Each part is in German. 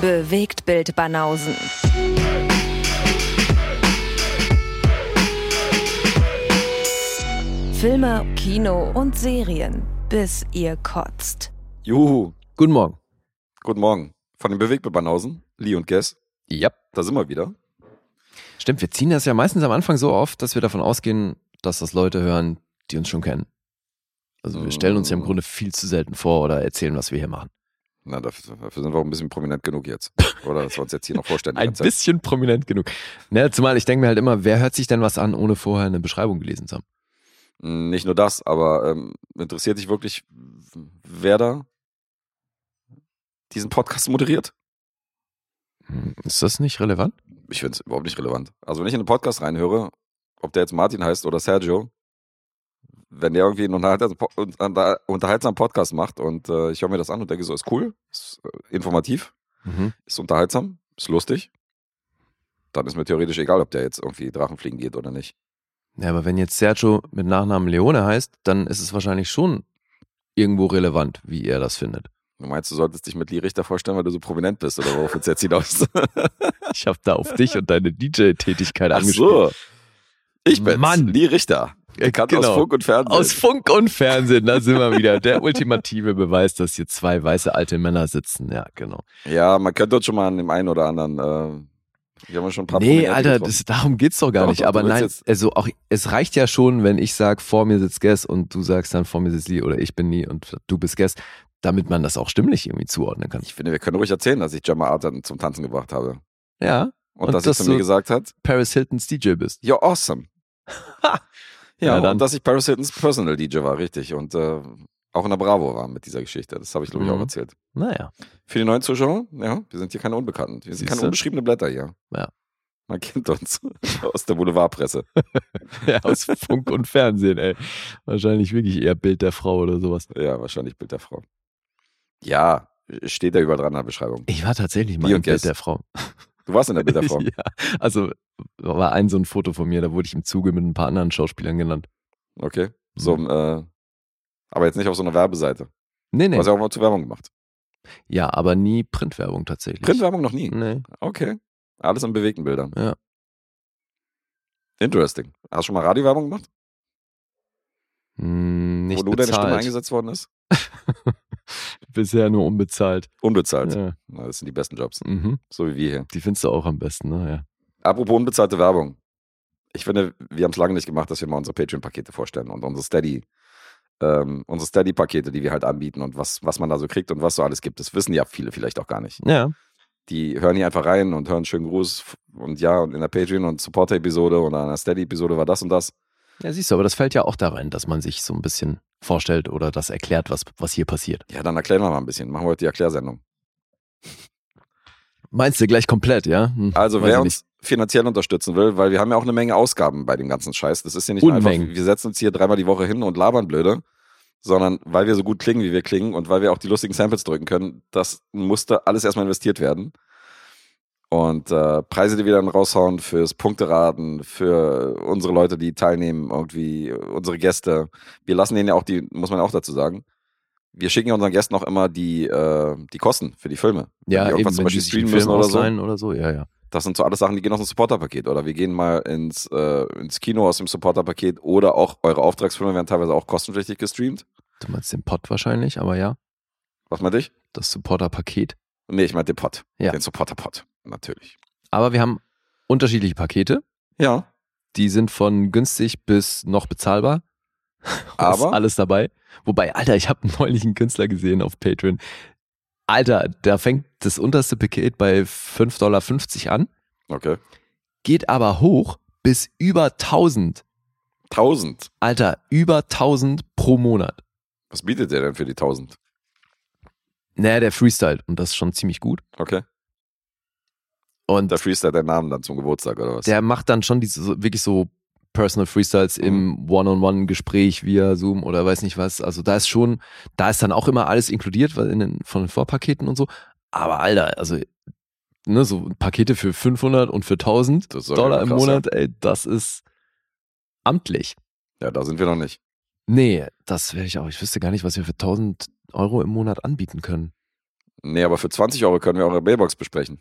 Bewegt Bild Banausen. Filme, Kino und Serien, bis ihr kotzt. Juhu, Guten Morgen. guten Morgen. Von den Bewegtbild Banausen, Lee und Guess. Ja. Da sind wir wieder. Stimmt, wir ziehen das ja meistens am Anfang so auf, dass wir davon ausgehen, dass das Leute hören, die uns schon kennen. Also wir stellen uns ja im Grunde viel zu selten vor oder erzählen, was wir hier machen. Na, dafür, dafür sind wir auch ein bisschen prominent genug jetzt. Oder dass wir uns jetzt hier noch vorstellen. Ein bisschen prominent genug. Ne, zumal ich denke mir halt immer, wer hört sich denn was an, ohne vorher eine Beschreibung gelesen zu haben? Mm, Nicht nur das, aber ähm, interessiert dich wirklich, wer da diesen Podcast moderiert? Hm, Ist das nicht relevant? Ich finde es überhaupt nicht relevant. Also wenn ich in einen Podcast reinhöre, ob der jetzt Martin heißt oder Sergio, wenn der irgendwie einen unterhaltsamen, unter- unterhaltsamen Podcast macht und äh, ich höre mir das an und denke so, ist cool, ist äh, informativ, Mhm. ist unterhaltsam, ist lustig, dann ist mir theoretisch egal, ob der jetzt irgendwie Drachenfliegen geht oder nicht. Ja, aber wenn jetzt Sergio mit Nachnamen Leone heißt, dann ist es wahrscheinlich schon irgendwo relevant, wie er das findet. Du meinst, du solltest dich mit Lee Richter vorstellen, weil du so prominent bist oder worauf du jetzt hinaus? Ich habe da auf dich und deine DJ-Tätigkeit Ach angespielt. so. Ich bin's, Mann. Lee Richter. Bekannt Genau. aus Funk und Fernsehen. Aus Funk und Fernsehen, da sind wir wieder. Der ultimative Beweis, dass hier zwei weiße alte Männer sitzen. Ja, genau. ja, man könnte uns schon mal an dem einen oder anderen, äh, wir haben ja schon ein paar Nee, Prominente Alter, das, darum geht's doch gar Doch, nicht. doch, Aber nein, also auch, es reicht ja schon, wenn ich sag, vor mir sitzt Guess und du sagst dann, vor mir sitzt Lee oder ich bin Lee und du bist Guess, damit man das auch stimmlich irgendwie zuordnen kann. Ich finde, wir können ruhig erzählen, dass ich Gemma Arthur zum Tanzen gebracht habe. Ja, Und, Und dass dass sie zu mir gesagt hat, Paris Hiltons DJ bist. you're awesome. Ja, Ja, dann- und dass ich Paris Hiltons Personal DJ war, richtig. Und äh, auch in der Bravo war mit dieser Geschichte. Das habe ich, glaube ich, Mhm. auch erzählt. Naja. Für die neuen Zuschauer, ja, wir sind hier keine Unbekannten. Wir sind keine unbeschriebene Blätter hier. Ja. Man kennt uns aus der Boulevardpresse. Ja, aus Funk und Fernsehen, ey. Wahrscheinlich wirklich eher Bild der Frau oder sowas. Ja, wahrscheinlich Bild der Frau. Ja, steht da überall dran in der Beschreibung. Ich war tatsächlich mal im Bild der Frau. Du warst in der Bild der Frau. ja, also war ein so ein Foto von mir, da wurde ich im Zuge mit ein paar anderen Schauspielern genannt. Okay. So, äh, aber jetzt nicht auf so einer Werbeseite. Nee, Du nee. hast ja auch mal zur Werbung gemacht. Ja, aber nie Printwerbung tatsächlich. Printwerbung noch nie. Nee. Okay. Alles in bewegten Bildern. Ja. Interesting. Hast du schon mal Radiowerbung gemacht? Hm, nicht wo nur deine Stimme eingesetzt worden ist? Bisher nur unbezahlt. Unbezahlt. Ja. Das sind die besten Jobs. Mhm. So wie wir hier. Die findest du auch am besten, ne? Ja. Apropos unbezahlte Werbung. Ich finde, wir haben es lange nicht gemacht, dass wir mal unsere Patreon-Pakete vorstellen und unsere Steady, ähm, unsere Steady-Pakete, die wir halt anbieten und was, was man da so kriegt und was so alles gibt. Das wissen ja viele vielleicht auch gar nicht. Ja. Die hören hier einfach rein und hören schönen Gruß und ja, und in der Patreon- und Supporter-Episode oder in der Steady-Episode war das und das. Ja, siehst du, aber das fällt ja auch da rein, dass man sich so ein bisschen vorstellt oder das erklärt, was, was hier passiert. Ja, dann erklären wir mal ein bisschen. Machen wir heute die Erklärsendung. Meinst du gleich komplett, ja? Hm, Also wer uns finanziell unterstützen will, weil wir haben ja auch eine Menge Ausgaben bei dem ganzen Scheiß. Das ist ja nicht nur einfach, Unmengen. wir setzen uns hier dreimal die Woche hin und labern blöde, sondern weil wir so gut klingen, wie wir klingen und weil wir auch die lustigen Samples drücken können, das musste alles erstmal investiert werden. Und äh, Preise, die wir dann raushauen fürs Punkteraten, für unsere Leute, die teilnehmen, irgendwie unsere Gäste. Wir lassen denen ja auch die, muss man auch dazu sagen, wir schicken ja unseren Gästen auch immer die, äh, die Kosten für die Filme. Wenn Ja, die eben, zum wenn Beispiel streamen müssen oder so. oder so, ja, ja. Das sind so alles Sachen, die gehen aus dem Supporterpaket. Oder wir gehen mal ins, äh, ins Kino aus dem Supporterpaket. Oder auch eure Auftragsfilme werden teilweise auch kostenpflichtig gestreamt. Du meinst den Pod wahrscheinlich, aber ja, Was meinte ich? das Supporter-Paket. Nee, ich meinte den Pod. Ja. Den Supporterpot. Natürlich. Aber wir haben unterschiedliche Pakete. Ja. Die sind von günstig bis noch bezahlbar. Da ist Aber- alles dabei. Wobei, Alter, ich habe neulich einen Künstler gesehen auf Patreon. Alter, da fängt das unterste Paket bei 5,50 Dollar an, Okay. geht aber hoch bis über 1000. 1000. Alter, über 1000 pro Monat. Was bietet der denn für die 1000? Naja, der freestylt und das ist schon ziemlich gut. Okay. Und Der freestylt deinen Namen dann zum Geburtstag oder was? der macht dann schon diese wirklich so Personal Freestyles im One-on-One-Gespräch via Zoom oder weiß nicht was. Also da ist schon, da ist dann auch immer alles inkludiert weil in den, von den Vorpaketen und so. Aber Alter, also ne, so Pakete für 500 und für 1000 Das ist doch Dollar im krass, Monat, ey, das ist amtlich. Ja, da sind wir noch nicht. Nee, das wäre ich auch. Ich wüsste gar nicht, was wir für 1000 Euro im Monat anbieten können. Nee, aber für 20 Euro können wir eure Mailbox besprechen.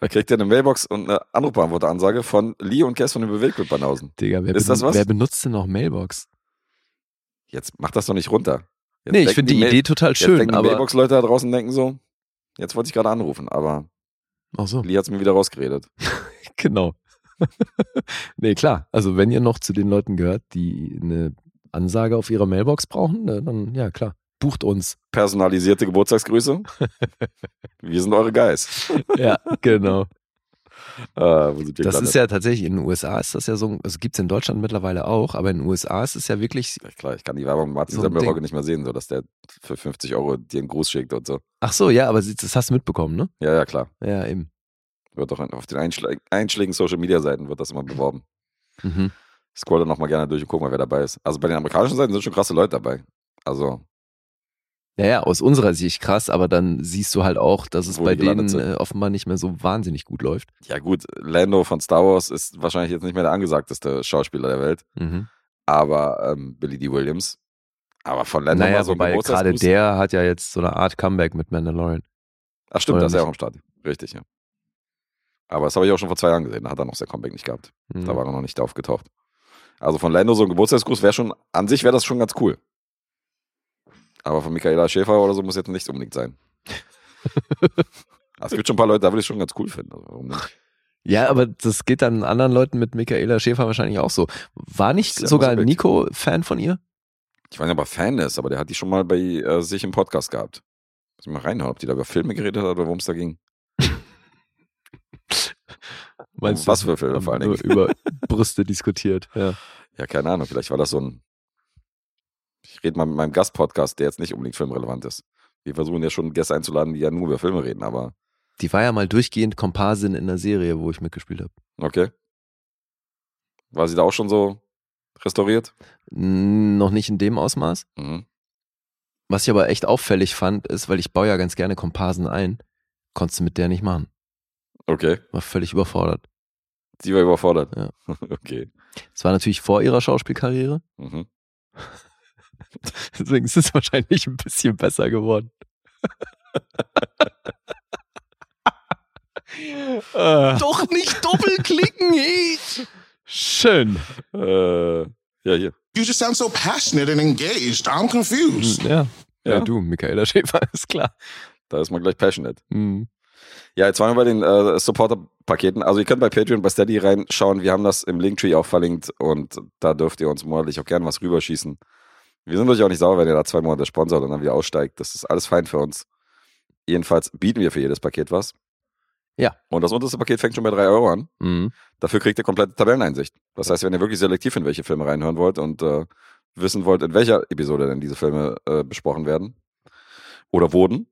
Da kriegt ihr eine Mailbox und eine Anrufbeantworteransage von Lee und Kess von den Bewegtbildbanausen. Digga, wer, Ist das was? wer benutzt denn noch Mailbox? Jetzt mach das doch nicht runter. Jetzt nee, ich finde die Mail- Idee total Jetzt schön, die aber. Mailbox-Leute da draußen denken so, jetzt wollte ich gerade anrufen, aber Ach so, Lee hat's mir wieder rausgeredet. genau. nee, klar. Also, wenn ihr noch zu den Leuten gehört, die eine Ansage auf ihrer Mailbox brauchen, ne, dann, ja, klar. Bucht uns. Personalisierte Geburtstagsgrüße. wir sind eure Guys. Ja, genau. Ah, wo sind wir Das ist ja tatsächlich, in den USA ist das ja so, also gibt es in Deutschland mittlerweile auch, aber in den USA ist es ja wirklich, Ja, klar, ich kann die Werbung Martin So Semmelrogge nicht mehr sehen, so dass der für 50 Euro dir einen Gruß schickt und so. ach so, ja, aber das hast du mitbekommen, ne? Ja, ja, klar. Ja, eben. Wird doch auf den einschläg einschlägigen Social Media Seiten wird das immer beworben. Mhm. Ich scroll dann nochmal gerne durch und guck mal, wer dabei ist. Also bei den amerikanischen Seiten sind schon krasse Leute dabei. Also, Ja, ja, aus unserer Sicht krass, aber dann siehst du halt auch, dass es Wo bei denen sind. äh, offenbar nicht mehr so wahnsinnig gut läuft. ja gut, Lando von Star Wars ist wahrscheinlich jetzt nicht mehr der angesagteste Schauspieler der Welt, Mhm. aber ähm, Billy D. Williams. Aber von Lando Naja, mal so ein wobei gerade der hat ja jetzt so eine Art Comeback mit Mandalorian. Ach stimmt, oder das ist ja auch am Start. Richtig, ja. Aber das habe ich auch schon vor zwei Jahren gesehen. Da hat er noch sein Comeback nicht gehabt. Mhm. Da war er noch nicht aufgetaucht. Also von Lando so ein Geburtstagsgruß wäre schon, an sich wäre das schon ganz cool. Aber von Michaela Schäfer oder so muss jetzt nicht unbedingt sein. es gibt schon ein paar Leute, da würde ich schon ganz cool finden. Also? Ja, aber das geht dann anderen Leuten mit Michaela Schäfer wahrscheinlich auch so. War nicht ja sogar so Nico Fan von ihr? Ich weiß nicht, ob er Fan ist, aber der hat die schon mal bei äh, sich im Podcast gehabt. Muss ich mal reinhauen, ob die da über Filme geredet hat oder worum es da ging. Meinst was du, für Filme vor allen Dingen? über Brüste diskutiert. Ja. Ja, keine Ahnung, vielleicht war das so ein. Ich rede mal mit meinem Gastpodcast, der jetzt nicht unbedingt filmrelevant ist. Wir versuchen ja schon Gäste einzuladen, die ja nur über Filme reden, aber Die war ja mal durchgehend Komparsin in der Serie, wo ich mitgespielt habe. okay. War sie da auch schon so restauriert? Noch nicht in dem Ausmaß. Mhm. Was ich aber echt auffällig fand, ist, weil ich baue ja ganz gerne Komparsen ein, konntest du mit der nicht machen. Okay. War völlig überfordert. Sie war überfordert. Ja. okay. Es war natürlich vor ihrer Schauspielkarriere, Mhm. deswegen ist es wahrscheinlich ein bisschen besser geworden. Doch nicht doppelklicken, ey! Schön. Äh, ja, hier. You just sound so passionate and engaged. I'm confused. Ja. Ja, Ja. du, Michaela Schäfer, ist klar. Da ist man gleich passionate. Mhm. Ja, jetzt waren wir bei den äh, Supporter-Paketen. Also ihr könnt bei Patreon, bei Steady reinschauen. Wir haben das im Linktree auch verlinkt und da dürft ihr uns monatlich auch gerne was rüberschießen. Wir sind euch auch nicht sauer, wenn ihr da zwei Monate sponsert und dann wieder aussteigt. Das ist alles fein für uns. Jedenfalls bieten wir für jedes Paket was. Ja. Und das unterste Paket fängt schon bei drei Euro an. Mhm. Dafür kriegt ihr komplette Tabelleneinsicht. Das heißt, wenn ihr wirklich selektiv in welche Filme reinhören wollt und äh, wissen wollt, in welcher Episode denn diese Filme äh, besprochen werden oder wurden,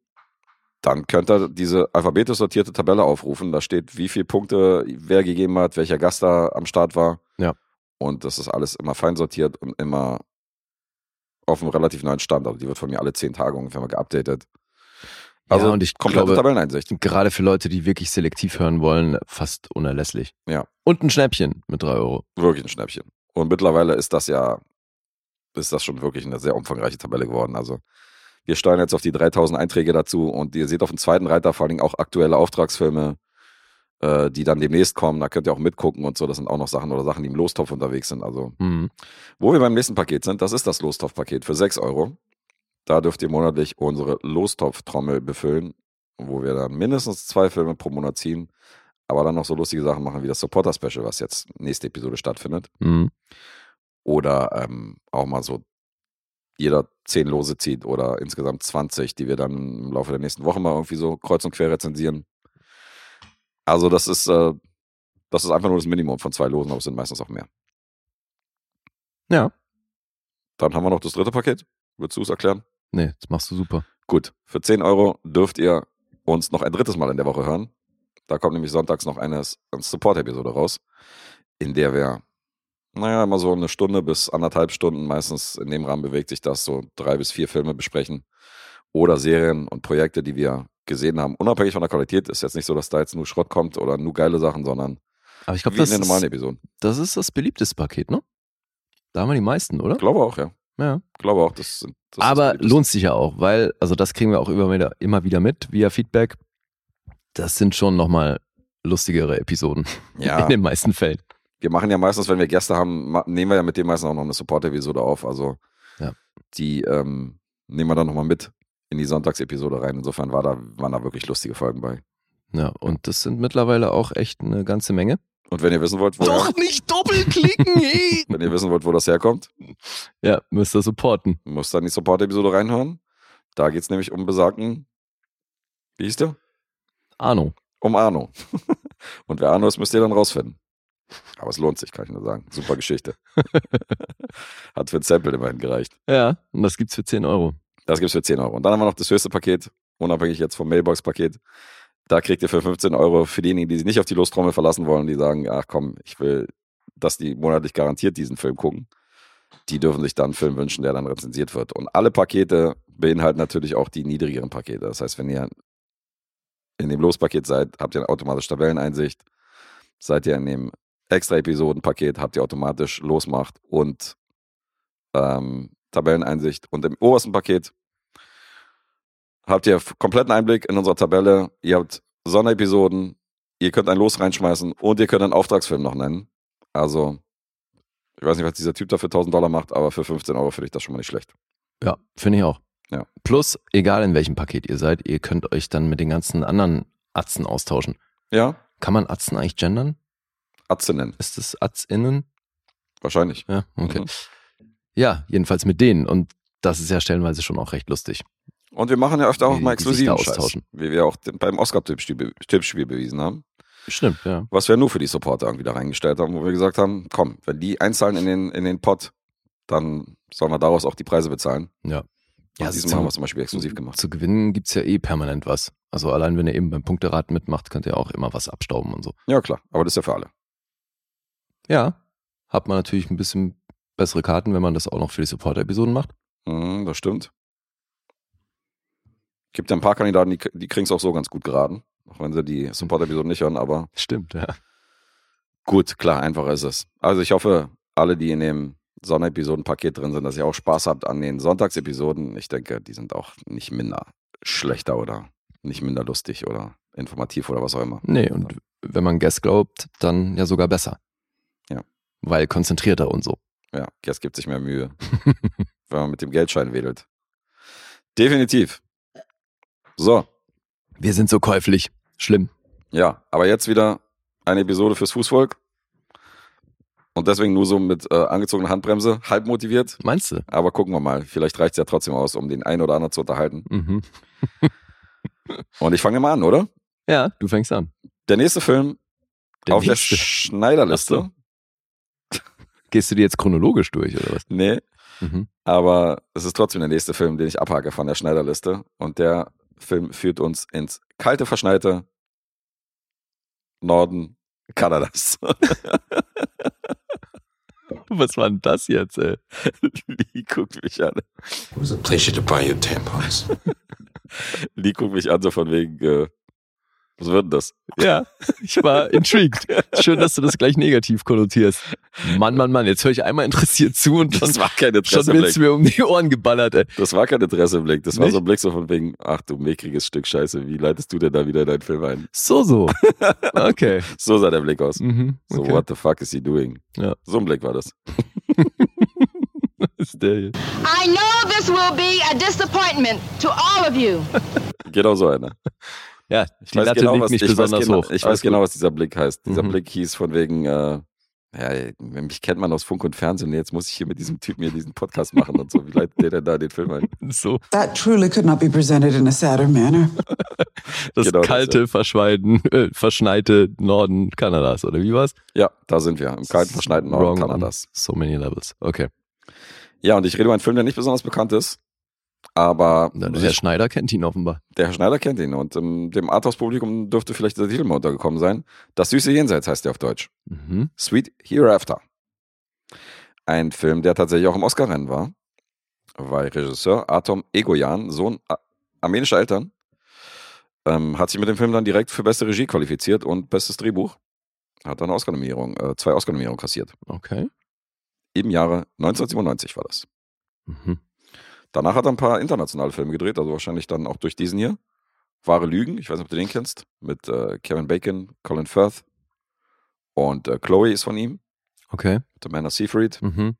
dann könnt ihr diese alphabetisch sortierte Tabelle aufrufen. Da steht, wie viele Punkte wer gegeben hat, welcher Gast da am Start war. Ja. Und das ist alles immer fein sortiert und immer auf einem relativ neuen Stand. Also die wird von mir alle zehn Tage ungefähr mal geupdatet. Also ja, und ich komplette glaube, Tabelleneinsicht. gerade für Leute, die wirklich selektiv hören wollen, fast unerlässlich. Ja. Und ein Schnäppchen mit drei Euro. Wirklich ein Schnäppchen. Und mittlerweile ist das ja, ist das schon wirklich eine sehr umfangreiche Tabelle geworden. Also wir steuern jetzt auf die 3000 Einträge dazu und ihr seht auf dem zweiten Reiter vor allen Dingen auch aktuelle Auftragsfilme, äh, die dann demnächst kommen. Da könnt ihr auch mitgucken und so. Das sind auch noch Sachen oder Sachen, die im Lostopf unterwegs sind. Also Mhm. wo wir beim nächsten Paket sind, das ist das Lostopf-Paket für 6 Euro. Da dürft ihr monatlich unsere Lostopf-Trommel befüllen, wo wir dann mindestens zwei Filme pro Monat ziehen, aber dann noch so lustige Sachen machen wie das Supporter-Special, was jetzt nächste Episode stattfindet. Mhm. Oder ähm, auch mal so jeder 10 Lose zieht oder insgesamt 20, die wir dann im Laufe der nächsten Woche mal irgendwie so kreuz und quer rezensieren. Also das ist, äh, das ist einfach nur das Minimum von zwei Losen, aber es sind meistens auch mehr. Ja. Dann haben wir noch das dritte Paket. Würdest du es erklären? Nee, das machst du super. Gut, für 10 Euro dürft ihr uns noch ein drittes Mal in der Woche hören. Da kommt nämlich sonntags noch eine, eine Support-Episode raus, in der wir, naja, immer so eine Stunde bis anderthalb Stunden, meistens in dem Rahmen bewegt sich das, so drei bis vier Filme besprechen oder Serien und Projekte, die wir gesehen haben. Unabhängig von der Qualität ist jetzt nicht so, dass da jetzt nur Schrott kommt oder nur geile Sachen, sondern Aber ich glaube, wie in das, den normalen ist- Episoden. das ist das beliebteste Paket, ne? Da haben wir die meisten, oder? Ich glaube auch, ja. Ja. Glaube auch, das, sind- das Aber besten. lohnt sich ja auch, weil, also das kriegen wir auch immer wieder, immer wieder mit via Feedback. Das sind schon nochmal lustigere Episoden Ja, in den meisten Fällen. wir machen ja meistens, wenn wir Gäste haben, nehmen wir ja mit denen meistens auch noch eine Support-Episode auf. Also Ja. die ähm, nehmen wir dann nochmal mit in die Sonntagsepisode rein. Insofern war da, waren da wirklich lustige Folgen bei. Ja, und das sind mittlerweile auch echt eine ganze Menge. Und wenn ihr wissen wollt, wo nicht doppelklicken! ey. wenn ihr wissen wollt, wo das herkommt, ja, müsst ihr supporten. müsst ihr in die Support-Episode reinhören. Da geht es nämlich um besagten, wie hieß der? Arno. Um Arno. Und wer Arno ist, müsst ihr dann rausfinden. Aber es lohnt sich, kann ich nur sagen. Super Geschichte. Hat für ein Sample immerhin gereicht. Ja, und das gibt's für 10 Euro. Das gibt's für 10 Euro. Und dann haben wir noch das höchste Paket, unabhängig jetzt vom Mailbox-Paket. Da kriegt ihr für 15 Euro für diejenigen, die sich nicht auf die Lostrommel verlassen wollen, die sagen, ach komm, ich will, dass die monatlich garantiert diesen Film gucken. Die dürfen sich dann einen Film wünschen, der dann rezensiert wird. Und alle Pakete beinhalten natürlich auch die niedrigeren Pakete. Das heißt, wenn ihr in dem Lospaket seid, habt ihr automatisch Tabelleneinsicht. Seid ihr in dem Extra-Episoden-Paket, habt ihr automatisch Losmacht und ähm, Tabelleneinsicht. Und im obersten Paket habt ihr kompletten Einblick in unserer Tabelle. Ihr habt Sonderepisoden, ihr könnt ein Los reinschmeißen und ihr könnt einen Auftragsfilm noch nennen. Also, ich weiß nicht, was dieser Typ da für 1000 Dollar macht, aber für 15 Euro finde ich das schon mal nicht schlecht. Ja, finde ich auch. Ja. Plus, egal in welchem Paket ihr seid, ihr könnt euch dann mit den ganzen anderen Atzen austauschen. Ja, Kann man Atzen eigentlich gendern? Atze nennen. Ist das AtzInnen? Wahrscheinlich. Ja, okay. Mhm. Ja, jedenfalls mit denen. Und das ist ja stellenweise schon auch recht lustig. Und wir machen ja öfter auch Wie- mal exklusiven Scheiß, wie wir auch beim Oscar-Tippspiel Tippspiel bewiesen haben. Stimmt, ja. was wir nur für die Supporter irgendwie da reingestellt haben, wo wir gesagt haben, komm, wenn die einzahlen in den, in den Pot, dann sollen wir daraus auch die Preise bezahlen. Ja. Ja, zum- haben wir es zum Beispiel exklusiv gemacht. Zu gewinnen gibt's ja eh permanent was. Also allein wenn ihr eben beim Punkteraten mitmacht, könnt ihr auch immer was abstauben und so. Ja, klar, aber das ist ja für alle. Ja, hat man natürlich ein bisschen bessere Karten, wenn man das auch noch für die Supporter-Episoden macht. Mhm, das stimmt. Gibt ja ein paar Kandidaten, die, die kriegen es auch so ganz gut geraten. Auch wenn sie die Support-Episoden nicht hören, aber Stimmt, ja. gut, klar, einfacher ist es. Also ich hoffe, alle, die in dem Sonnerepisoden-Paket drin sind, dass ihr auch Spaß habt an den Sonntagsepisoden. Ich denke, die sind auch nicht minder schlechter oder nicht minder lustig oder informativ oder was auch immer. Nee, und wenn man Guess glaubt, dann ja sogar besser. Ja. Weil konzentrierter und so. Ja, Guess gibt sich mehr Mühe, wenn man mit dem Geldschein wedelt. Definitiv. So, Wir sind so käuflich. Schlimm. ja, aber jetzt wieder eine Episode fürs Fußvolk. Und deswegen nur so mit äh, angezogener Handbremse, halb motiviert. Meinst du? Aber gucken wir mal. Vielleicht reicht es ja trotzdem aus, um den einen oder anderen zu unterhalten. Mhm. Und ich fange mal an, oder? Ja, du fängst an. Der nächste Film Der auf der nächste. Schneiderliste. Gehst du die jetzt chronologisch durch, oder was? Nee, Mhm. aber es ist trotzdem der nächste Film, den ich abhake von der Schneiderliste. Und der Film führt uns ins kalte, verschneite Norden Kanadas. Was war denn das jetzt, ey? Lee guckt mich an. It was a you to buy your tampons. Lee guckt mich an, so von wegen, äh, was wird denn das? Ja, ich war intrigued. Schön, dass du das gleich negativ konnotierst. Mann, Mann, Mann, jetzt höre ich einmal interessiert zu und schon, Das war kein schon Interesse willst du mir um die Ohren geballert, ey. Das war kein Interesse Blick. Das war Nicht? so ein Blick so von wegen, ach du mickriges Stück Scheiße, wie leitest du denn da wieder deinen Film ein? So, so. Okay. So sah der Blick aus. Mhm. So, okay. what the fuck is he doing? Ja. So ein Blick war das. Was ist der hier? I know this will be a disappointment to all of you. Genau so einer. Ja, Ich weiß Latte genau, was, nicht ich weiß besonders genau, hoch. Ich weiß genau, was dieser Blick heißt. Dieser Mhm. Blick hieß von wegen, äh, ja, mich kennt man aus Funk und Fernsehen, jetzt muss ich hier mit diesem Typen hier diesen Podcast machen und so. Wie leitet der denn da den Film ein? So, That truly could not be presented in a sadder manner. das Genau das, kalte, verschweiden, äh, verschneite Norden Kanadas, oder wie war's? Ja, da sind wir, im kalten, verschneiten Norden Wrong on Kanadas. So many levels. Okay. Ja, und ich rede über einen Film, der nicht besonders bekannt ist, aber Der Herr Schneider kennt ihn offenbar. der Herr Schneider kennt ihn und ähm, dem Arthouse-Publikum dürfte vielleicht der Titel mal untergekommen sein. Das süße Jenseits heißt der auf Deutsch. Mhm. Sweet Hereafter. Ein Film, der tatsächlich auch im Oscar-Rennen war, weil Regisseur Atom Egoyan, Sohn armenischer Eltern, ähm, hat sich mit dem Film dann direkt für beste Regie qualifiziert und bestes Drehbuch. Hat dann eine Oscar-Nominierung, äh, zwei Oscar-Nominierungen kassiert. Okay. Im Jahre 1997 war das. Mhm. Danach hat er ein paar internationale Filme gedreht, also wahrscheinlich dann auch durch diesen hier. Wahre Lügen, ich weiß nicht, ob du den kennst, mit äh, Kevin Bacon, Colin Firth und äh, Chloe ist von ihm, Okay. The Man of Seafried. Mhm.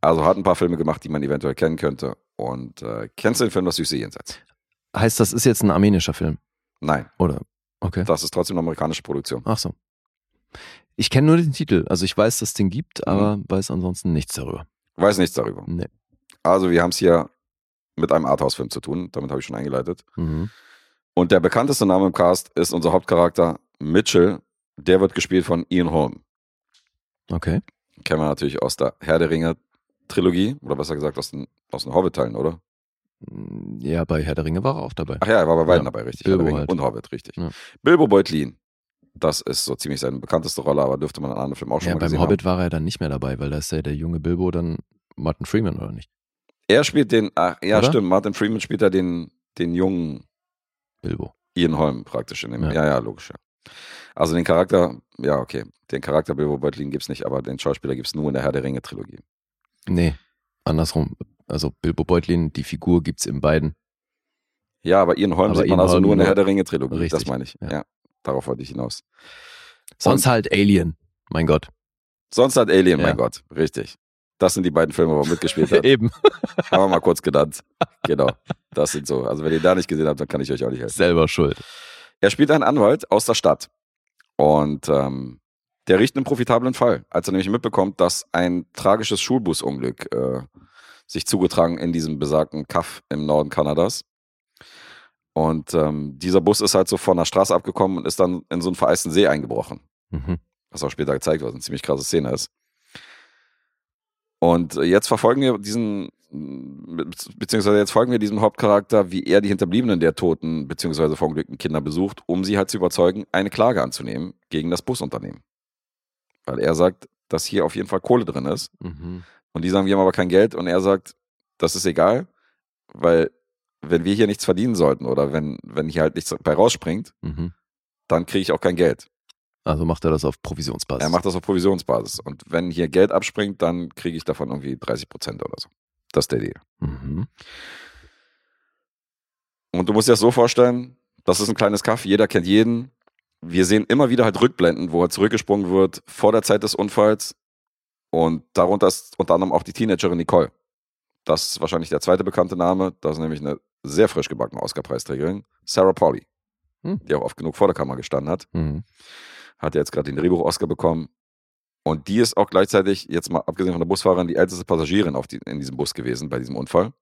Also hat ein paar Filme gemacht, die man eventuell kennen könnte. Und äh, kennst du den Film Das Süße Jenseits? Heißt, das ist jetzt ein armenischer Film, Nein, oder? Okay. das ist trotzdem eine amerikanische Produktion. Ach so. Ich kenne nur den Titel. Also ich weiß, dass es den gibt, Mhm. aber weiß ansonsten nichts darüber. Weiß nichts darüber. Nee. Also wir haben es hier mit einem Arthouse-Film zu tun, damit habe ich schon eingeleitet. Mhm. Und der bekannteste Name im Cast ist unser Hauptcharakter Mitchell. Der wird gespielt von Ian Holm. Okay. Kennen wir natürlich aus der Herr der Ringe Trilogie, oder besser gesagt aus den, aus den Hobbit-Teilen, oder? Mm, Ja, bei Herr der Ringe war er auch dabei. Ach ja, er war bei beiden Ja, dabei, richtig. Bilbo Herr der Ringe halt. und Hobbit, richtig. Ja. Bilbo Beutlin. Das ist so ziemlich seine bekannteste Rolle, aber dürfte man in anderen Filmen auch schon ja, mal beim Hobbit war er dann nicht mehr dabei, weil da ist ja der junge Bilbo dann Martin Freeman, oder nicht? Er spielt den, ach, ja Oder? stimmt, Martin Freeman spielt da den, den jungen Bilbo. Ian Holm praktisch in dem. Ja, Ja. ja, logisch, ja. Also den Charakter, ja, okay. Den Charakter Bilbo Beutlin gibt's nicht, aber den Schauspieler gibt's nur in der Herr der Ringe Trilogie. Nee, andersrum. Also Bilbo Beutlin, die Figur gibt's in beiden. Ja, aber Ian Holm Aber sieht man Ian also Holm nur in der Herr der Ringe Trilogie. Das Richtig, meine ich. Ja. ja. darauf wollte ich hinaus. Sonst halt Alien. Mein Gott. Sonst hat Alien, Ja. mein Gott, richtig. Das sind die beiden Filme, wo er mitgespielt hat. Eben. Haben wir mal kurz genannt. Genau. Das sind so. Also wenn ihr da nicht gesehen habt, dann kann ich euch auch nicht helfen. Selber schuld. Er spielt einen Anwalt aus der Stadt. Und ähm, der riecht einen profitablen Fall, als er nämlich mitbekommt, dass ein tragisches Schulbusunglück äh, sich zugetragen in diesem besagten Kaff im Norden Kanadas. Und ähm, dieser Bus ist halt so von der Straße abgekommen und ist dann in so einen vereisten See eingebrochen. Mhm. was auch später gezeigt wird, was eine ziemlich krasse Szene ist. Und äh, jetzt verfolgen wir diesen, be- beziehungsweise jetzt folgen wir diesem Hauptcharakter, wie er die Hinterbliebenen der toten, beziehungsweise verunglückten Kinder besucht, um sie halt zu überzeugen, eine Klage anzunehmen gegen das Busunternehmen. Weil er sagt, dass hier auf jeden Fall Kohle drin ist. Mhm. Und die sagen, wir haben aber kein Geld. Und er sagt, das ist egal, weil wenn wir hier nichts verdienen sollten oder wenn, wenn hier halt nichts bei rausspringt, Mhm. dann kriege ich auch kein Geld. Also macht er das auf Provisionsbasis. Er macht das auf Provisionsbasis. Und wenn hier Geld abspringt, dann kriege ich davon irgendwie 30 Prozent oder so. Das ist der Deal. Mhm. Und du musst dir das so vorstellen, das ist ein kleines Kaff, jeder kennt jeden. Wir sehen immer wieder halt Rückblenden, wo er zurückgesprungen wird vor der Zeit des Unfalls. Und darunter ist unter anderem auch die Teenagerin Nicole. Das ist wahrscheinlich der zweite bekannte Name. Das ist nämlich eine sehr frisch gebackene Oscar-Preisträgerin. Sarah Pauli, Hm. die auch oft genug vor der Kamera gestanden hat. Mhm. Hat jetzt gerade den Drehbuch-Oscar bekommen. Und die ist auch gleichzeitig, jetzt mal abgesehen von der Busfahrerin, die älteste Passagierin auf die, in diesem Bus gewesen bei diesem Unfall.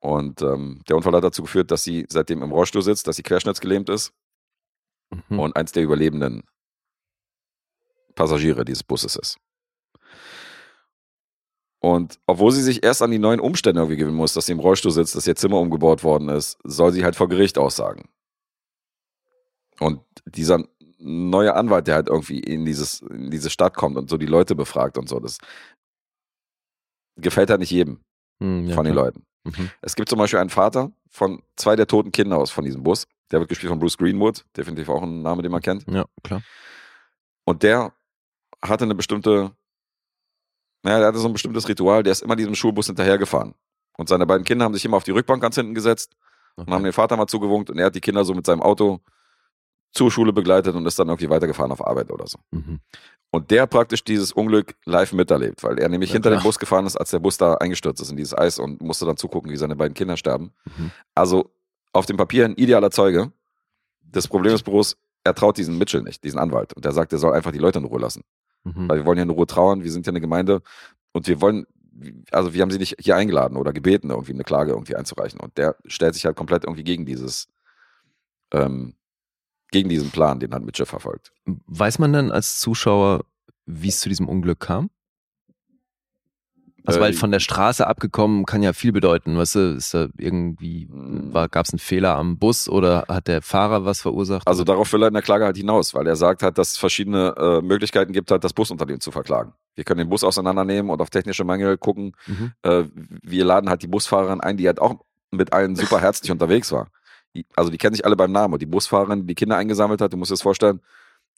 Und ähm, der Unfall hat dazu geführt, dass sie seitdem im Rollstuhl sitzt, dass sie querschnittsgelähmt ist Mhm. und eins der überlebenden Passagiere dieses Busses ist. Und obwohl sie sich erst an die neuen Umstände irgendwie gewöhnen muss, dass sie im Rollstuhl sitzt, dass ihr Zimmer umgebaut worden ist, soll sie halt vor Gericht aussagen. Und dieser neue Anwalt, der halt irgendwie in, dieses, in diese Stadt kommt und so die Leute befragt und so, das gefällt halt nicht jedem Mhm, ja, von den klar. Leuten. Mhm. Es gibt zum Beispiel einen Vater von zwei der toten Kinder aus von diesem Bus. Der wird gespielt von Bruce Greenwood, definitiv auch ein Name, den man kennt. Ja, klar. Und der hatte eine bestimmte, naja, der hatte so ein bestimmtes Ritual, der ist immer diesem Schulbus hinterhergefahren. Und seine beiden Kinder haben sich immer auf die Rückbank ganz hinten gesetzt und haben Okay. den Vater mal zugewunkt und er hat die Kinder so mit seinem Auto zur Schule begleitet und ist dann irgendwie weitergefahren auf Arbeit oder so. Mhm. Und der praktisch dieses Unglück live miterlebt, weil er nämlich Ja, hinter klar. dem Bus gefahren ist, als der Bus da eingestürzt ist in dieses Eis und musste dann zugucken, wie seine beiden Kinder sterben. Mhm. Also auf dem Papier ein idealer Zeuge. Das Problem ist bloß, er traut diesen Mitchell nicht, diesen Anwalt. Und der sagt, er soll einfach die Leute in Ruhe lassen. Mhm. Weil wir wollen ja in Ruhe trauern, wir sind ja eine Gemeinde und wir wollen, also wir haben sie nicht hier eingeladen oder gebeten, irgendwie eine Klage irgendwie einzureichen. Und der stellt sich halt komplett irgendwie gegen dieses, ähm, gegen diesen Plan, den halt Mitchell verfolgt. Weiß man dann als Zuschauer, wie es zu diesem Unglück kam? Also, Äh, weil von der Straße abgekommen kann ja viel bedeuten. Weißt du, ist da irgendwie, Mm. gab es einen Fehler am Bus oder hat der Fahrer was verursacht? Also darauf will er in der Klage halt hinaus, weil er sagt halt, dass es verschiedene äh, Möglichkeiten gibt, halt das Busunternehmen zu verklagen. Wir können den Bus auseinandernehmen und auf technische Mängel gucken. Mhm. Äh, wir laden halt die Busfahrerin ein, die halt auch mit allen super herzlich unterwegs war. Also die kennen sich alle beim Namen. Und die Busfahrerin, die die Kinder eingesammelt hat, du musst dir das vorstellen,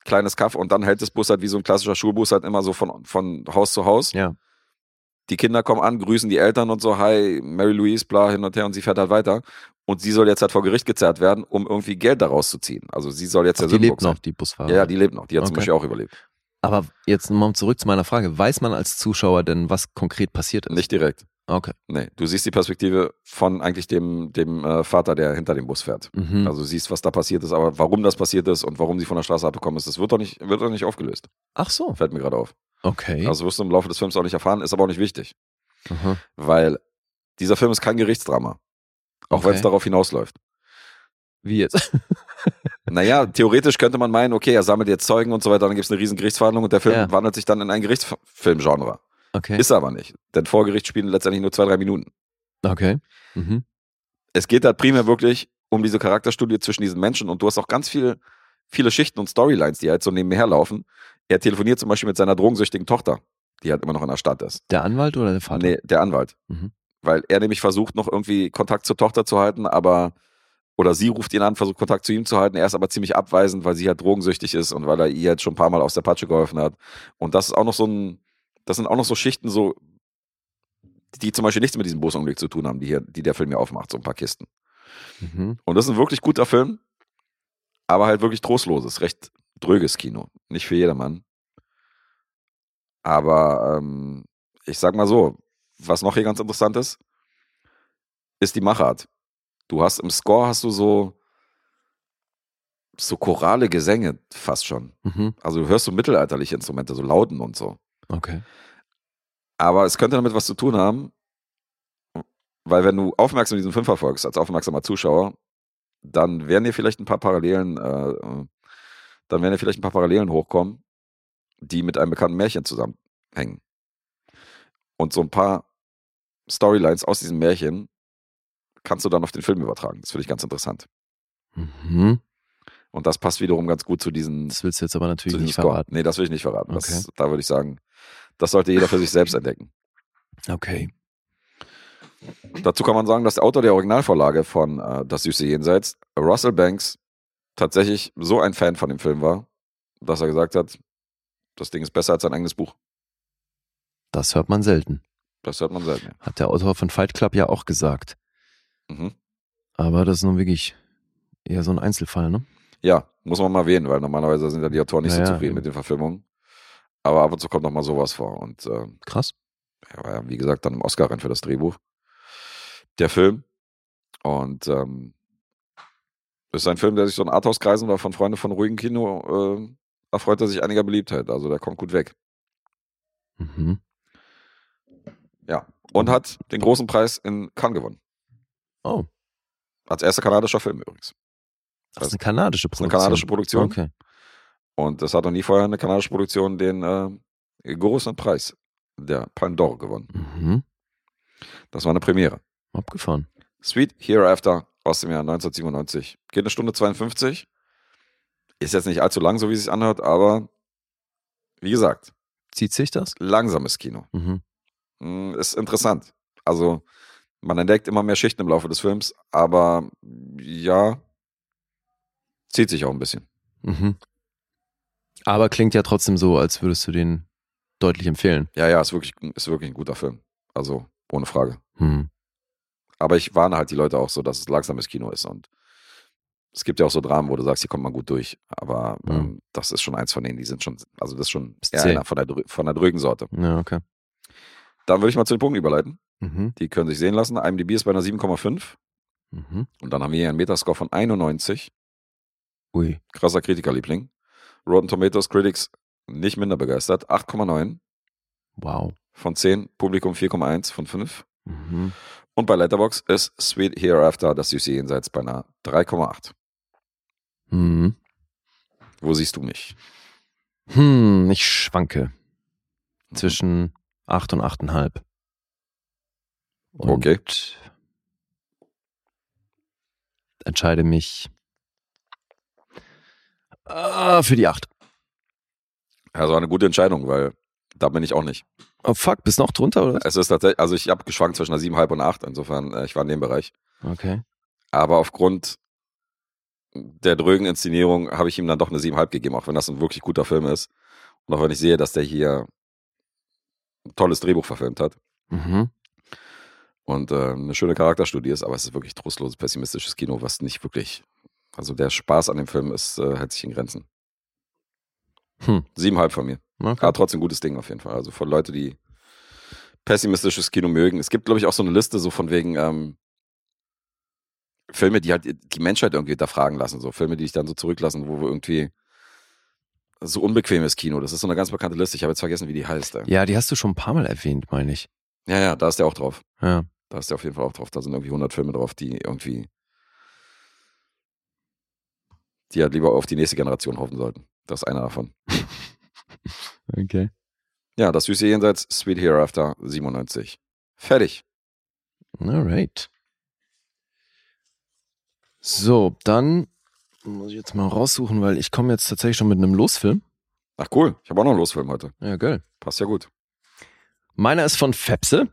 kleines Kaff und dann hält das Bus halt wie so ein klassischer Schulbus halt immer so von, von Haus zu Haus. Ja. die Kinder kommen an, grüßen die Eltern und so, hi, Mary Louise, bla, hin und her und sie fährt halt weiter. Und sie soll jetzt halt vor Gericht gezerrt werden, um irgendwie Geld daraus zu ziehen. Also sie soll jetzt Ach, der die lebt sein. noch, die Busfahrer. Ja, ja, die lebt noch. Die hat zum Okay. Beispiel auch überlebt. Aber jetzt mal zurück zu meiner Frage. Weiß man als Zuschauer denn, was konkret passiert ist? Nicht direkt. Okay. Nee, du siehst die Perspektive von eigentlich dem, dem äh, Vater, der hinter dem Bus fährt. Mhm. Also du siehst, was da passiert ist, aber warum das passiert ist und warum sie von der Straße abgekommen ist, das wird doch nicht, wird doch nicht aufgelöst. Ach so. Fällt mir gerade auf. Okay. Also wirst du im Laufe des Films auch nicht erfahren, ist aber auch nicht wichtig. Aha. Weil dieser Film ist kein Gerichtsdrama. Auch wenn es Okay. darauf hinausläuft. Wie jetzt? Naja, theoretisch könnte man meinen, okay, er sammelt jetzt Zeugen und so weiter, dann gibt es eine riesen Gerichtsverhandlung und der Film Ja. wandelt sich dann in ein Gerichtsfilmgenre. Okay. Ist er aber nicht. Denn vor Gericht spielen letztendlich nur zwei, drei Minuten. okay. Mhm. Es geht halt primär wirklich um diese Charakterstudie zwischen diesen Menschen und du hast auch ganz viel, viele Schichten und Storylines, die halt so nebenher laufen. Er telefoniert zum Beispiel mit seiner drogensüchtigen Tochter, die halt immer noch in der Stadt ist. Der Anwalt oder der Vater? Nee, der Anwalt. Mhm. Weil er nämlich versucht, noch irgendwie Kontakt zur Tochter zu halten, aber oder sie ruft ihn an, versucht Kontakt zu ihm zu halten. Er ist aber ziemlich abweisend, weil sie halt drogensüchtig ist und weil er ihr jetzt schon ein paar Mal aus der Patsche geholfen hat. Und das ist auch noch so ein, das sind auch noch so Schichten, so, die zum Beispiel nichts mit diesem Busunglück zu tun haben, die hier, die der Film hier aufmacht, so ein paar Kisten. Mhm. Und das ist ein wirklich guter Film, aber halt wirklich trostloses, recht dröges Kino. Nicht für jedermann. Aber ähm, ich sag mal so, was noch hier ganz interessant ist, ist die Machart. Du hast im Score hast du so so chorale Gesänge fast schon. Mhm. Also du hörst so mittelalterliche Instrumente, so Lauten und so. Okay. Aber es könnte damit was zu tun haben, weil wenn du aufmerksam diesen Film verfolgst, als aufmerksamer Zuschauer, dann werden dir vielleicht ein paar Parallelen, äh, dann werden dir vielleicht ein paar Parallelen hochkommen, die mit einem bekannten Märchen zusammenhängen. Und so ein paar Storylines aus diesem Märchen kannst du dann auf den Film übertragen. Das finde ich ganz interessant. Mhm. Und das passt wiederum ganz gut zu diesen Das willst du jetzt aber natürlich nicht Score. verraten. Nee, das will ich nicht verraten. Okay. Das, da würde ich sagen, das sollte jeder für sich selbst entdecken. Okay. Dazu kann man sagen, dass der Autor der Originalvorlage von äh, Das süße Jenseits, Russell Banks, tatsächlich so ein Fan von dem Film war, dass er gesagt hat, das Ding ist besser als sein eigenes Buch. Das hört man selten. Das hört man selten. Hat der Autor von Fight Club ja auch gesagt. Ja. Mhm. Aber das ist nun wirklich eher so ein Einzelfall, ne? ja, muss man mal erwähnen, weil normalerweise sind ja die Autoren nicht Ja, so ja, zufrieden eben. mit den Verfilmungen. Aber ab und zu kommt noch mal sowas vor. Und äh, Krass. er war ja, wie gesagt, dann im Oscar-Rennen für das Drehbuch. Der Film. Und ähm, ist ein Film, der sich so in Arthauskreisen oder von Freunden von ruhigem Kino äh, erfreut er sich einiger Beliebtheit. Also der kommt gut weg. Mhm. Ja. Und hat den großen Preis in Cannes gewonnen. Oh, Als erster kanadischer Film übrigens. das ist eine kanadische Das ist eine Produktion. kanadische Produktion. Okay. Und es hat noch nie vorher eine kanadische Produktion den äh, großen Preis der Palme d'Or gewonnen. Mhm. Das war eine Premiere. Abgefahren. Sweet Hereafter aus dem Jahr 1997. Geht eine Stunde 52. Ist jetzt nicht allzu lang, so wie es sich anhört, aber wie gesagt, Zieht sich das? langsames Kino. Mhm. Mm, Ist interessant. Also, man entdeckt immer mehr Schichten im Laufe des Films, aber ja, zieht sich auch ein bisschen. Mhm. Aber klingt ja trotzdem so, als würdest du den deutlich empfehlen. Ja, ja, ist wirklich, ist wirklich ein guter Film. Also, ohne Frage. Mhm. Aber ich warne halt die Leute auch so, dass es langsames Kino ist. Und es gibt ja auch so Dramen, wo du sagst, hier kommt man gut durch. Aber Mhm. ähm, das ist schon eins von denen, die sind schon, also das ist schon eher einer von der, von der drögen Sorte. Ja, okay. Dann würde ich mal zu den Punkten überleiten. Mhm. Die können sich sehen lassen. IMDb ist bei einer 7,5. Mhm. Und dann haben wir hier einen Metascore von 91. Ui. Krasser Kritikerliebling. Rotten Tomatoes Critics nicht minder begeistert. 8,9 Wow. von 10. Publikum 4,1 von 5. Mhm. Und bei Letterbox ist Sweet Hereafter, das süße Jenseits, bei einer 3,8. Mhm. Wo siehst du mich? Hm, ich schwanke zwischen 8 und 8,5. Und Okay. Entscheide mich ah, für die 8. Also eine gute Entscheidung, weil da bin ich auch nicht. Oh fuck, bist du noch drunter oder? Es ist tatsächlich, also ich habe geschwankt zwischen einer 7,5 und 8, insofern, äh, ich war in dem Bereich. Okay. Aber aufgrund der drögen Inszenierung habe ich ihm dann doch eine 7,5 gegeben, auch wenn das ein wirklich guter Film ist. Und auch wenn ich sehe, dass der hier ein tolles Drehbuch verfilmt hat. Mhm. Und äh, eine schöne Charakterstudie ist, aber es ist wirklich trostloses, pessimistisches Kino, was nicht wirklich, also der Spaß an dem Film ist, äh, hält sich in Grenzen. Hm. Siebenhalb von mir. Okay. Aber trotzdem gutes Ding auf jeden Fall. Also von Leute, die pessimistisches Kino mögen. Es gibt, glaube ich, auch so eine Liste so von wegen ähm, Filme, die halt die Menschheit irgendwie hinterfragen lassen. So Filme, die dich dann so zurücklassen, wo wir irgendwie so unbequemes Kino. Das ist so eine ganz bekannte Liste. Ich habe jetzt vergessen, wie die heißt. Ey. Ja, die hast du schon ein paar Mal erwähnt, meine ich. Ja, ja, da ist der auch drauf. Ja. Da ist der auf jeden Fall auch drauf. Da sind irgendwie 100 Filme drauf, die irgendwie die halt lieber auf die nächste Generation hoffen sollten. Das ist einer davon. Okay. Ja, das süße Jenseits, Sweet Hereafter 97. Fertig. Alright. So, dann muss ich jetzt mal raussuchen, weil ich komme jetzt tatsächlich schon mit einem Losfilm. Ach cool, ich habe auch noch einen Losfilm heute. Ja, geil. Passt ja gut. Meiner ist von Fepse.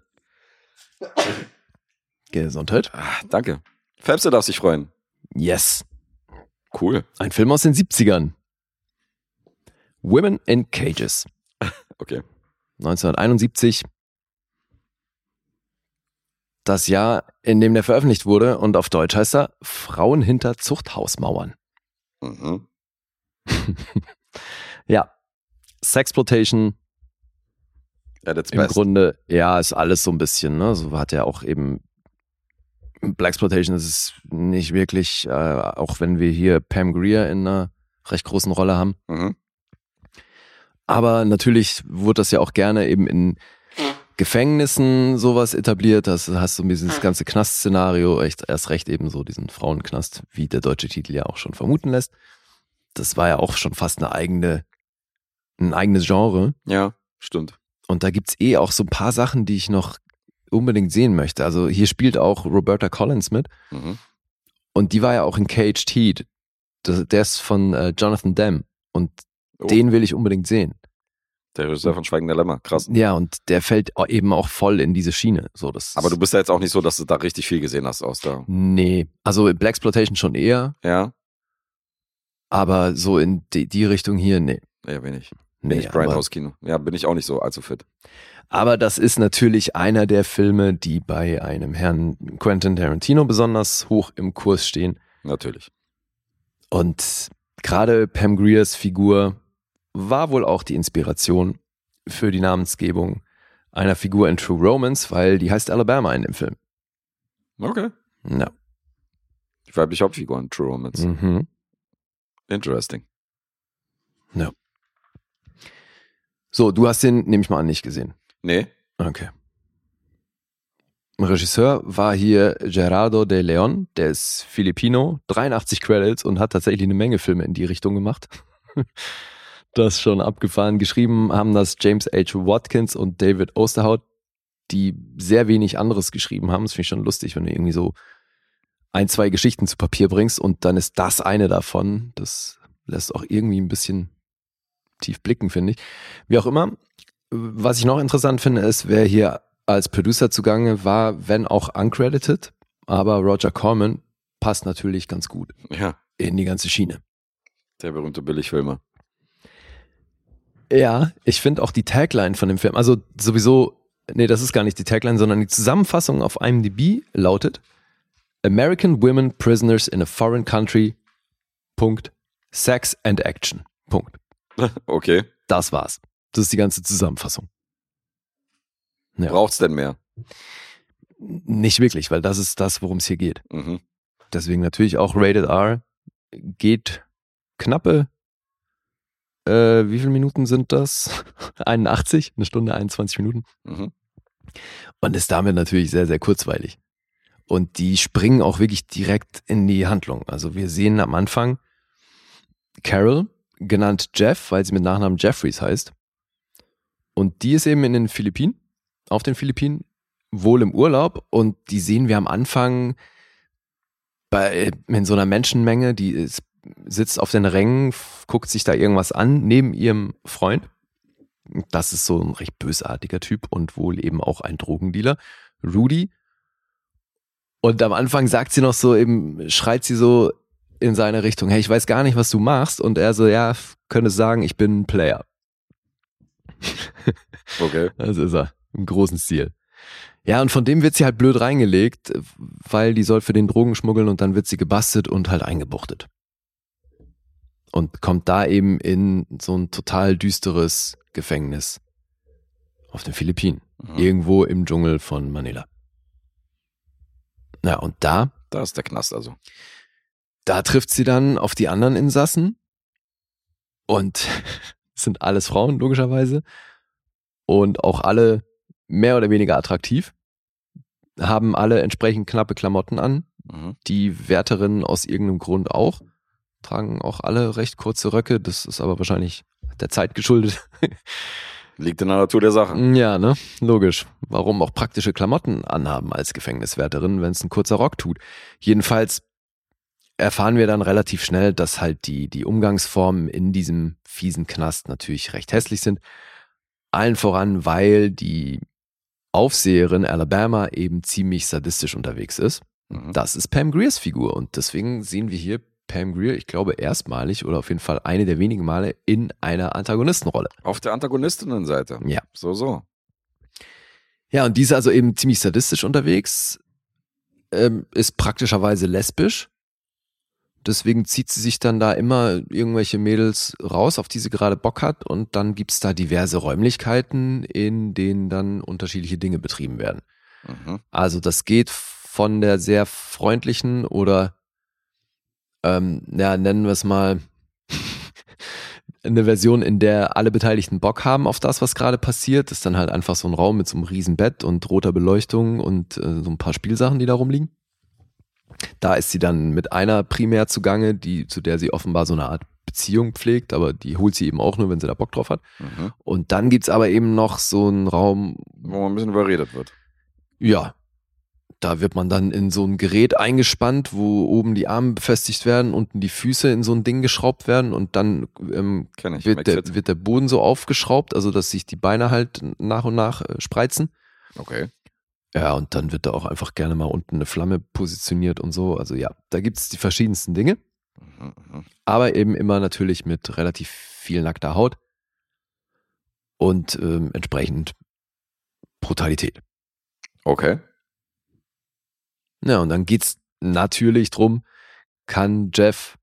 Gesundheit. Ah, danke. Fabse darf sich freuen. Yes. Cool. Ein Film aus den 70ern. Women in Cages. Okay. 1971. Das Jahr, in dem der veröffentlicht wurde und auf Deutsch heißt er Frauen hinter Zuchthausmauern. Mhm. Ja. Sexploitation Ja, that's im best. Grunde, ja, ist alles so ein bisschen, ne? So hat er auch eben Blaxploitation ist es nicht wirklich, äh, auch wenn wir hier Pam Greer in einer recht großen Rolle haben. Mhm. Aber natürlich wurde das ja auch gerne eben in Gefängnissen sowas etabliert. Das hast du dieses ganze Knast-Szenario, echt erst recht eben so diesen Frauenknast, wie der deutsche Titel ja auch schon vermuten lässt. Das war ja auch schon fast eine eigene, ein eigenes Genre. Ja, stimmt. Und da gibt's eh auch so ein paar Sachen, die ich noch unbedingt sehen möchte. Also hier spielt auch Roberta Collins mit. Mhm. Und die war ja auch in Caged Heat. Das, der ist von äh, Jonathan Demme. Und Oh, den will ich unbedingt sehen. der Regisseur von Schweigender Lämmer. Krass. Ja, und der fällt eben auch voll in diese Schiene. So, das Aber du bist ja jetzt auch nicht so, dass du da richtig viel gesehen hast aus da. Nee, also Black Exploitation schon eher, Ja? aber so in die, die Richtung hier, nee. Ja, wenig. Nee Wenig aber, Grindhouse-Kino. Ja, bin ich auch nicht so allzu fit. aber das ist natürlich einer der Filme, die bei einem Herrn Quentin Tarantino besonders hoch im Kurs stehen. Natürlich. Und gerade Pam Greers Figur war wohl auch die Inspiration für die Namensgebung einer Figur in True Romance, weil die heißt Alabama in dem Film. Okay. Ja. Die weibliche Hauptfigur in True Romance. Mhm. Interesting. So, du hast den, nehme ich mal an, nicht gesehen. Nee? Okay. Regisseur war hier Gerardo de Leon, der ist Filipino, 83 Credits und hat tatsächlich eine Menge Filme in die Richtung gemacht. Das ist schon abgefahren. Geschrieben haben das James H. Watkins und David Osterhout, die sehr wenig anderes geschrieben haben. Das finde ich schon lustig, wenn du irgendwie so ein, zwei Geschichten zu Papier bringst und dann ist das eine davon. Das lässt auch irgendwie ein bisschen tief blicken, finde ich. Wie auch immer, was ich noch interessant finde, ist, wer hier als Producer zugange war, wenn auch uncredited, aber Roger Corman passt natürlich ganz gut Ja, in die ganze Schiene. der berühmte Billigfilmer. Ja, ich finde auch die Tagline von dem Film, also sowieso, nee, das ist gar nicht die Tagline, sondern die Zusammenfassung auf IMDb lautet American Women Prisoners in a Foreign Country, Punkt, Sex and Action, Punkt. Okay. Das war's. Das ist die ganze Zusammenfassung. Ja. Braucht's denn mehr? Nicht wirklich, weil das ist das, worum es hier geht. Mhm. Deswegen natürlich auch Rated R. Geht knappe, äh, wie viele Minuten sind das? 81, eine Stunde, 21 Minuten. Mhm. Und ist damit natürlich sehr, sehr kurzweilig. Und die springen auch wirklich direkt in die Handlung. Also wir sehen am Anfang Carol, genannt Jeff, weil sie mit Nachnamen Jeffries heißt. Und die ist eben in den Philippinen, auf den Philippinen, wohl im Urlaub. Und die sehen wir am Anfang bei, in so einer Menschenmenge, die ist, sitzt auf den Rängen, guckt sich da irgendwas an, neben ihrem Freund. Das ist so ein recht bösartiger Typ und wohl eben auch ein Drogendealer. Rudy. Und am Anfang sagt sie noch so, eben schreit sie so in seine Richtung, hey, ich weiß gar nicht, was du machst. Und er so, ja, könnte sagen, ich bin ein Player. Okay. Das ist er, im großen Stil. Ja, und von dem wird sie halt blöd reingelegt, weil die soll für den Drogen schmuggeln und dann wird sie gebastelt und halt eingebuchtet. Und kommt da eben in so ein total düsteres Gefängnis auf den Philippinen. Mhm. Irgendwo im Dschungel von Manila. Na, und da, Da ist der Knast also. Da trifft sie dann auf die anderen Insassen und sind alles Frauen, logischerweise. Und auch alle mehr oder weniger attraktiv. Haben alle entsprechend knappe Klamotten an. Mhm. Die Wärterinnen aus irgendeinem Grund auch. Tragen auch alle recht kurze Röcke. Das ist aber wahrscheinlich der Zeit geschuldet. Liegt in der Natur der Sache. Ja, ne? Logisch. Warum auch praktische Klamotten anhaben als Gefängniswärterin, wenn es ein kurzer Rock tut. Jedenfalls erfahren wir dann relativ schnell, dass halt die, die Umgangsformen in diesem fiesen Knast natürlich recht hässlich sind. Allen voran, weil die Aufseherin Alabama eben ziemlich sadistisch unterwegs ist. Mhm. Das ist Pam Greers Figur und deswegen sehen wir hier Pam Greer, ich glaube erstmalig oder auf jeden Fall eine der wenigen Male in einer Antagonistenrolle. Auf der Antagonistinnenseite. Ja. So, so. Ja, und die ist also eben ziemlich sadistisch unterwegs, ähm, ist praktischerweise lesbisch. Deswegen zieht sie sich dann da immer irgendwelche Mädels raus, auf die sie gerade Bock hat. Und dann gibt's da diverse Räumlichkeiten, in denen dann unterschiedliche Dinge betrieben werden. Mhm. Also das geht von der sehr freundlichen oder, ähm, ja, nennen wir es mal, eine Version, in der alle Beteiligten Bock haben auf das, was gerade passiert. Das ist dann halt einfach so ein Raum mit so einem riesen Bett und roter Beleuchtung und äh, so ein paar Spielsachen, die da rumliegen. Da ist sie dann mit einer primär zugange, die, zu der sie offenbar so eine Art Beziehung pflegt, aber die holt sie eben auch nur, wenn sie da Bock drauf hat. Mhm. Und dann gibt's aber eben noch so einen Raum, Wo man ein bisschen überredet wird. ja, da wird man dann in so ein Gerät eingespannt, wo oben die Arme befestigt werden, unten die Füße in so ein Ding geschraubt werden und dann ähm, wird, der, wird der Boden so aufgeschraubt, also dass sich die Beine halt nach und nach äh, spreizen. Okay. Ja, und dann wird da auch einfach gerne mal unten eine Flamme positioniert und so. Also ja, da gibt's die verschiedensten Dinge, Mhm, mhm. aber eben immer natürlich mit relativ viel nackter Haut und ähm, entsprechend Brutalität. Okay. Ja, und dann geht's natürlich drum, kann Jeff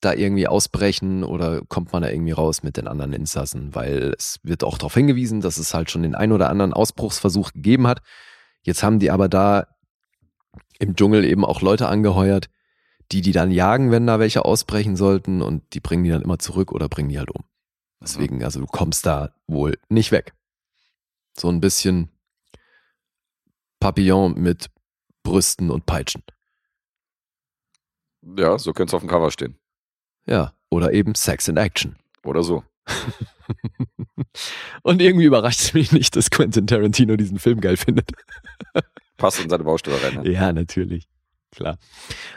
da irgendwie ausbrechen oder kommt man da irgendwie raus mit den anderen Insassen, weil es wird auch darauf hingewiesen, dass es halt schon den ein oder anderen Ausbruchsversuch gegeben hat. Jetzt haben die aber da im Dschungel eben auch Leute angeheuert, die die dann jagen, wenn da welche ausbrechen sollten und die bringen die dann immer zurück oder bringen die halt um. Deswegen, also du kommst da wohl nicht weg. So ein bisschen Papillon mit Brüsten und Peitschen. Ja, so könnte es auf dem Cover stehen. Ja, oder eben Sex in Action. Oder so. Und irgendwie überrascht es mich nicht, dass Quentin Tarantino diesen Film geil findet. Passt in seine Baustelle rein. Ne? Ja, natürlich. Klar.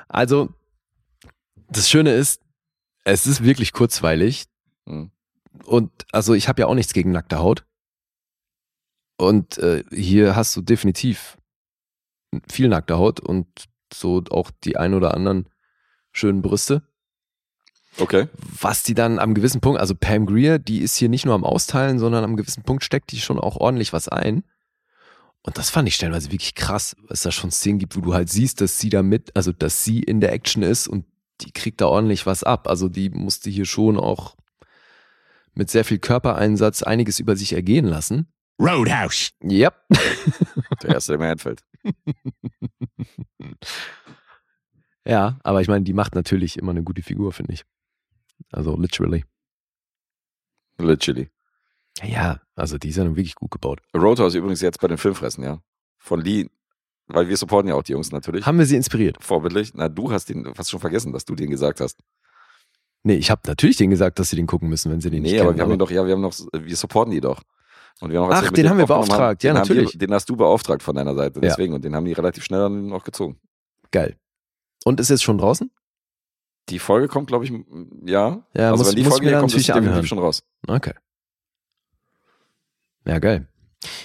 Also, das Schöne ist, es ist wirklich kurzweilig. Mhm. Und also ich habe ja auch nichts gegen nackte Haut. Und äh, hier hast du definitiv viel nackte Haut und so auch die ein oder anderen schönen Brüste. Okay. Was die dann am gewissen Punkt, also Pam Greer, die ist hier nicht nur am Austeilen, sondern am gewissen Punkt steckt die schon auch ordentlich was ein. Und das fand ich stellenweise wirklich krass, weil es da schon Szenen gibt, wo du halt siehst, dass sie da mit, also dass sie in der Action ist und die kriegt da ordentlich was ab. Also die musste hier schon auch mit sehr viel Körpereinsatz einiges über sich ergehen lassen. Roadhouse. Yep. Der erste, der mir einfällt. Ja, aber ich meine, die macht natürlich immer eine gute Figur, finde ich. Also literally. Literally. Ja, also die ja nun wirklich gut gebaut. Roadhouse übrigens jetzt bei den Filmfressen, ja. Von Lee. Weil wir supporten ja auch die Jungs natürlich. Haben wir sie inspiriert? Vorbildlich. Na, du hast den, hast schon vergessen, dass du den gesagt hast. Nee, ich habe natürlich denen gesagt, dass sie den gucken müssen, wenn sie den Nee, nicht aber kennen. wir haben ihn doch, ja, wir haben noch, wir supporten die doch. Und wir haben auch Ach, den haben wir beauftragt. Ja, natürlich. Wir, den hast du beauftragt von deiner Seite. Ja. Deswegen. Und den haben die relativ schnell dann noch gezogen. Geil. Und ist jetzt schon draußen? Die Folge kommt, glaube ich, ja. Ja, also muss- wenn die Folge mir hier kommt, ist definitiv anhören. schon raus. Okay. Ja, geil.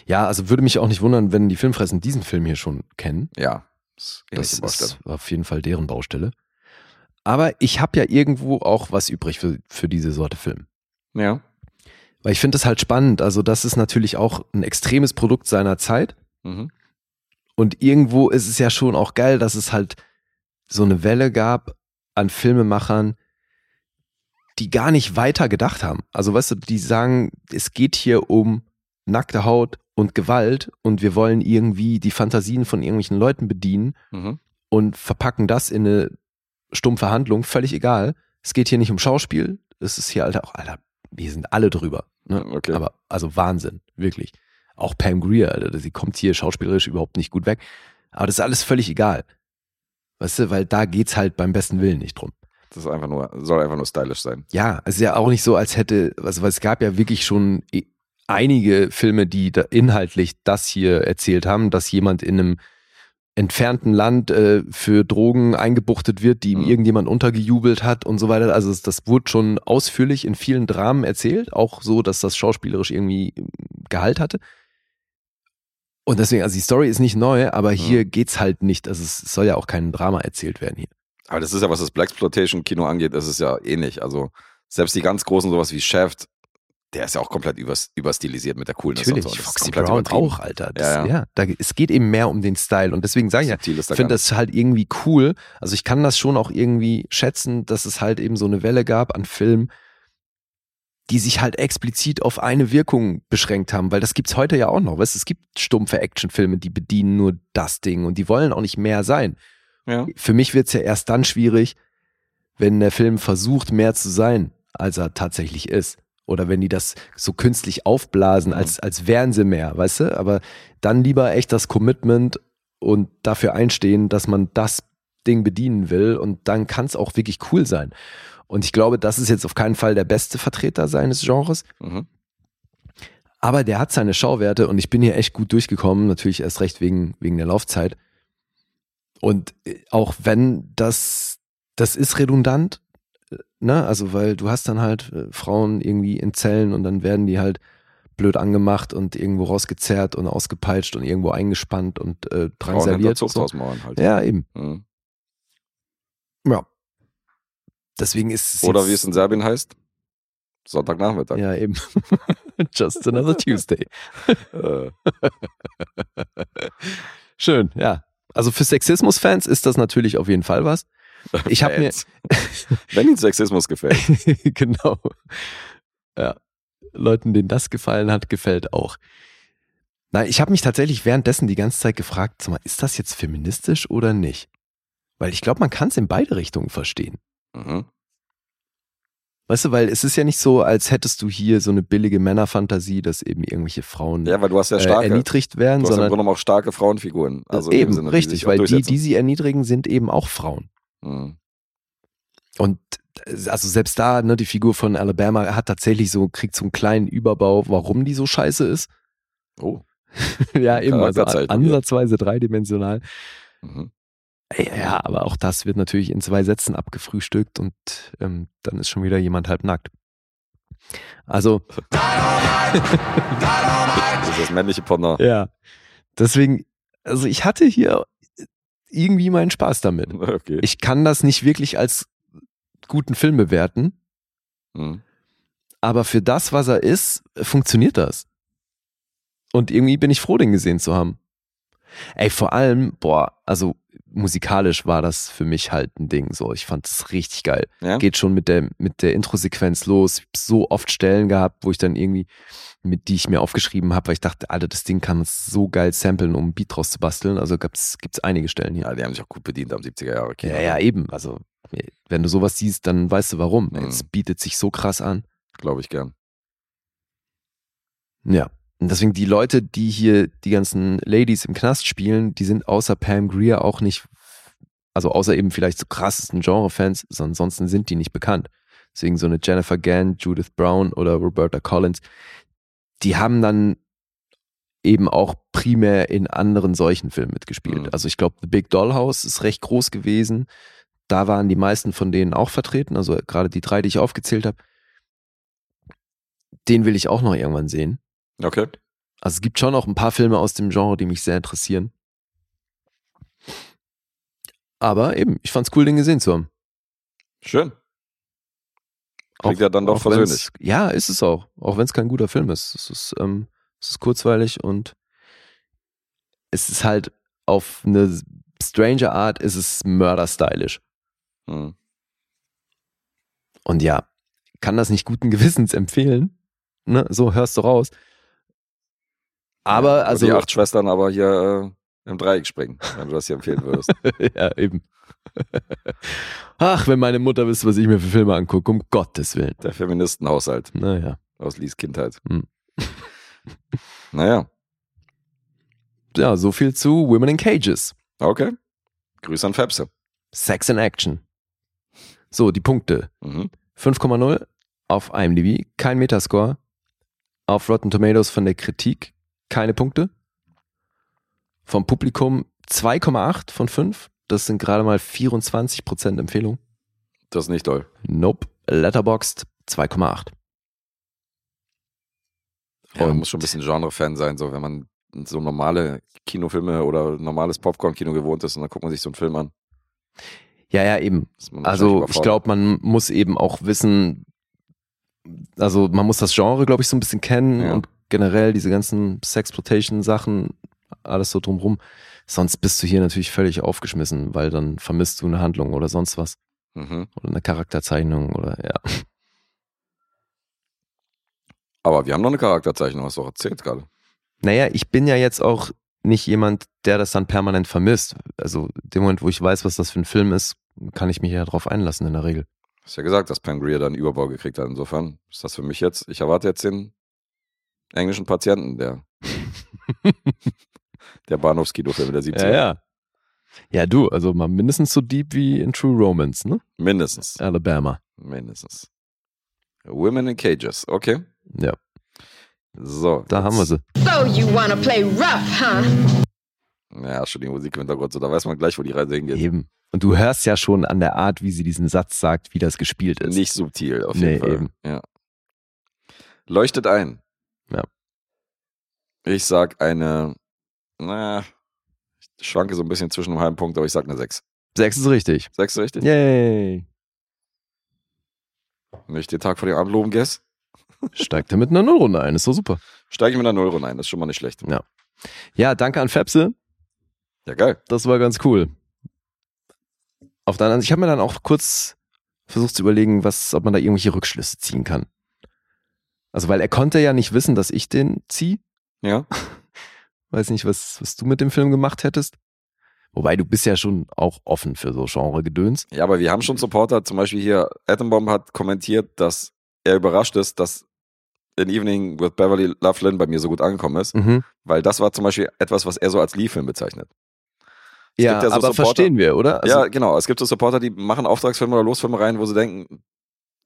Ja, also würde mich auch nicht wundern, wenn die Filmfressen diesen Film hier schon kennen. Ja. Das ist Das ist auf jeden Fall deren Baustelle. Aber ich habe ja irgendwo auch was übrig für, für diese Sorte Film. Ja. Weil ich finde das halt spannend. Also das ist natürlich auch ein extremes Produkt seiner Zeit. Mhm. Und irgendwo ist es ja schon auch geil, dass es halt so eine Welle gab an Filmemachern, die gar nicht weiter gedacht haben. Also weißt du, die sagen, es geht hier um nackte Haut und Gewalt und wir wollen irgendwie die Fantasien von irgendwelchen Leuten bedienen Mhm. und verpacken das in eine stumpfe Handlung, völlig egal. Es geht hier nicht um Schauspiel, es ist hier, Alter, auch, Alter, wir sind alle drüber. Ne? Okay. Aber, also Wahnsinn, wirklich. Auch Pam Greer, Alter, sie kommt hier schauspielerisch überhaupt nicht gut weg. Aber das ist alles völlig egal. Weißt du, weil da geht's halt beim besten Willen nicht drum. Das ist einfach nur, soll einfach nur stylisch sein. Ja, es ist ja auch nicht so, als hätte, also weil es gab ja wirklich schon einige Filme, die da inhaltlich das hier erzählt haben, dass jemand in einem entfernten Land äh, für Drogen eingebuchtet wird, die ihm Mhm. irgendjemand untergejubelt hat und so weiter. Also das, das wurde schon ausführlich in vielen Dramen erzählt, auch so, dass das schauspielerisch irgendwie ähm, Gehalt hatte. Und deswegen, also die Story ist nicht neu, aber hier geht's halt nicht, also es soll ja auch kein Drama erzählt werden hier. Aber das ist ja, was das Blaxploitation-Kino angeht, das ist ja ähnlich. Also selbst die ganz großen, sowas wie Shaft, der ist ja auch komplett übers, überstilisiert mit der Coolness Natürlich, und so. Foxy Brown auch, Alter. Das, Ja, ja, ja. da, es geht eben mehr um den Style und deswegen sage ich ja, ich finde das halt irgendwie cool. Also ich kann das schon auch irgendwie schätzen, dass es halt eben so eine Welle gab an Filmen, die sich halt explizit auf eine Wirkung beschränkt haben, weil das gibt's heute ja auch noch. Weißt, du, es gibt stumpfe Actionfilme, die bedienen nur das Ding und die wollen auch nicht mehr sein. Ja. Für mich wird's ja erst dann schwierig, wenn der Film versucht, mehr zu sein, als er tatsächlich ist. Oder wenn die das so künstlich aufblasen, als, als wären sie mehr, weißt du? Aber dann lieber echt das Commitment und dafür einstehen, dass man das Ding bedienen will und dann kann es auch wirklich cool sein. Und ich glaube, das ist jetzt auf keinen Fall der beste Vertreter seines Genres, Mhm. aber der hat seine Schauwerte und ich bin hier echt gut durchgekommen, natürlich erst recht wegen, wegen der Laufzeit. Und äh, auch wenn das, das ist redundant, äh, ne, also weil du hast dann halt äh, Frauen irgendwie in Zellen und dann werden die halt blöd angemacht und irgendwo rausgezerrt und ausgepeitscht und irgendwo eingespannt und äh, Frauen drangsaliert. So. Halt. Ja, eben. Mhm. Ja. Deswegen ist es Oder wie es in Serbien heißt, Sonntagnachmittag. Ja, eben. Just another Tuesday. Schön, ja. Also für Sexismus-Fans ist das natürlich auf jeden Fall was. Ich habe mir. Wenn ihnen Sexismus gefällt. genau. Ja. Leuten, denen das gefallen hat, gefällt auch. Nein, ich habe mich tatsächlich währenddessen die ganze Zeit gefragt, sag mal, ist das jetzt feministisch oder nicht? Weil ich glaube, man kann es in beide Richtungen verstehen. Mhm. Weißt du, weil es ist ja nicht so, als hättest du hier so eine billige Männerfantasie, dass eben irgendwelche Frauen Ja, weil du hast ja äh, starke, erniedrigt werden, du hast im sondern Grunde genommen auch starke Frauenfiguren. Also in dem eben, Sinne, die richtig, auch weil die, die sie erniedrigen, sind eben auch Frauen. Mhm. Und äh, also selbst da, ne, die Figur von Alabama hat tatsächlich so, kriegt so einen kleinen Überbau, warum die so scheiße ist. Oh. ja, eben, also ansatzweise dreidimensional. Mhm. Ja, aber auch das wird natürlich in zwei Sätzen abgefrühstückt und ähm, dann ist schon wieder jemand halb nackt. Also, Das ist das männliche Porno. ja. Deswegen, also ich hatte hier irgendwie meinen Spaß damit. Okay. Ich kann das nicht wirklich als guten Film bewerten, Mhm. aber für das, was er ist, funktioniert das. Und irgendwie bin ich froh, den gesehen zu haben. Ey, vor allem, boah, also musikalisch war das für mich halt ein Ding. So, ich fand es richtig geil. Ja? Geht schon mit der mit der Introsequenz los. Ich hab so oft Stellen gehabt, wo ich dann irgendwie mit die ich mir aufgeschrieben habe, weil ich dachte, Alter, das Ding kann man so geil samplen, um ein Beat draus zu basteln. Also gibt's gibt's einige Stellen hier. ja, die haben sich auch gut bedient am 70er Jahre Kino. Ja, ja, eben. Also wenn du sowas siehst, dann weißt du warum. Mhm. Es bietet sich so krass an. Glaube ich gern. Ja. Und deswegen die Leute, die hier die ganzen Ladies im Knast spielen, die sind außer Pam Greer auch nicht, also außer eben vielleicht so krassesten Genre-Fans, sondern ansonsten sind die nicht bekannt. Deswegen so eine Jennifer Gann, Judith Brown oder Roberta Collins, die haben dann eben auch primär in anderen solchen Filmen mitgespielt. Mhm. Also ich glaube, The Big Dollhouse ist recht groß gewesen. Da waren die meisten von denen auch vertreten, also gerade die drei, die ich aufgezählt habe. Den will ich auch noch irgendwann sehen. Okay. Also es gibt schon noch ein paar Filme aus dem Genre, die mich sehr interessieren. Aber eben, ich fand's cool, den gesehen zu haben. Schön. Klingt ja dann doch auch versöhnlich. Ja, ist es auch. Auch wenn es kein guter Film ist. Es ist, ähm, es ist kurzweilig und es ist halt auf eine strange Art ist es mörder-stylisch. Hm. Und ja, kann das nicht guten Gewissens empfehlen. Ne? So hörst du raus. Aber Ja, also die acht Schwestern aber hier äh, im Dreieck springen, wenn du das hier empfehlen würdest. ja, eben. Ach, wenn meine Mutter wüsste, was ich mir für Filme angucke, um Gottes Willen. Der Feministenhaushalt Naja. aus Lies Kindheit. Hm. Naja, Ja, so viel zu Women in Cages. okay. Grüße an Fepse. Sex in Action. So, die Punkte. Mhm. 5,0 auf IMDb, kein Metascore. Auf Rotten Tomatoes von der Kritik keine Punkte. Vom Publikum 2,8 von 5. Das sind gerade mal 24% Empfehlung. Das ist nicht toll. Nope. Letterboxd 2,8. Ja, man muss schon ein bisschen Genre-Fan sein, so wenn man so normale Kinofilme oder normales Popcorn-Kino gewohnt ist und dann guckt man sich so einen Film an. Ja, ja, eben. Also ich glaube, man muss eben auch wissen, also man muss das Genre, glaube ich, so ein bisschen kennen Ja. und generell diese ganzen Sexploitation-Sachen, alles so drumrum. Sonst bist du hier natürlich völlig aufgeschmissen, weil dann vermisst du eine Handlung oder sonst was. Mhm. Oder eine Charakterzeichnung oder ja. Aber wir haben noch eine Charakterzeichnung, hast du auch erzählt gerade. Naja, ich bin ja jetzt auch nicht jemand, der das dann permanent vermisst. Also dem Moment, wo ich weiß, was das für ein Film ist, kann ich mich ja darauf einlassen in der Regel. Hast ja gesagt, dass Pangria da einen Überbau gekriegt hat. Insofern ist das für mich jetzt, ich erwarte jetzt den englischen Patienten, der, der Bahnhofskino-Film der 70er. Ja, ja. Ja, du, also mal mindestens so deep wie in True Romance, ne? Mindestens. Alabama. Mindestens. Women in Cages, okay. Ja, So. da jetzt- haben wir sie. So you wanna play rough, huh? Ja, schon die Musik im Hintergrund, so da weiß man gleich, wo die Reise hingeht. Eben. Und du hörst ja schon an der Art, wie sie diesen Satz sagt, wie das gespielt ist. Nicht subtil, auf Nee, jeden Fall. eben. Ja. Leuchtet ein. Ja. Ich sag eine, na, ich schwanke so ein bisschen zwischen einem halben Punkt, aber ich sag eine 6. Sechs ist richtig. 6 richtig? Yay. Nicht den Tag vor dem Abend loben, Guess. Steigt er mit einer Nullrunde ein, ist so super. Steige ich mit einer Null ein, das ist schon mal nicht schlecht. Ja, danke an Fepse. Ja, geil. Das war ganz cool. Auf der anderen ich habe mir dann auch kurz versucht zu überlegen, was, ob man da irgendwelche Rückschlüsse ziehen kann. Also, weil er konnte ja nicht wissen, dass ich den ziehe. Ja. Weiß nicht, was, was du mit dem Film gemacht hättest. Wobei du bist ja schon auch offen für so Genre-Gedöns. Ja, aber wir haben schon Supporter, zum Beispiel hier, Atombomb hat kommentiert, dass er überrascht ist, dass An Evening with Beverly Loveland bei mir so gut angekommen ist, Mhm. weil das war zum Beispiel etwas, was er so als Lee-Film bezeichnet. Es Ja, ja so aber Supporter- verstehen wir, oder? Also, ja, genau. Es gibt so Supporter, die machen Auftragsfilme oder Losfilme rein, wo sie denken,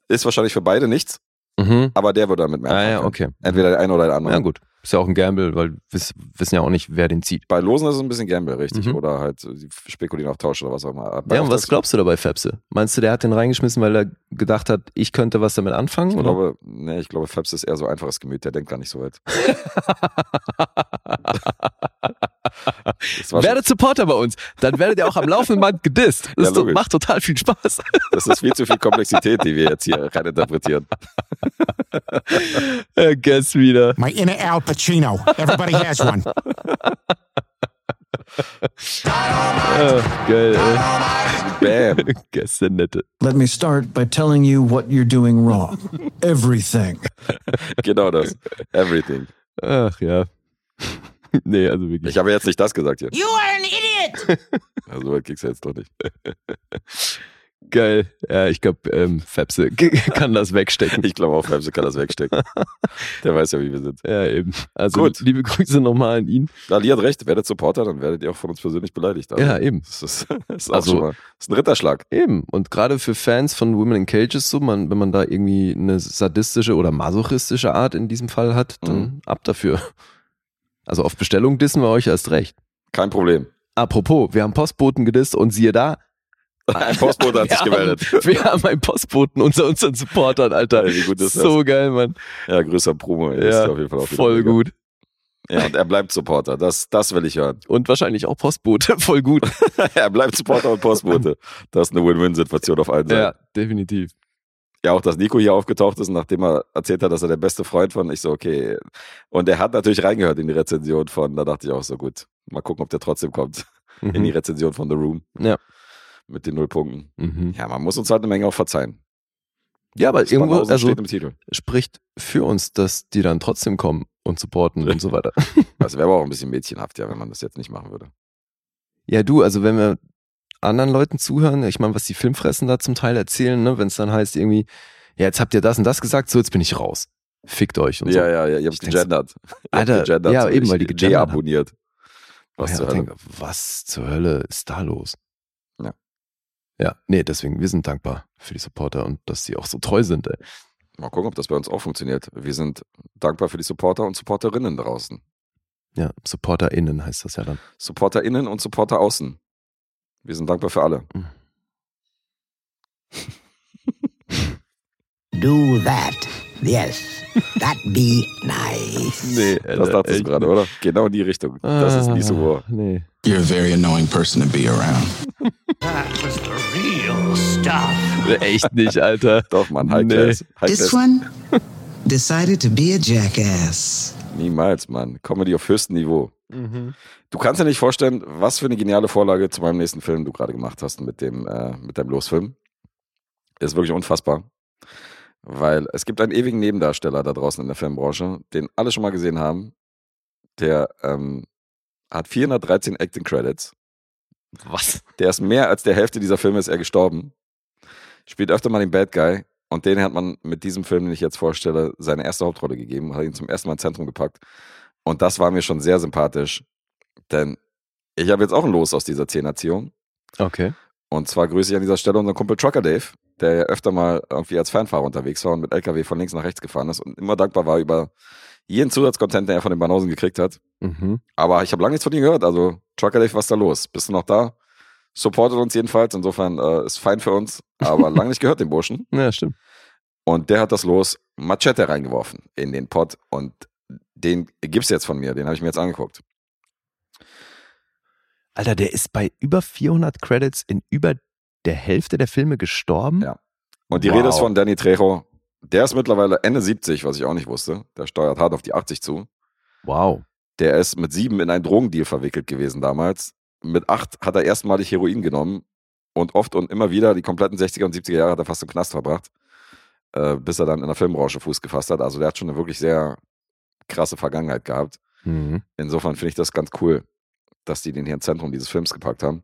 ist wahrscheinlich für beide nichts, Mhm. aber der würde damit mehr Ah, ja, okay. Entweder der eine oder der andere. Ja, gut. Ist ja auch ein Gamble, weil wir wiss- wissen ja auch nicht, wer den zieht. Bei Losen ist es ein bisschen Gamble, richtig. Mhm. Oder halt, sie spekulieren auf Tausch oder was auch immer. Bei Ja, und was glaubst du dabei, Fepse? Meinst du, der hat den reingeschmissen, weil er gedacht hat, ich könnte was damit anfangen? Ich oder? glaube, nee, ich glaube, Fabs ist eher so einfaches Gemüt, der denkt gar nicht so weit. Werdet Supporter bei uns, dann werdet ihr auch am laufenden Band gedisst. Das Ja, doch, macht total viel Spaß. das ist viel zu viel Komplexität, die wir jetzt hier reininterpretieren. Er guess wieder. My inner Al Pacino. Everybody has one. Ah, geil, ey. Bam. Guess der Nette. Let me start by telling you what you're doing wrong. Everything. Genau das. Everything. Ach ja. nee, also wirklich. Ich habe jetzt nicht das gesagt hier. You are an idiot! Also weit kriegst du jetzt doch nicht. Geil. Ja, ich glaube, ähm, Fepse kann das wegstecken. Ich glaube auch, Fabs kann das wegstecken. Der weiß ja, wie wir sind. Ja, eben. Also Gut. liebe Grüße nochmal an ihn. Ali hat recht, werdet Supporter, dann werdet ihr auch von uns persönlich beleidigt. Also, Ja, eben. Das ist, das ist auch Also- schon mal, das ist ein Ritterschlag. Eben. Und gerade für Fans von Women in Cages, so, man, wenn man da irgendwie eine sadistische oder masochistische Art in diesem Fall hat, dann Mhm. ab dafür. Also auf Bestellung dissen wir euch erst recht. Kein Problem. Apropos, wir haben Postboten gedisst und siehe da. Ein Postbote hat wir sich gemeldet. Haben, wir haben einen Postboten unter unseren Supportern, Alter. Ist so geil, Mann. Ja, größer Promo. Ja, ist auf jeden Fall auch wieder Voll gut. Ja, und er bleibt Supporter. Das, das will ich hören. Und wahrscheinlich auch Postbote. Voll gut. er bleibt Supporter und Postbote. Das ist eine Win-Win-Situation auf allen Seiten. ja, definitiv. Ja, auch, dass Nico hier aufgetaucht ist, nachdem er erzählt hat, dass er der beste Freund von, ich so, okay. Und er hat natürlich reingehört in die Rezension von, da dachte ich auch so, gut. Mal gucken, ob der trotzdem kommt Mhm. in die Rezension von The Room. Ja. Mit den Nullpunkten. Mhm. Ja, man muss uns halt eine Menge auch verzeihen. Ja, aber irgendwo, also spricht für uns, dass die dann trotzdem kommen und supporten und so weiter. Das wäre aber auch ein bisschen mädchenhaft, ja, wenn man das jetzt nicht machen würde. Ja, du, also wenn wir anderen Leuten zuhören, ich meine, was die Filmfressen da zum Teil erzählen, ne, wenn es dann heißt irgendwie, ja, jetzt habt ihr das und das gesagt, so jetzt bin ich raus. Fickt euch und so. Ja, ja, ja, ihr habt denk gegendert. Alter, gegendert, ja, so eben, weil die gegendert haben. deabonniert. Was ja, zur denke, was zur Hölle ist da los? Ja. Nee, deswegen, wir sind dankbar für die Supporter und dass sie auch so treu sind, ey. Mal gucken, ob das bei uns auch funktioniert. Wir sind dankbar für die Supporter und Supporterinnen draußen. Ja, SupporterInnen heißt das ja dann. SupporterInnen und Supporter außen. Wir sind dankbar für alle. Do that. Yes. That be nice. Nee, Das dachtest du gerade, oder? Genau in die Richtung. Das ist nie so. Ah, Nee. You're a very annoying person to be around. That was the real stuff. Echt nicht, Alter. Doch, Mann, High Nee. Class. High This one decided to be a jackass. Niemals, Mann. Comedy auf höchstem Niveau. Du kannst dir nicht vorstellen, was für eine geniale Vorlage zu meinem nächsten Film du gerade gemacht hast mit dem, äh, mit deinem Losfilm. Ist wirklich unfassbar. Weil es gibt einen ewigen Nebendarsteller da draußen in der Filmbranche, den alle schon mal gesehen haben. Der ähm, hat 413 Acting Credits. Was? Der ist mehr als der Hälfte dieser Filme ist er gestorben. Spielt öfter mal den Bad Guy. Und den hat man mit diesem Film, den ich jetzt vorstelle, seine erste Hauptrolle gegeben, hat ihn zum ersten Mal ins Zentrum gepackt. Und das war mir schon sehr sympathisch. Denn ich habe jetzt auch ein Los aus dieser Zehnerziehung. Okay. Und zwar grüße ich an dieser Stelle unseren Kumpel Trucker Dave, der ja öfter mal irgendwie als Fanfahrer unterwegs war und mit LKW von links nach rechts gefahren ist und immer dankbar war über jeden Zusatzcontent, den er von den Banausen gekriegt hat. Mhm. Aber ich habe lange nichts von ihm gehört. Also, Trucker Dave, was ist da los? Bist du noch da? Supportet uns jedenfalls. Insofern äh, ist fein für uns. Aber lange nicht gehört, den Burschen. Ja, stimmt. Und der hat das Los Machete reingeworfen in den Pot. Und den gibt's jetzt von mir. Den habe ich mir jetzt angeguckt. Alter, der ist bei über 400 Credits in über der Hälfte der Filme gestorben. Ja. Und die Wow. Rede ist von Danny Trejo. Der ist mittlerweile Ende 70, was ich auch nicht wusste. Der steuert hart auf die 80 zu. Wow. Der ist mit sieben in einen Drogendeal verwickelt gewesen damals. Mit acht hat er erstmalig Heroin genommen und oft und immer wieder die kompletten 60er und 70er Jahre hat er fast im Knast verbracht, äh, bis er dann in der Filmbranche Fuß gefasst hat. Also der hat schon eine wirklich sehr krasse Vergangenheit gehabt. Mhm. Insofern finde ich das ganz cool, dass die den hier ins Zentrum dieses Films gepackt haben.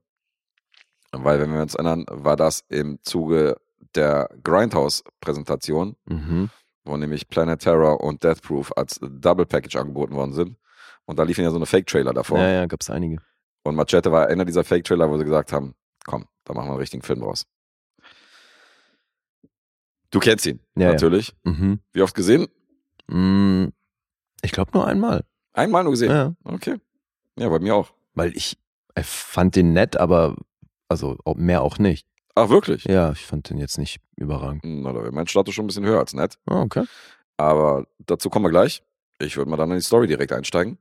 Weil, wenn wir uns erinnern, war das im Zuge der Grindhouse-Präsentation, Mhm. wo nämlich Planet Terror und Death Proof als Double Package angeboten worden sind. Und da liefen ja so eine Fake-Trailer davor. Ja, ja, gab's einige. Und Machete war einer dieser Fake-Trailer, wo sie gesagt haben, komm, da machen wir einen richtigen Film draus. Du kennst ihn, Ja, ja. natürlich. Mhm. Wie oft gesehen? Mm, Ich glaube nur einmal. Einmal nur gesehen. Ja. Okay. Ja, bei mir auch. Weil ich, ich fand den nett, aber also mehr auch nicht. Ach, wirklich? Ja, ich fand den jetzt nicht überragend. Na, da wäre mein Status schon ein bisschen höher als nett. Ah, okay. Aber dazu kommen wir gleich. Ich würde mal dann in die Story direkt einsteigen.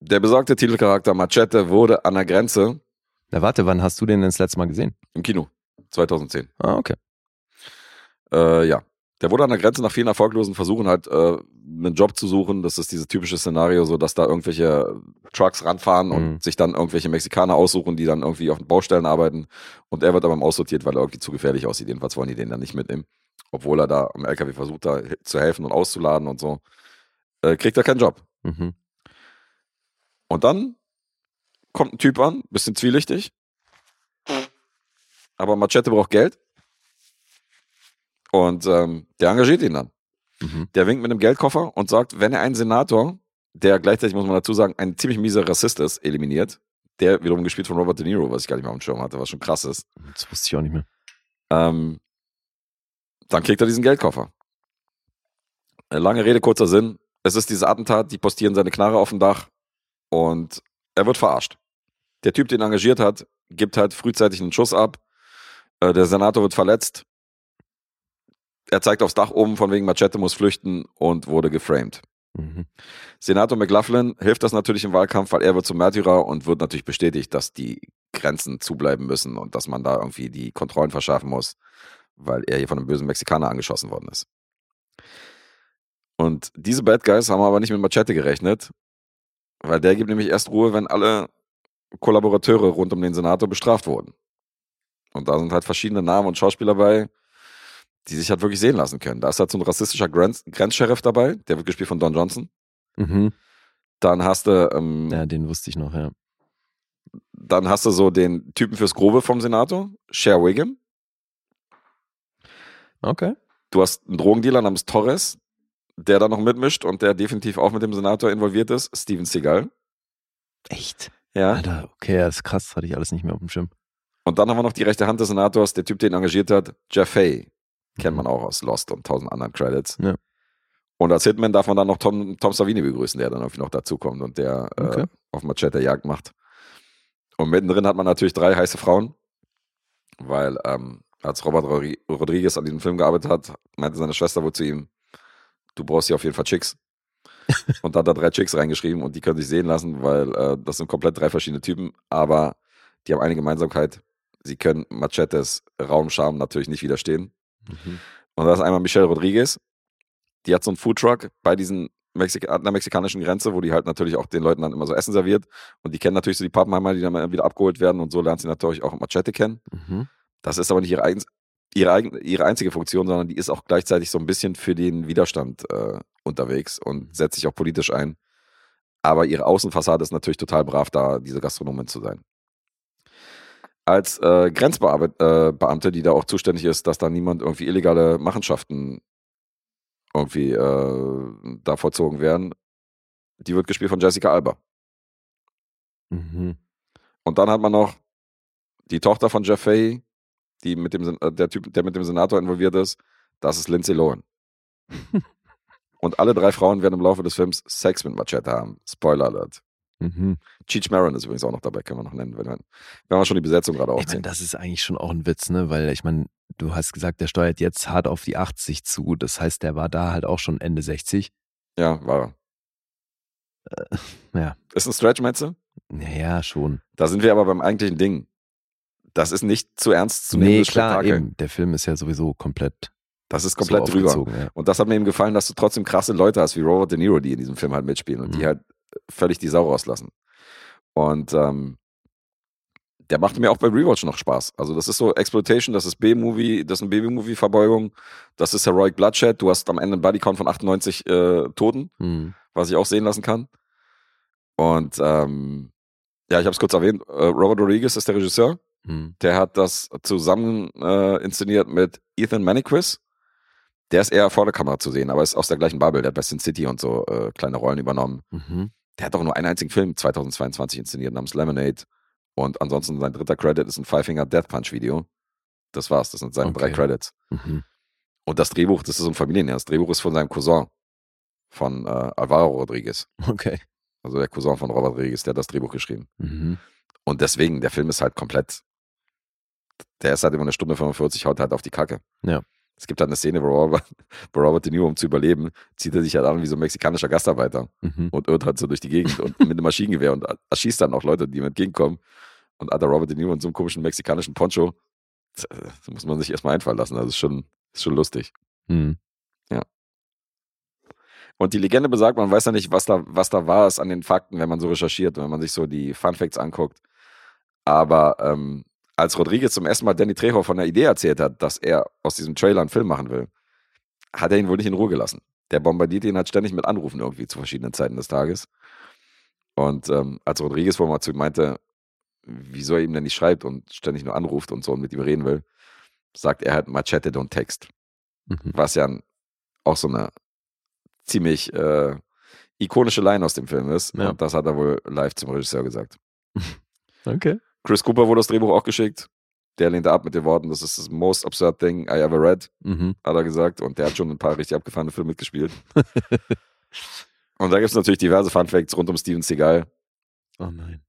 Der besagte Titelcharakter Machete wurde an der Grenze Na warte, wann hast du den denn das letzte Mal gesehen? im Kino 2010. Ah, okay. Äh, ja. Der wurde an der Grenze nach vielen erfolglosen Versuchen halt äh, einen Job zu suchen. Das ist dieses typische Szenario, so dass da irgendwelche Trucks ranfahren und Mhm. sich dann irgendwelche Mexikaner aussuchen, die dann irgendwie auf den Baustellen arbeiten. Und er wird aber aussortiert, weil er irgendwie zu gefährlich aussieht. Jedenfalls wollen die den dann nicht mitnehmen. Obwohl er da am LKW versucht, da zu helfen und auszuladen und so. Äh, kriegt er keinen Job. Mhm. Und dann kommt ein Typ an, bisschen zwielichtig. Aber Machete braucht Geld. Und ähm, der engagiert ihn dann. Mhm. Der winkt mit einem Geldkoffer und sagt, wenn er einen Senator, der gleichzeitig, muss man dazu sagen, ein ziemlich mieser Rassist ist, eliminiert, der wiederum gespielt von Robert De Niro, was ich gar nicht mehr auf dem Schirm hatte, was schon krass ist, Das wusste ich auch nicht mehr. ähm, dann kriegt er diesen Geldkoffer. Äh, Lange Rede, kurzer Sinn. Es ist dieses Attentat, die postieren seine Knarre auf dem Dach und er wird verarscht. Der Typ, den er engagiert hat, gibt halt frühzeitig einen Schuss ab. Äh, Der Senator wird verletzt. Er zeigt aufs Dach oben, von wegen Machete muss flüchten und wurde geframed. Mhm. Senator McLaughlin hilft das natürlich im Wahlkampf, weil er wird zum Märtyrer und wird natürlich bestätigt, dass die Grenzen zubleiben müssen und dass man da irgendwie die Kontrollen verschärfen muss, weil er hier von einem bösen Mexikaner angeschossen worden ist. Und diese Bad Guys haben aber nicht mit Machete gerechnet, Weil der gibt nämlich erst Ruhe, wenn alle Kollaborateure rund um den Senator bestraft wurden. Und da sind halt verschiedene Namen und Schauspieler bei, die sich halt wirklich sehen lassen können. Da ist halt so ein rassistischer Grenz Grenzsheriff dabei, der wird gespielt von Don Johnson. Mhm. Dann hast du, ähm, Ja, den wusste ich noch, ja. dann hast du so den Typen fürs Grobe vom Senator, Cher Wiggum. Okay. Du hast einen Drogendealer namens Torres, der da noch mitmischt und der definitiv auch mit dem Senator involviert ist, Steven Seagal. Echt? Ja. Alter, okay, das ist krass, hatte ich alles nicht mehr auf dem Schirm. Und dann haben wir noch die rechte Hand des Senators, der Typ, den engagiert hat, Jeff Fay. Kennt man auch aus Lost und tausend anderen Credits. Ja. Und als Hitman darf man dann noch Tom, Tom Savini begrüßen, der dann irgendwie noch dazukommt und der äh, Okay. auf Machete Jagd macht. Und mittendrin hat man natürlich drei heiße Frauen, weil ähm, als Robert Rodri- Rodriguez an diesem Film gearbeitet hat, meinte seine Schwester wohl zu ihm, du brauchst hier auf jeden Fall Chicks. und da hat er drei Chicks reingeschrieben und die können sich sehen lassen, weil äh, das sind komplett drei verschiedene Typen, aber die haben eine Gemeinsamkeit. Sie können Machetes Raumscham natürlich nicht widerstehen. Mhm. Und das ist einmal Michelle Rodriguez. Die hat so einen Foodtruck bei diesen Mexik an der mexikanischen Grenze, wo die halt natürlich auch den Leuten dann immer so Essen serviert. Und die kennen natürlich so die Pappenheimer, die dann wieder abgeholt werden und so lernt sie natürlich auch Machete kennen. Mhm. Das ist aber nicht ihre, eigens- ihre, eigen- ihre einzige Funktion, sondern die ist auch gleichzeitig so ein bisschen für den Widerstand äh, unterwegs und setzt sich auch politisch ein. Aber ihre Außenfassade ist natürlich total brav, da diese Gastronomin zu sein. Als äh, Grenzbeamte, äh, die da auch zuständig ist, dass da niemand irgendwie illegale Machenschaften irgendwie äh, da vollzogen werden, die wird gespielt von Jessica Alba. Mhm. Und dann hat man noch die Tochter von Jeff Fahey, die mit dem, äh, der Typ, der mit dem Senator involviert ist. Das ist Lindsay Lohan. Und alle drei Frauen werden im Laufe des Films Sex mit Machete haben. Spoiler Alert. Mhm. Cheech Maron ist übrigens auch noch dabei, können wir noch nennen, wenn wir, wenn wir schon die Besetzung gerade Ich meine, aufziehen. das ist eigentlich schon auch ein Witz, ne? Weil ich meine, du hast gesagt, der steuert jetzt hart auf die 80 zu. Das heißt, der war da halt auch schon Ende 60. Ja, war Äh, ja. Ist ein Stretch, meinst du? Naja, schon. Da sind wir aber beim eigentlichen Ding. Das ist nicht zu ernst zu nehmen. nee, klar, Spektakel. eben. Der Film ist ja sowieso komplett, Das ist komplett so drüber. Ja. Und das hat mir eben gefallen, dass du trotzdem krasse Leute hast, wie Robert De Niro, die in diesem Film halt mitspielen und die Mhm. halt völlig die Sau rauslassen. Und ähm, der machte mir auch bei Rewatch noch Spaß. Also das ist so Exploitation, das ist B-Movie, das ist eine B-Movie-Verbeugung, das ist Heroic Bloodshed, du hast am Ende einen Bodycount von 98 äh, Toten, Mhm. was ich auch sehen lassen kann. Und ähm, ja, ich habe es kurz erwähnt, äh, Robert Rodriguez ist der Regisseur. Mhm. Der hat das zusammen äh, inszeniert mit Ethan Maniquis. Der ist eher vor der Kamera zu sehen, aber ist aus der gleichen Bubble. Der hat bei Sin City und so äh, kleine Rollen übernommen. Mhm. Der hat auch nur einen einzigen Film 2022 inszeniert namens Lemonade. Und ansonsten sein dritter Credit ist ein Five Finger Death Punch Video. Das war's. Das sind seine drei Okay. Credits. Mhm. Und das Drehbuch, das ist so ein Familienjahr. Das Drehbuch ist von seinem Cousin, von äh, Alvaro Rodriguez. Okay. Also der Cousin von Robert Rodriguez, der hat das Drehbuch geschrieben. Mhm. Und deswegen, der Film ist halt komplett, der ist halt immer eine Stunde 45, haut halt auf die Kacke. Ja. Es gibt halt eine Szene, wo Robert, wo Robert De Niro, um zu überleben, zieht er sich halt an wie so ein mexikanischer Gastarbeiter Mhm. und irrt halt so durch die Gegend und mit einem Maschinengewehr und erschießt dann auch Leute, die ihm entgegenkommen. Und alter Robert De Niro in so einem komischen mexikanischen Poncho, das, das muss man sich erstmal einfallen lassen. Also ist schon, ist schon lustig. Mhm. Und die Legende besagt, man weiß ja nicht, was da, was da war ist an den Fakten, wenn man so recherchiert, wenn man sich so die Fun Facts anguckt. Aber ähm, als Rodriguez zum ersten Mal Danny Trejo von der Idee erzählt hat, dass er aus diesem Trailer einen Film machen will, hat er ihn wohl nicht in Ruhe gelassen. Der bombardiert ihn halt ständig mit Anrufen irgendwie zu verschiedenen Zeiten des Tages. Und ähm, als Rodriguez wohl mal zu ihm meinte, wieso er ihm denn nicht schreibt und ständig nur anruft und so und mit ihm reden will, sagt er halt Machete don't text. Mhm. Was ja auch so eine ziemlich äh, ikonische Line aus dem Film ist. Ja. Und das hat er wohl live zum Regisseur gesagt. Okay. Chris Cooper wurde das Drehbuch auch geschickt. Der lehnte ab mit den Worten, das ist das most absurd thing I ever read, Mhm. hat er gesagt. Und der hat schon ein paar richtig abgefahrene Filme mitgespielt. Und da gibt es natürlich diverse Fun Facts rund um Steven Seagal. Oh nein.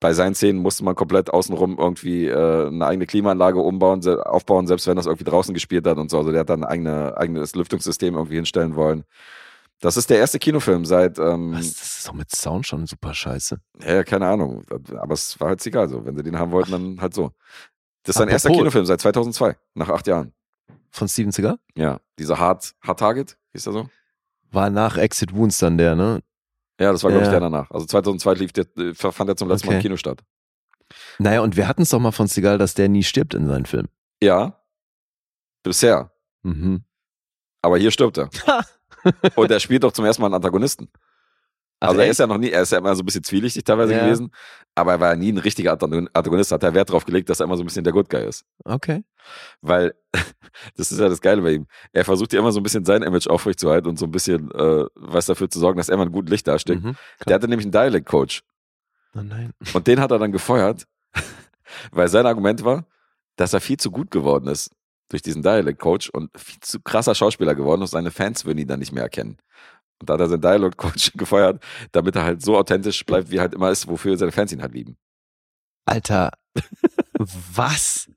Bei seinen Szenen musste man komplett außenrum irgendwie äh, eine eigene Klimaanlage umbauen, se- aufbauen, selbst wenn das irgendwie draußen gespielt hat und so. Also der hat dann ein eigene, eigenes Lüftungssystem irgendwie hinstellen wollen. Das ist der erste Kinofilm seit, ähm, Was? Das ist doch mit Sound schon super scheiße. ja, keine Ahnung. Aber es war halt egal so. Wenn sie den haben wollten, dann halt so. Das ist sein erster Kinofilm seit 2002, nach acht Jahren. Von Steven Seagal? Ja, dieser Hard, Hard Target, hieß er so? War nach Exit Wounds dann der, ne? Ja, das war, glaube ich, der danach. Also 2002 lief der, äh, fand er zum letzten Mal im Okay. Kino statt. Naja, und wir hatten es doch mal von Seagal, dass der nie stirbt in seinen Filmen. Ja. Bisher. Mhm. Aber hier stirbt er. Und er spielt doch zum ersten Mal einen Antagonisten. Also er ist ja noch nie, er ist ja immer so ein bisschen zwielichtig teilweise Ja. gewesen, aber er war nie ein richtiger Antagon- Antagonist, hat er Wert darauf gelegt, dass er immer so ein bisschen der Good Guy ist. Okay. Weil, das ist ja das Geile bei ihm. Er versucht ja immer so ein bisschen sein Image aufrechtzuerhalten und so ein bisschen äh, was dafür zu sorgen, dass er immer ein gutes Licht dasteht. Mhm. Der hatte nämlich einen Dialect-Coach Oh nein. und den hat er dann gefeuert, weil sein Argument war, dass er viel zu gut geworden ist durch diesen Dialect-Coach und viel zu krasser Schauspieler geworden ist. Seine Fans würden ihn dann nicht mehr erkennen. Und da hat er seinen Dialog-Coach gefeuert, damit er halt so authentisch bleibt, wie er halt immer ist, wofür seine Fans ihn halt lieben. Alter, was?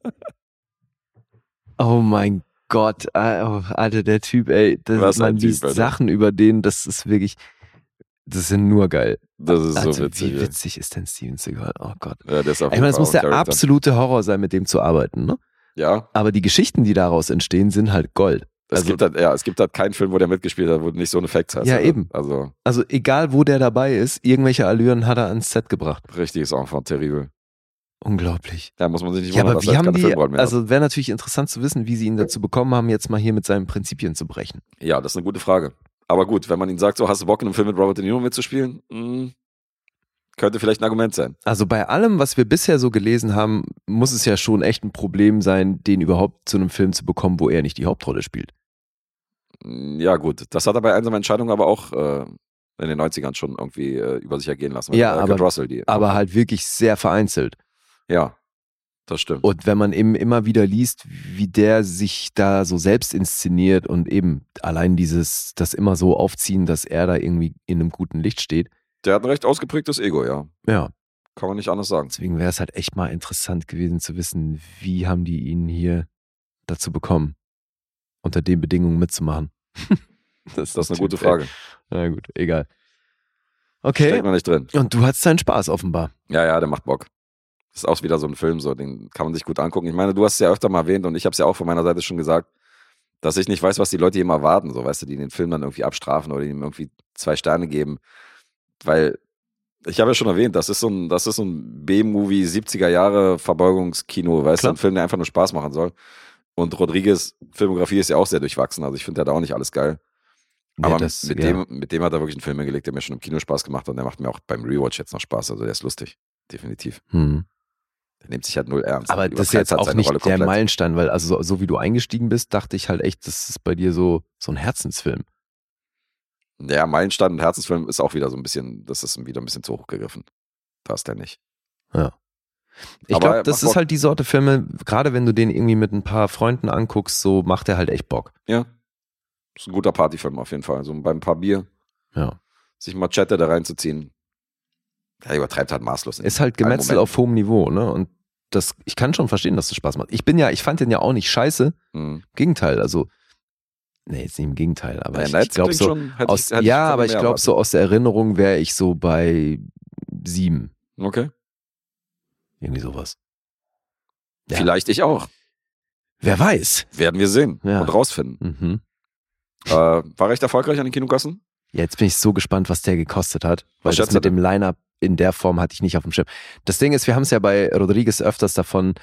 Oh mein Gott, äh, oh, Alter, der Typ, ey, das, Was man Typ, liest Alter. Sachen über den, das ist wirklich, das ist nur geil. Das ist Alter, so witzig. wie ey. witzig ist denn Steven Seagal? Oh Gott. Ja, der ist auf Ich meine, es Fall muss der absolute Horror sein, mit dem zu arbeiten, ne? Ja, Aber die Geschichten, die daraus entstehen, sind halt Gold. es Also- gibt halt, ja, es gibt halt keinen Film, wo der mitgespielt hat, wo du nicht so einen Effekt hast. Ja, also, eben. Also, Also egal, wo der dabei ist, irgendwelche Allüren hat er ans Set gebracht. richtiges Enfant terrible. Unglaublich. Da muss man sich nicht Ja, wundern, aber wie er haben die, also wäre natürlich interessant zu wissen, wie sie ihn dazu bekommen haben, jetzt mal hier mit seinen Prinzipien zu brechen. Ja, das ist eine gute Frage. Aber gut, wenn man ihn sagt, so hast du Bock in einem Film mit Robert De Niro mitzuspielen, hm, könnte vielleicht ein Argument sein. Also bei allem, was wir bisher so gelesen haben, muss es ja schon echt ein Problem sein, den überhaupt zu einem Film zu bekommen, wo er nicht die Hauptrolle spielt. Hm, Ja, gut. Das hat er bei einsamer Entscheidung aber auch äh, in den 90ern schon irgendwie äh, über sich ergehen lassen. Ja, aber- Russell, die. Aber halt wirklich sehr vereinzelt. Ja, das stimmt. Und wenn man eben immer wieder liest, wie der sich da so selbst inszeniert und eben allein dieses, das immer so aufziehen, dass er da irgendwie in einem guten Licht steht. Der hat ein recht ausgeprägtes Ego, ja. Ja, Kann man nicht anders sagen. deswegen wäre es halt echt mal interessant gewesen zu wissen, wie haben die ihn hier dazu bekommen, unter den Bedingungen mitzumachen. Das ist eine gute Typ, ey. Frage. Na gut, egal. Okay. Steckt man nicht drin. Und du hattest deinen Spaß offenbar. Ja, ja, der macht Bock. Das ist auch wieder so ein Film, so, den kann man sich gut angucken. Ich meine, du hast es ja öfter mal erwähnt und ich habe es ja auch von meiner Seite schon gesagt, dass ich nicht weiß, was die Leute hier immer erwarten, so, weißt du, die den Film dann irgendwie abstrafen oder ihm irgendwie zwei Sterne geben. Weil, ich habe ja schon erwähnt, das ist so ein, das ist so ein B-Movie 70er Jahre Verbeugungskino, weißt du, ein Film, der einfach nur Spaß machen soll. Und Rodriguez Filmografie ist ja auch sehr durchwachsen, also ich finde, der hat auch nicht alles geil. Ja, Aber das- mit, ja. dem, mit dem hat er wirklich einen Film hingelegt, der mir schon im Kino Spaß gemacht hat und der macht mir auch beim Rewatch jetzt noch Spaß. Also der ist lustig. Definitiv. Hm. Der nimmt sich halt null ernst. Aber das ist jetzt auch nicht Rolle der. Meilenstein, weil also so, so wie du eingestiegen bist, dachte ich halt echt, das ist bei dir so, so ein Herzensfilm. Ja, Meilenstein und Herzensfilm ist auch wieder so ein bisschen, das ist wieder ein bisschen zu hoch gegriffen. Da ist der nicht. Ich Aber glaube, das ist halt die Sorte Filme, gerade wenn du den irgendwie mit ein paar Freunden anguckst, so macht er halt echt Bock. Ja. Ist ein guter Partyfilm auf jeden Fall. Also beim paar Bier Ja. sich Machete da reinzuziehen. Er übertreibt halt maßlos. Ist halt Gemetzel auf hohem Niveau, ne? Und das, ich kann schon verstehen, dass das Spaß macht. Ich bin ja, ich fand den ja auch nicht scheiße. Mhm. Im Gegenteil, also, nee, jetzt nicht im Gegenteil, aber Ja, ich, ich glaube so, schon- hätte ich- aus, hätte ich ja, aber ich glaube so aus der Erinnerung wäre ich so bei sieben, Okay. irgendwie sowas. Ja. Vielleicht ich auch. Wer weiß. Werden wir sehen Ja. und rausfinden. Mhm. Äh, war recht erfolgreich an den Kinokassen? Jetzt bin ich so gespannt, was der gekostet hat. Weil Was das mit dem Line-Up in der Form hatte ich nicht auf dem Schirm. Das Ding ist, wir haben es ja bei Rodriguez öfters davon,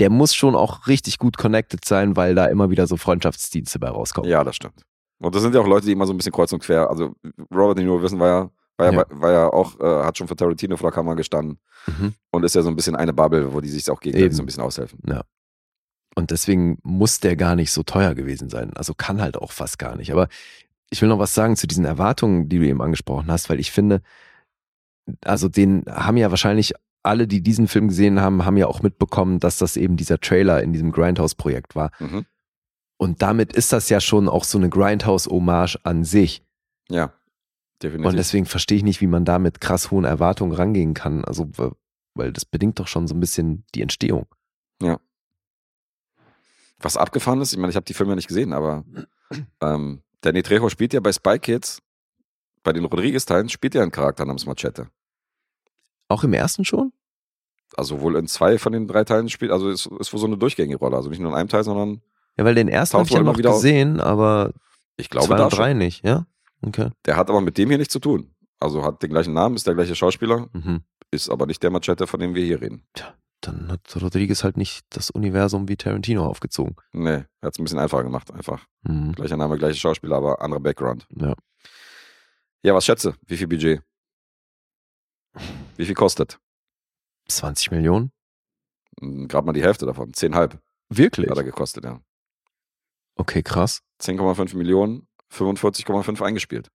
der muss schon auch richtig gut connected sein, weil da immer wieder so Freundschaftsdienste bei rauskommen. Ja, das stimmt. Und das sind ja auch Leute, die immer so ein bisschen kreuz und quer. Also Robert De Niro wissen wir ja, war ja, Ja. War ja auch, äh, hat schon für Tarantino vor der Kamera gestanden Mhm. und ist ja so ein bisschen eine Bubble, wo die sich auch gegenseitig Eben. so ein bisschen aushelfen. Und deswegen muss der gar nicht so teuer gewesen sein. Also kann halt auch fast gar nicht. Aber ich will noch was sagen zu diesen Erwartungen, die du eben angesprochen hast, weil ich finde, also den haben ja wahrscheinlich alle, die diesen Film gesehen haben, haben ja auch mitbekommen, dass das eben dieser Trailer in diesem Grindhouse-Projekt war. Mhm. Und damit ist das ja schon auch so eine Grindhouse-Hommage an sich. Ja, definitiv. Und deswegen verstehe ich nicht, wie man da mit krass hohen Erwartungen rangehen kann. Also, weil das bedingt doch schon so ein bisschen die Entstehung. Was abgefahren ist, ich meine, ich habe die Filme nicht gesehen, aber ähm, Danny Trejo spielt ja bei Spy Kids, bei den Rodriguez-Teilen, spielt ja einen Charakter namens Machete. Auch im ersten schon? Also wohl in zwei von den drei Teilen spielt, also ist, ist wohl so eine durchgängige Rolle. Also nicht nur in einem Teil, sondern Ja, weil den ersten habe ich ja noch wieder auf. gesehen, aber ich glaube zwei da und drei schon. nicht, ja? Okay. Der hat aber mit dem hier nichts zu tun. Also hat den gleichen Namen, ist der gleiche Schauspieler, Mhm. ist aber nicht der Machete, von dem wir hier reden. Dann hat Rodriguez halt nicht das Universum wie Tarantino aufgezogen. Nee, er hat es ein bisschen einfacher gemacht, einfach. Mhm. Gleicher Name, gleiche Schauspieler, aber anderer Background. Ja. Ja, was schätze? Wie viel Budget? Wie viel kostet? 20 Millionen? Gerade mal die Hälfte davon. 10,5 Wirklich? hat er gekostet, ja. Okay, krass. 10,5 Millionen, 45,5 eingespielt.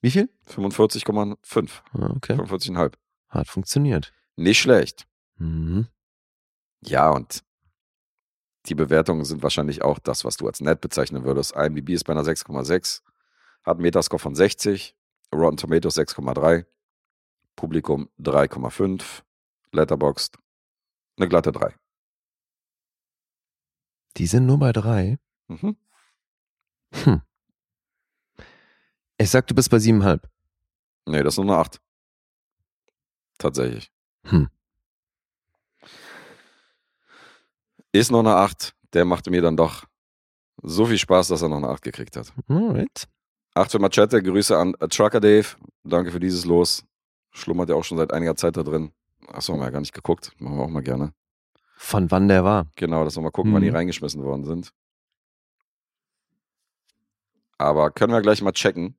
Wie viel? 45,5. Ah, Okay. 45,5. Hat funktioniert. Nicht schlecht. Mhm. Ja, und die Bewertungen sind wahrscheinlich auch das, was du als nett bezeichnen würdest. IMDb ist bei einer 6,6, hat einen Metascore von 60, Rotten Tomatoes 6,3, Publikum 3,5, Letterboxd eine glatte 3. Die sind nur bei drei. Mhm. Hm. Ich sag, du bist bei siebeneinhalb. Nee, das ist nur eine 8. Tatsächlich. Hm. Ist noch eine 8. Der machte mir dann doch so viel Spaß, dass er noch eine 8 gekriegt hat. Alright. 8 für Machete, Grüße an äh, Trucker Dave. Danke für dieses Los. Schlummert ja auch schon seit einiger Zeit da drin. Achso, haben wir ja gar nicht geguckt. Machen wir auch mal gerne. Von wann der war. Genau, dass wir mal gucken, wann die Mhm. reingeschmissen worden sind. Aber können wir gleich mal checken.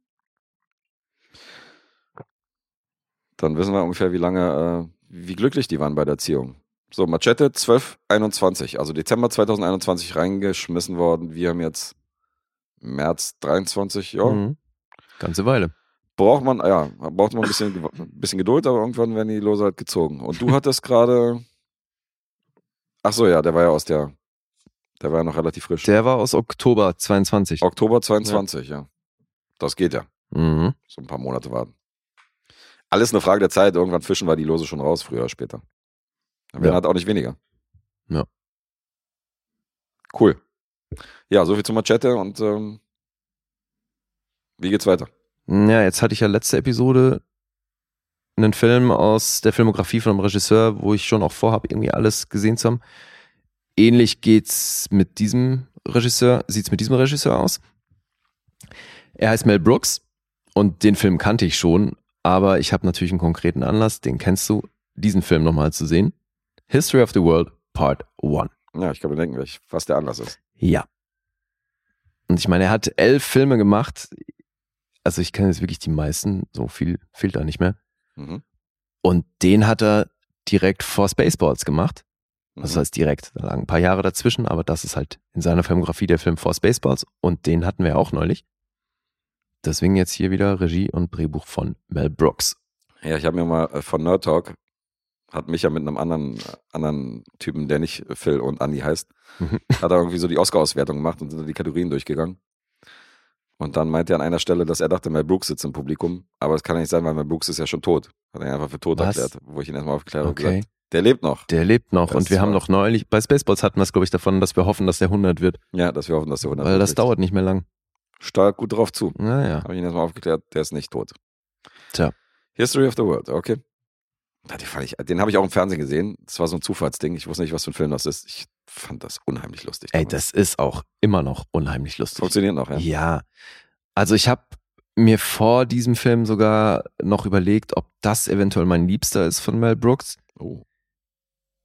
Dann wissen wir ungefähr, wie lange, äh, wie glücklich die waren bei der Erziehung. So, Machete 1221, also Dezember 2021 reingeschmissen worden. Wir haben jetzt März 23, ja. Mhm. Ganze Weile. Braucht man, ja, braucht man ein bisschen, ein bisschen Geduld, aber irgendwann werden die Lose halt gezogen. Und du hattest gerade, ach so, ja, der war ja aus der, der war ja noch relativ frisch. Der war aus Oktober 22. Oktober 22, ja. Das geht ja. Mhm. So ein paar Monate warten. Alles eine Frage der Zeit. Irgendwann fischen wir die Lose schon raus, früher oder später. Dann Ja. halt auch nicht weniger. Ja. Cool. Ja, soviel zu Machete und ähm, wie geht's weiter? Ja, jetzt hatte ich ja letzte Episode einen Film aus der Filmografie von einem Regisseur, wo ich schon auch vorhabe, irgendwie alles gesehen zu haben. Ähnlich geht's mit diesem Regisseur, sieht's mit diesem Regisseur aus. Er heißt Mel Brooks und den Film kannte ich schon, aber ich habe natürlich einen konkreten Anlass, den kennst du, diesen Film nochmal zu sehen. History of the World Part 1. Ja, ich kann mir denken, was der Anlass ist. Ja. Und ich meine, er hat elf Filme gemacht. Also ich kenne jetzt wirklich die meisten, so viel fehlt da nicht mehr. Mhm. Und den hat er direkt vor Spaceballs gemacht. Das Mhm. heißt direkt, da lagen ein paar Jahre dazwischen, aber das ist halt in seiner Filmografie der Film vor Spaceballs und den hatten wir auch neulich. Deswegen jetzt hier wieder Regie und Drehbuch von Mel Brooks. Ja, ich habe mir mal äh, von Nerd Talk, hat mich ja mit einem anderen, äh, anderen Typen, der nicht Phil und Andy heißt, Mhm. hat er irgendwie so die Oscar-Auswertung gemacht und sind dann die Kategorien durchgegangen. Und dann meinte er an einer Stelle, dass er dachte, Mel Brooks sitzt im Publikum. Aber das kann ja nicht sein, weil Mel Brooks ist ja schon tot. Hat er ihn einfach für tot Was? erklärt, wo ich ihn erstmal aufgeklärt habe. Okay. Gesagt, der lebt noch. Der lebt noch Das und wir haben noch neulich, bei Spaceballs hatten wir es, glaube ich, davon, dass wir hoffen, dass der 100 wird, Ja, dass wir hoffen, dass der 100 weil das kriegt. dauert nicht mehr lang. Stark gut drauf zu. Naja. Habe ich ihn erstmal aufgeklärt, der ist nicht tot. Tja. History of the World, okay. Den, den habe ich auch im Fernsehen gesehen. Das war so ein Zufallsding. Ich wusste nicht, was für ein Film das ist. Ich fand das unheimlich lustig. Ey, damals. das ist auch immer noch unheimlich lustig. funktioniert noch, ja. Ja. Also ich habe mir vor diesem Film sogar noch überlegt, ob das eventuell mein Liebster ist von Mel Brooks. Oh.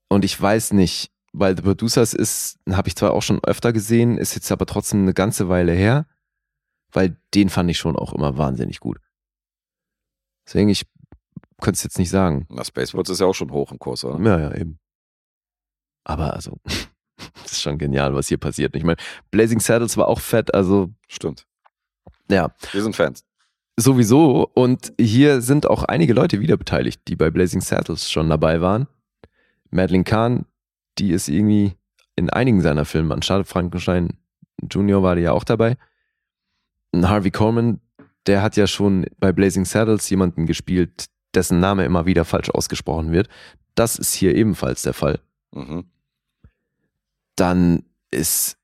Und ich weiß nicht, weil The Producers ist, habe ich zwar auch schon öfter gesehen, ist jetzt aber trotzdem eine ganze Weile her, weil den fand ich schon auch immer wahnsinnig gut. Deswegen, ich könnte es jetzt nicht sagen. Na, Spaceballs ist ja auch schon hoch im Kurs, oder? Ja, ja, eben. Aber also, das ist schon genial, was hier passiert. Ich meine, Blazing Saddles war auch fett, also Stimmt. ja, Wir sind Fans. sowieso. Und hier sind auch einige Leute wieder beteiligt, die bei Blazing Saddles schon dabei waren. Madeline Kahn, die ist irgendwie in einigen seiner Filme, anstatt Frankenstein Junior war die ja auch dabei. Und Harvey Korman, der hat ja schon bei Blazing Saddles jemanden gespielt, dessen Name immer wieder falsch ausgesprochen wird. Das ist hier ebenfalls der Fall. Mhm. Dann ist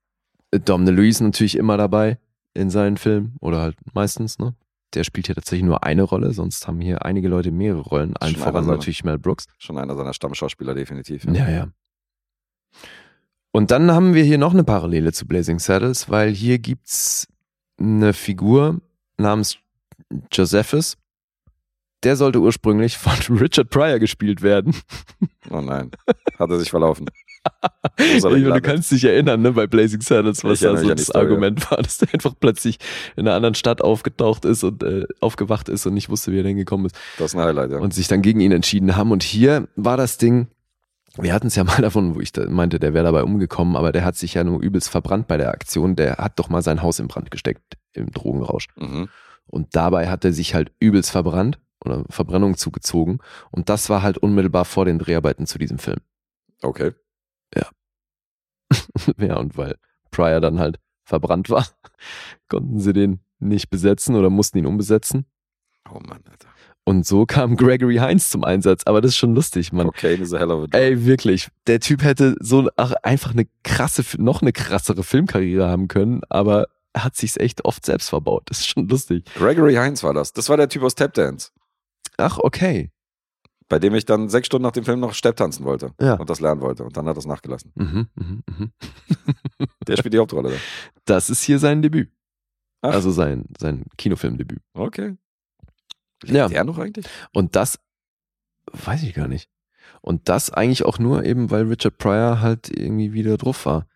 Dom DeLuise natürlich immer dabei in seinen Filmen oder halt meistens, ne? Der spielt hier tatsächlich nur eine Rolle, sonst haben hier einige Leute mehrere Rollen. Allen voran einer seiner- natürlich Mel Brooks. Schon einer seiner Stammschauspieler, definitiv. Ja, ja. Und dann haben wir hier noch eine Parallele zu Blazing Saddles, weil hier gibt's eine Figur namens Josephus der sollte ursprünglich von Richard Pryor gespielt werden. Oh nein. Hat er sich verlaufen. Du kannst dich erinnern, ne, bei Blazing Saddles, was da so das Argument war, dass der einfach plötzlich in einer anderen Stadt aufgetaucht ist und äh, aufgewacht ist und nicht wusste, wie er denn gekommen ist. Das ist ein Highlight, ja. und sich dann gegen ihn entschieden haben. Und hier war das Ding, wir hatten es ja mal davon, wo ich da meinte, der wäre dabei umgekommen, aber der hat sich ja nur übelst verbrannt bei der Aktion. Der hat doch mal sein Haus in Brand gesteckt im Drogenrausch. mhm. Und dabei hat er sich halt übelst verbrannt oder Verbrennung zugezogen. Und das war halt unmittelbar vor den Dreharbeiten zu diesem Film. Okay. ja, und weil Pryor dann halt verbrannt war, konnten sie den nicht besetzen oder mussten ihn umbesetzen. Oh Mann, Alter. Und so kam Gregory Hines zum Einsatz. Aber das ist schon lustig, Mann. Cocaine is a hell of a. Ey, wirklich. Der Typ hätte so ach, einfach eine krasse, noch eine krassere Filmkarriere haben können, aber er hat sich's echt oft selbst verbaut. Das ist schon lustig. Gregory Hines war das. Das war der Typ aus Tap Dance, Ach, okay. Bei dem ich dann sechs Stunden nach dem Film noch Stepp tanzen wollte Ja. und das lernen wollte. Und dann hat er es nachgelassen. Mhm, mhm, mhm. Der spielt die Hauptrolle da. Das ist hier sein Debüt. Ach. Also sein, sein Kinofilmdebüt. Okay. Lebt Ja. der noch eigentlich? Und das weiß ich gar nicht. Und das eigentlich auch nur eben, weil Richard Pryor halt irgendwie wieder drauf war.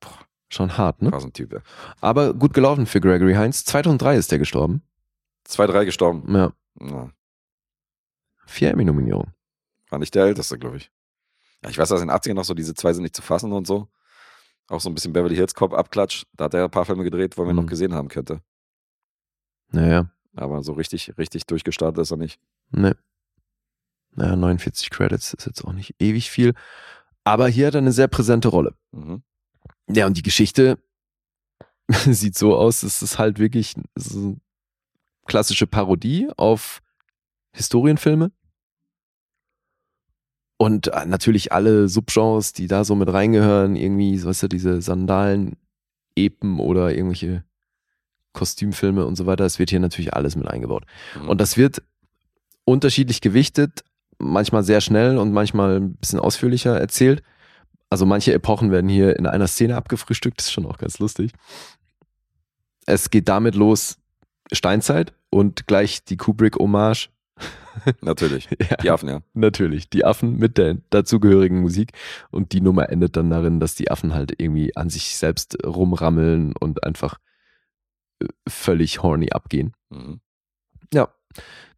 Boah, schon hart, ne? War so ein Typ, ja. Aber gut gelaufen für Gregory Hines. 2003 ist der gestorben. Zwei, drei gestorben. Ja. Ja. Vier Emmy-Nominierungen. War nicht der älteste, glaube ich. Ja, ich weiß, dass in den 80ern noch so diese zwei sind nicht zu fassen und so. Auch so ein bisschen Beverly Hills Cop Abklatsch. Da hat er ein paar Filme gedreht, wo man Mhm. noch gesehen haben könnte. Naja, Aber so richtig, richtig durchgestartet ist er nicht. ne. Naja, 49 Credits ist jetzt auch nicht ewig viel. Aber hier hat er eine sehr präsente Rolle. Mhm. Ja, und die Geschichte sieht so aus, es ist halt wirklich eine klassische Parodie auf Historienfilme. Und äh, natürlich alle Subgenres, die da so mit reingehören, irgendwie, so weißt du, diese Sandalen, Epen oder irgendwelche Kostümfilme und so weiter, es wird hier natürlich alles mit eingebaut. Mhm. Und das wird unterschiedlich gewichtet, manchmal sehr schnell und manchmal ein bisschen ausführlicher erzählt. Also manche Epochen werden hier in einer Szene abgefrühstückt, das ist schon auch ganz lustig. Es geht damit los, Steinzeit und gleich die Kubrick-Hommage. Natürlich. Ja, Die Affen, ja. natürlich. Die Affen mit der dazugehörigen Musik. Und die Nummer endet dann darin, dass die Affen halt irgendwie an sich selbst rumrammeln und einfach äh, völlig horny abgehen. Mhm. Ja.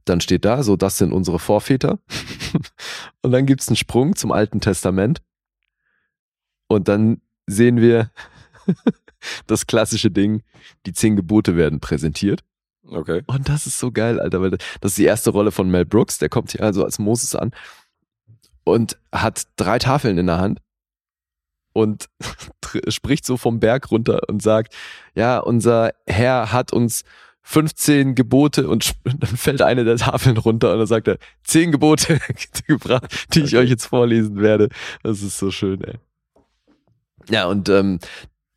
Dann steht da, so, das sind unsere Vorväter. und dann gibt's einen Sprung zum Alten Testament. Und dann sehen wir das klassische Ding, die zehn Gebote werden präsentiert. Okay. Und das ist so geil, Alter, weil das ist die erste Rolle von Mel Brooks, der kommt hier also als Moses an und hat drei Tafeln in der Hand und spricht so vom Berg runter und sagt, ja, unser Herr hat uns 15 Gebote und dann fällt eine der Tafeln runter und dann sagt er, zehn Gebote gebracht, die ich euch jetzt vorlesen werde. Das ist so schön, ey. Ja, und ähm,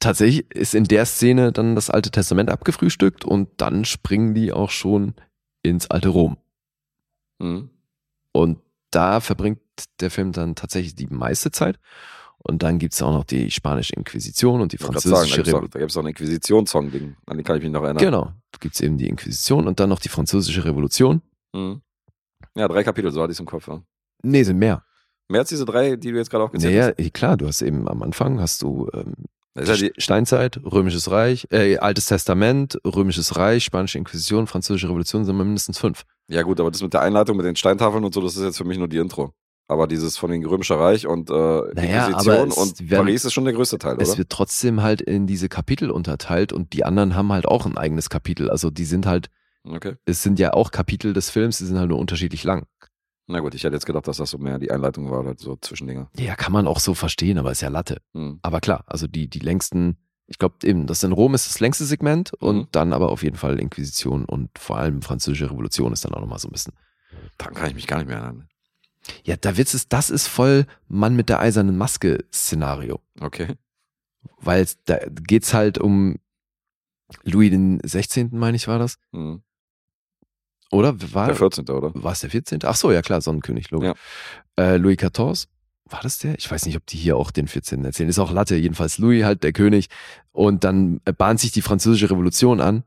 tatsächlich ist in der Szene dann das Alte Testament abgefrühstückt und dann springen die auch schon ins alte Rom. Mhm. Und da verbringt der Film dann tatsächlich die meiste Zeit. Und dann gibt's auch noch die spanische Inquisition und die französische auch- Revolution. da gibt es auch ein Inquisitionssong-Ding, an den kann ich mich noch erinnern. Genau, da gibt's eben die Inquisition und dann noch die französische Revolution. Mhm. Ja, drei Kapitel, so hatte ich es im Kopf. Ja. Nee, sind mehr. Mehr als diese drei, die du jetzt gerade aufgezählt Naja, hast. eh, klar, du hast eben am Anfang hast du ähm, Das ist ja die, Steinzeit, Römisches Reich, äh, Altes Testament, Römisches Reich, Spanische Inquisition, Französische Revolution sind wir mindestens fünf. ja gut, aber das mit der Einleitung, mit den Steintafeln und so, das ist jetzt für mich nur die Intro. Aber dieses von den Römischer Reich und äh, Naja, Inquisition es und werden- Paris ist schon der größte Teil, Es oder? wird trotzdem halt in diese Kapitel unterteilt und die anderen haben halt auch ein eigenes Kapitel. Also die sind halt, Okay. es sind ja auch Kapitel des Films, die sind halt nur unterschiedlich lang. Na gut, ich hätte jetzt gedacht, dass das so mehr die Einleitung war oder so Zwischendinger. Ja, kann man auch so verstehen, aber ist ja Latte. Hm. Aber klar, also die, die längsten, ich glaube eben, das in Rom ist das längste Segment und Mhm. dann aber auf jeden Fall Inquisition und vor allem Französische Revolution ist dann auch nochmal so ein bisschen. Daran kann ich mich gar nicht mehr erinnern. Ja, der Witz ist, das ist voll Mann mit der eisernen Maske-Szenario. Okay. Weil es- da geht's halt um Louis den 16., meine ich, war das? Hm. Oder? War, Der 14. oder? war es der 14.? Ach so, ja klar, Sonnenkönig, logisch. Äh, Louis XIV, war das der? Ich weiß nicht, ob die hier auch den 14. erzählen. Ist auch Latte, jedenfalls Louis halt der König. Und dann äh, bahnt sich die französische Revolution an.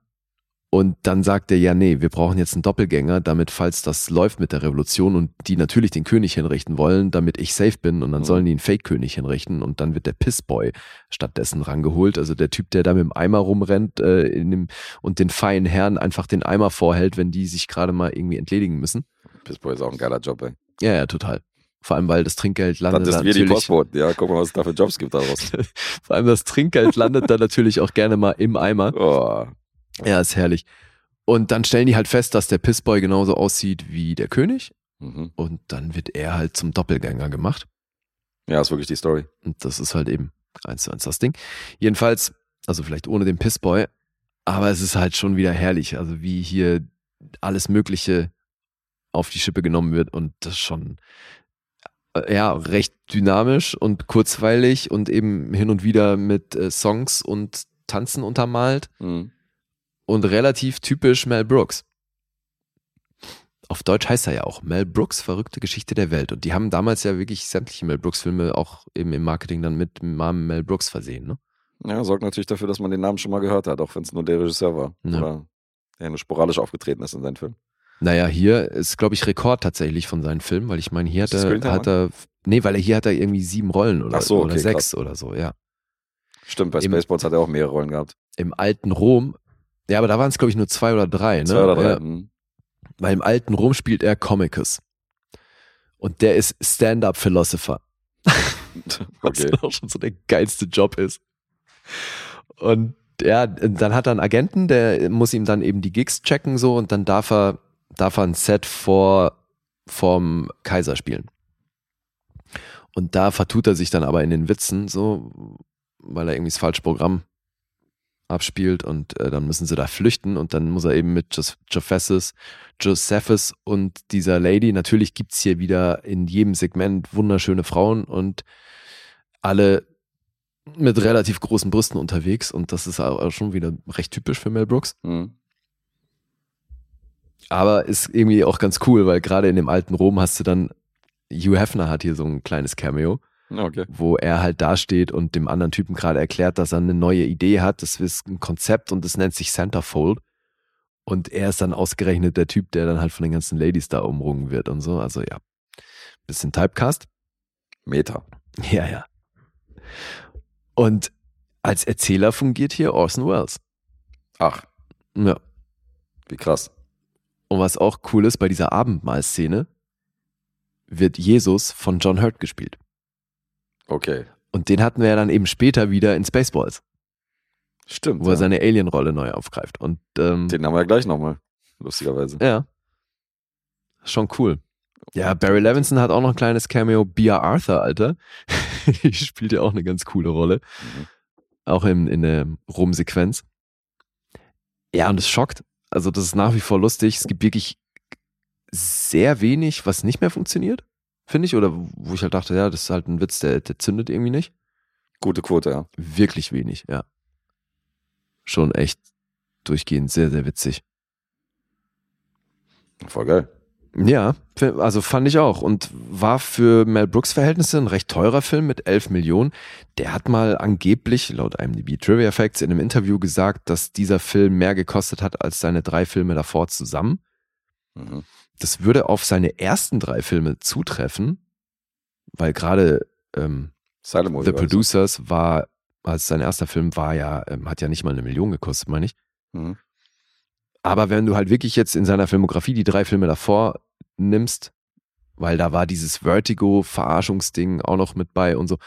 Und dann sagt er, ja, nee, wir brauchen jetzt einen Doppelgänger, damit, falls das läuft mit der Revolution und die natürlich den König hinrichten wollen, damit ich safe bin und dann Mhm. sollen die einen Fake-König hinrichten und dann wird der Pissboy stattdessen rangeholt. Also der Typ, der da mit dem Eimer rumrennt äh, in dem, und den feinen Herren einfach den Eimer vorhält, wenn die sich gerade mal irgendwie entledigen müssen. Pissboy ist auch ein geiler Job, ey. Ja, ja, total. Vor allem, weil das Trinkgeld landet Das ist da wie die natürlich, Postboten. Ja, guck mal, was es da für Jobs gibt da draußen. vor allem das Trinkgeld landet da natürlich auch gerne mal im Eimer. Oh. Ja, ist herrlich. Und dann stellen die halt fest, dass der Pissboy genauso aussieht wie der König. Mhm. Und dann wird er halt zum Doppelgänger gemacht. Ja, ist wirklich die Story. Und das ist halt eben eins zu eins das Ding. Jedenfalls, also vielleicht ohne den Pissboy, aber es ist halt schon wieder herrlich. Also wie hier alles Mögliche auf die Schippe genommen wird und das schon äh, ja recht dynamisch und kurzweilig und eben hin und wieder mit äh, Songs und Tanzen untermalt Mhm. Und relativ typisch Mel Brooks. Auf Deutsch heißt er ja auch Mel Brooks verrückte Geschichte der Welt und die haben damals ja wirklich sämtliche Mel Brooks Filme auch eben im Marketing dann mit dem Namen Mel Brooks versehen, ne? Ja, sorgt natürlich dafür, dass man den Namen schon mal gehört hat, auch wenn es nur der Regisseur war. Ja. Oder der nur sporadisch aufgetreten ist in seinen Film. Naja, hier ist, glaube ich, Rekord tatsächlich von seinen Filmen, weil ich meine, hier hat er, hat er, nee, weil er hier hat er irgendwie sieben Rollen oder, Ach so, oder okay, sechs oder so, ja. Stimmt, bei Im- Spaceballs hat er auch mehrere Rollen gehabt. Im alten Rom, ja, aber da waren es, glaube ich, nur zwei oder drei, ne? Zwei oder drei. Mhm. weil im alten Rom spielt er Comicus. Und der ist Stand-Up-Philosopher. Was Okay. auch schon so der geilste Job ist. Und ja, dann hat er einen Agenten, der muss ihm dann eben die Gigs checken so und dann darf er, darf er ein Set vor, vorm Kaiser spielen. Und da vertut er sich dann aber in den Witzen so, weil er irgendwie das falsche Programm abspielt und äh, dann müssen sie da flüchten und dann muss er eben mit Jos- Josephus, Josephus und dieser Lady, natürlich gibt's hier wieder in jedem Segment wunderschöne Frauen und alle mit relativ großen Brüsten unterwegs und das ist auch schon wieder recht typisch für Mel Brooks. Mhm. Aber ist irgendwie auch ganz cool, weil gerade in dem alten Rom hast du dann, Hugh Hefner hat hier so ein kleines Cameo, okay. wo er halt dasteht und dem anderen Typen gerade erklärt, dass er eine neue Idee hat. Das ist ein Konzept und das nennt sich Centerfold. Und er ist dann ausgerechnet der Typ, der dann halt von den ganzen Ladies da umrungen wird und so. Also ja, bisschen Typecast. Meta. Ja, ja. Und als Erzähler fungiert hier Orson Welles. Ach, Ja. wie krass. Und was auch cool ist, bei dieser Abendmahlszene wird Jesus von John Hurt gespielt. Okay. Und den hatten wir ja dann eben später wieder in Spaceballs, Stimmt. wo er ja. seine Alien-Rolle neu aufgreift. Und ähm, Den haben wir ja gleich nochmal. Lustigerweise. ja, schon cool. Ja, Barry Levinson hat auch noch ein kleines Cameo. Bia Arthur, Alter. Die spielt ja auch eine ganz coole Rolle. Mhm. Auch in, in der Rum-Sequenz. Ja, und es schockt. Also, das ist nach wie vor lustig. Es gibt wirklich sehr wenig, was nicht mehr funktioniert, finde ich. Oder wo ich halt dachte, ja, das ist halt ein Witz, der, der zündet irgendwie nicht. Gute Quote, ja. Wirklich wenig, ja. Schon echt durchgehend sehr, sehr witzig. Voll geil. Ja, also fand ich auch. Und war für Mel Brooks Verhältnisse ein recht teurer Film mit 11 Millionen. Der hat mal angeblich, laut IMDb Trivia Facts, in einem Interview gesagt, dass dieser Film mehr gekostet hat als seine drei Filme davor zusammen. Mhm. Das würde auf seine ersten drei Filme zutreffen, weil gerade ähm, Silent The das. Producers war, als sein erster Film war ja, ähm, hat ja nicht mal eine Million gekostet, meine ich. Mhm. Aber wenn du halt wirklich jetzt in seiner Filmografie die drei Filme davor nimmst, weil da war dieses Vertigo-Verarschungsding auch noch mit bei und so.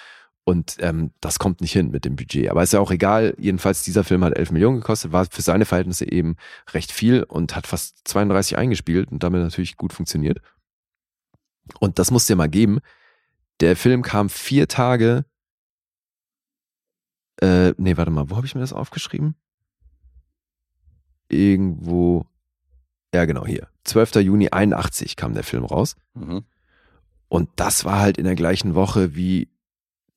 Und ähm, das kommt nicht hin mit dem Budget. Aber ist ja auch egal. Jedenfalls, dieser Film hat 11 Millionen gekostet, war für seine Verhältnisse eben recht viel und hat fast 32 eingespielt und damit natürlich gut funktioniert. Und das musst du dir mal geben. Der Film kam vier Tage. Äh, nee, warte mal, wo habe ich mir das aufgeschrieben? Irgendwo. Ja, genau, hier. 12. Juni 81 kam der Film raus. Mhm. Und das war halt in der gleichen Woche wie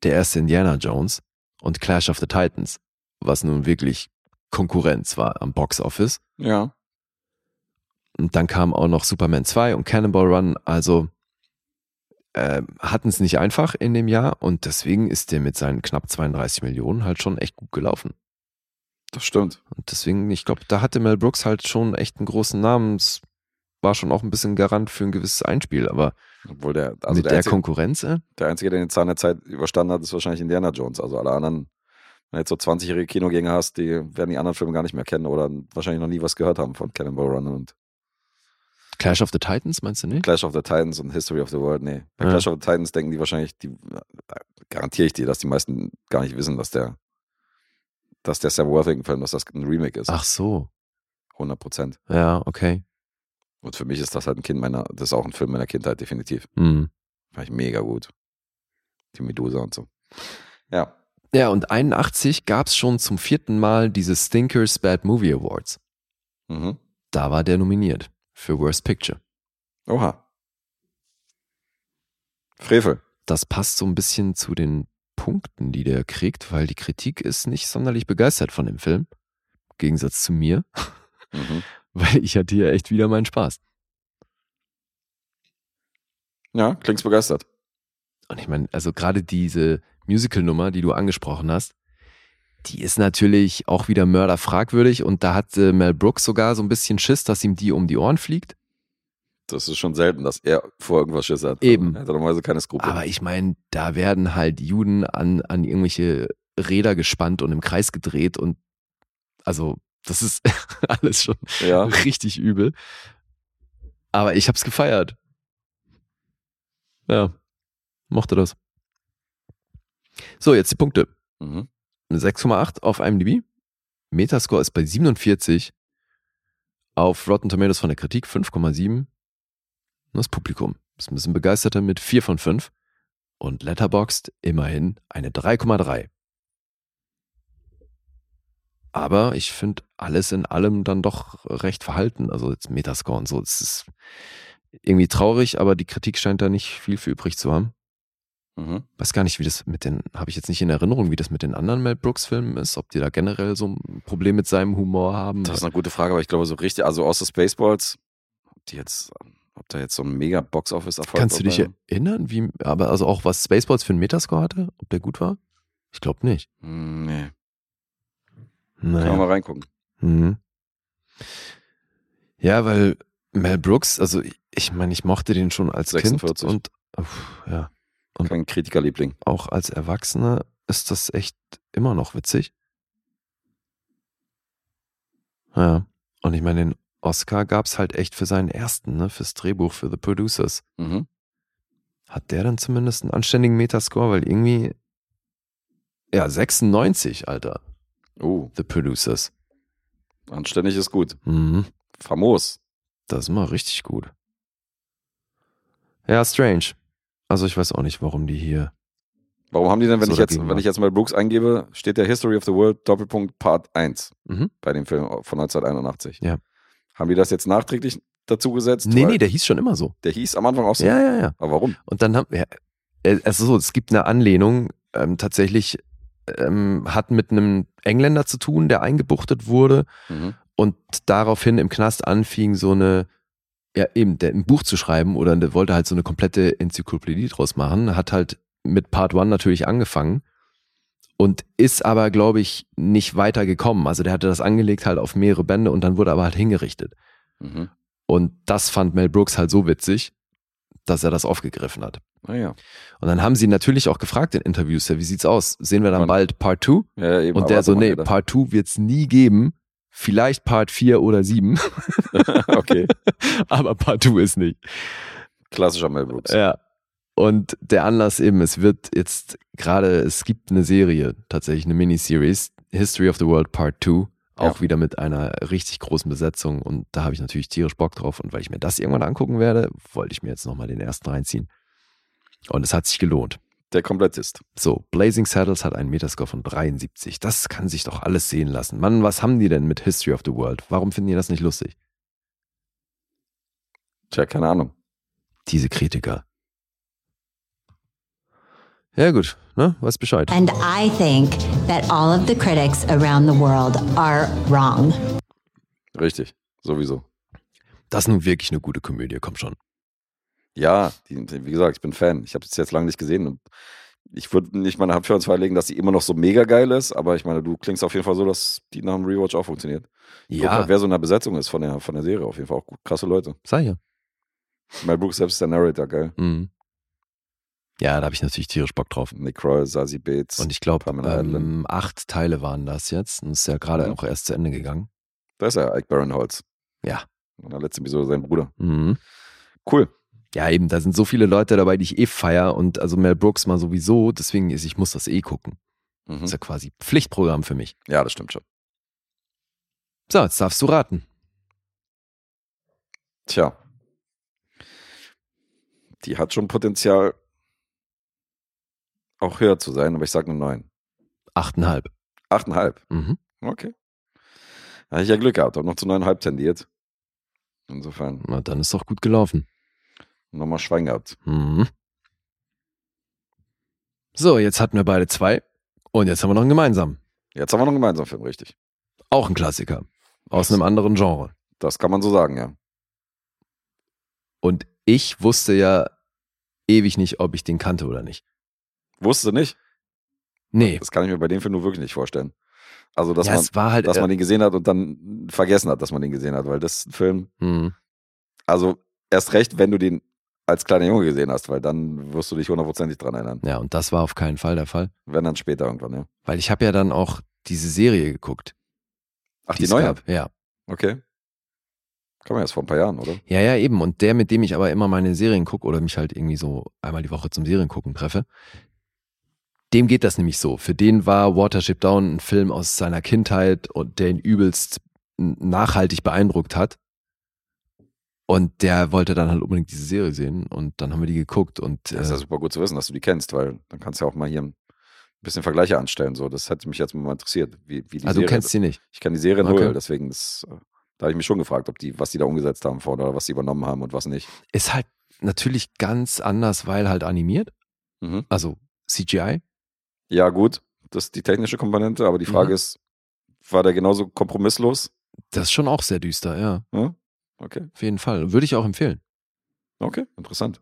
der erste Indiana Jones und Clash of the Titans, was nun wirklich Konkurrenz war am Box Office. Ja. Und dann kam auch noch Superman 2 und Cannonball Run. Also äh, hatten es nicht einfach in dem Jahr und deswegen ist der mit seinen knapp 32 Millionen halt schon echt gut gelaufen. Das stimmt. Und deswegen, ich glaube, da hatte Mel Brooks halt schon echt einen großen Namen. Es war schon auch ein bisschen Garant für ein gewisses Einspiel, aber Obwohl der, also mit der, der, einzige, Konkurrenz, äh? der Einzige, der den Zahn der Zeit überstanden hat, ist wahrscheinlich Indiana Jones. Also alle anderen, wenn du jetzt so 20-jährige Kinogänger hast, die werden die anderen Filme gar nicht mehr kennen oder wahrscheinlich noch nie was gehört haben von Cannonball Run und Clash of the Titans, meinst du nicht? Clash of the Titans und History of the World. Nee, bei Ja. Clash of the Titans denken die wahrscheinlich, die äh, garantiere ich dir, dass die meisten gar nicht wissen, dass der, dass der Sam Worthington-Film, dass das ein Remake ist. Ach so. 100 Prozent. Ja, okay. Und für mich ist das halt ein Kind meiner, das ist auch ein Film meiner Kindheit, definitiv. Hm. Fand ich mega gut. Die Medusa und so. Ja. Ja, und 81 gab es schon zum vierten Mal diese Stinkers Bad Movie Awards. Mhm. Da war der nominiert für Worst Picture. Oha. Frevel. Das passt so ein bisschen zu den Punkten, die der kriegt, weil die Kritik ist nicht sonderlich begeistert von dem Film. Im Gegensatz zu mir, Mhm. weil ich hatte hier echt wieder meinen Spaß. Ja, klingst begeistert. Und ich meine, also gerade diese Musical-Nummer, die du angesprochen hast, die ist natürlich auch wieder mörderfragwürdig und da hat äh, Mel Brooks sogar so ein bisschen Schiss, dass ihm die um die Ohren fliegt. Das ist schon selten, dass er vor irgendwas Schiss hat. Eben. Er hat normalerweise keine Skrupel. Aber ich meine, da werden halt Juden an, an irgendwelche Räder gespannt und im Kreis gedreht und also das ist alles schon ja. richtig übel. Aber ich hab's gefeiert. Ja, mochte das. So, jetzt die Punkte. Mhm. Eine 6,8 auf IMDb. Metascore ist bei 47. Auf Rotten Tomatoes von der Kritik 5,7. Und das Publikum ist ein bisschen begeisterter mit 4 von 5. Und Letterboxd immerhin eine 3,3. Aber ich finde alles in allem dann doch recht verhalten. Also jetzt Metascore und so. Es ist irgendwie traurig, aber die Kritik scheint da nicht viel für übrig zu haben. Mhm. Weiß gar nicht, wie das mit den, habe ich jetzt nicht in Erinnerung, wie das mit den anderen Mel Brooks Filmen ist, ob die da generell so ein Problem mit seinem Humor haben. Das ist eine gute Frage, aber ich glaube so richtig, also außer Spaceballs, ob die jetzt, ob da jetzt so ein mega Box-Office-Erfolg Kannst du dich dabei- erinnern, wie, aber also auch was Spaceballs für einen Metascore hatte, ob der gut war? Ich glaube nicht. Hm, Nee, Naja. kann man mal reingucken. Mhm. Ja, weil Mel Brooks, also ich, ich meine, ich mochte den schon als 46. Kind und uff, ja, Und- Kein Kritikerliebling. auch als Erwachsener ist das echt immer noch witzig. Ja, und ich meine, den Oscar gab's halt echt für seinen ersten, ne, fürs Drehbuch, für The Producers. Mhm. Hat der dann zumindest einen anständigen Metascore, weil irgendwie, ja, 96, Alter, Uh, The Producers. anständig ist gut. Mhm. Famos. Das ist mal richtig gut. Ja, strange. Also ich weiß auch nicht, warum die hier. Warum haben die denn, wenn So ich jetzt, wenn ich jetzt mal Brooks eingebe, steht der History of the World Doppelpunkt Part 1 Mhm. bei dem Film von 1981. Ja. Haben die das jetzt nachträglich dazu gesetzt? Nee, nee, der hieß schon immer so. der hieß am Anfang auch so. Ja, ja, ja. Aber warum? Und dann haben wir, äh, also so, es gibt eine Anlehnung, ähm, tatsächlich ähm, hat mit einem Engländer zu tun, der eingebuchtet wurde Mhm. und daraufhin im Knast anfing, so eine, ja eben, der ein Buch zu schreiben oder der wollte halt so eine komplette Enzyklopädie draus machen, hat halt mit Part One natürlich angefangen und ist aber, glaube ich, nicht weiter gekommen. Also der hatte das angelegt halt auf mehrere Bände und dann wurde aber halt hingerichtet. Mhm. Und das fand Mel Brooks halt so witzig, dass er das aufgegriffen hat. Naja. Und dann haben sie natürlich auch gefragt in Interviews, ja, wie sieht's aus? Sehen wir dann Wann? bald Part 2? Ja, ja, eben. Und der so, nee, gedacht. Part 2 wird's nie geben. Vielleicht Part 4 oder 7, okay. aber Part 2 ist nicht. Klassischer Mel Brooks. Ja. Und der Anlass eben, es wird jetzt gerade, es gibt eine Serie, tatsächlich eine Miniseries, History of the World Part 2, auch Ja. wieder mit einer richtig großen Besetzung und da habe ich natürlich tierisch Bock drauf und weil ich mir das irgendwann angucken werde, wollte ich mir jetzt nochmal den ersten reinziehen. Und es hat sich gelohnt. Der Komplettist. So, Blazing Saddles hat einen Metascore von 73. Das kann sich doch alles sehen lassen. Mann, was haben die denn mit History of the World? Warum finden die das nicht lustig? Tja, keine Ahnung. Diese Kritiker. Ja gut, ne? Weiß Bescheid. And I think that all of the critics around the world are wrong. Richtig. Sowieso. Das ist nun wirklich eine gute Komödie, komm schon. Ja, die, die- wie gesagt, ich bin Fan. Ich habe es jetzt lange nicht gesehen und Ich würde nicht meine Hand für uns verlegen, dass sie immer noch so mega geil ist, aber ich meine, du klingst auf jeden Fall so, dass die nach dem Rewatch auch funktioniert. Guck Ja, mal, wer so in der Besetzung ist von der, von der Serie, auf jeden Fall auch gut. krasse Leute. sei ja. Mel Brooks selbst ist der Narrator, geil. Mhm. Ja, da habe ich natürlich tierisch Bock drauf. Nick Kroll, Sazi Bates. Und ich glaube, ähm, acht Teile waren das jetzt. Und ist ja gerade Mhm. auch erst zu Ende gegangen. Da ist er, Ike Barinholtz. Ja. In der letzten Episode sein Bruder. Mhm. Cool. Ja, eben, da sind so viele Leute dabei, die ich eh feier und also Mel Brooks mal sowieso, deswegen ist, ich muss das eh gucken. Mhm. Das ist ja quasi Pflichtprogramm für mich. Ja, das stimmt schon. So, jetzt darfst du raten. Tja. Die hat schon Potenzial, auch höher zu sein, aber ich sage nur neun. Achteinhalb. Achteinhalb. Mhm. Okay. Da hatte ich ja Glück gehabt, habe noch zu neuneinhalb tendiert. Insofern Na, dann ist doch gut gelaufen. nochmal Schwein gehabt. Mhm. So, jetzt hatten wir beide zwei und jetzt haben wir noch einen gemeinsamen. Jetzt haben wir noch einen gemeinsamen Film, richtig. Auch ein Klassiker. Aus einem anderen Genre. Das kann man so sagen, ja. Und ich wusste ja ewig nicht, ob ich den kannte oder nicht. Wusste nicht. Nee. Das kann ich mir bei dem Film nur wirklich nicht vorstellen. Also, dass, ja, man, halt. dass äh, man den gesehen hat und dann vergessen hat, dass man den gesehen hat, weil das ist ein Film, mhm. also erst recht, wenn du den als kleiner Junge gesehen hast, weil dann wirst du dich hundertprozentig dran erinnern. Ja, und das war auf keinen Fall der Fall. Wenn dann später irgendwann, ja. Weil ich habe ja dann auch diese Serie geguckt. Ach, die es neue? gab. Ja. Okay. Kann man erst vor ein paar Jahren, oder? Ja, ja, eben. Und der, mit dem ich aber immer meine Serien gucke oder mich halt irgendwie so einmal die Woche zum Seriengucken treffe, dem geht das nämlich so. Für den war Watership Down ein Film aus seiner Kindheit und der ihn übelst nachhaltig beeindruckt hat. Und der wollte dann halt unbedingt diese Serie sehen und dann haben wir die geguckt und Das ist ja äh, super gut zu wissen, dass du die kennst, weil dann kannst du ja auch mal hier ein bisschen Vergleiche anstellen. So, das hätte mich jetzt mal interessiert, wie, wie die also du Serie. kennst die nicht. Ich kenne die Serie Okay. null, deswegen das, äh, da habe ich mich schon gefragt, ob die, was die da umgesetzt haben vorne oder was die übernommen haben und was nicht. Ist halt natürlich ganz anders, weil halt animiert, Mhm. also CGI. Ja, gut, das ist die technische Komponente, aber die Frage Mhm. ist, war der genauso kompromisslos? Das ist schon auch sehr düster, ja. Ja? Okay, Auf jeden Fall. Würde ich auch empfehlen. okay, interessant.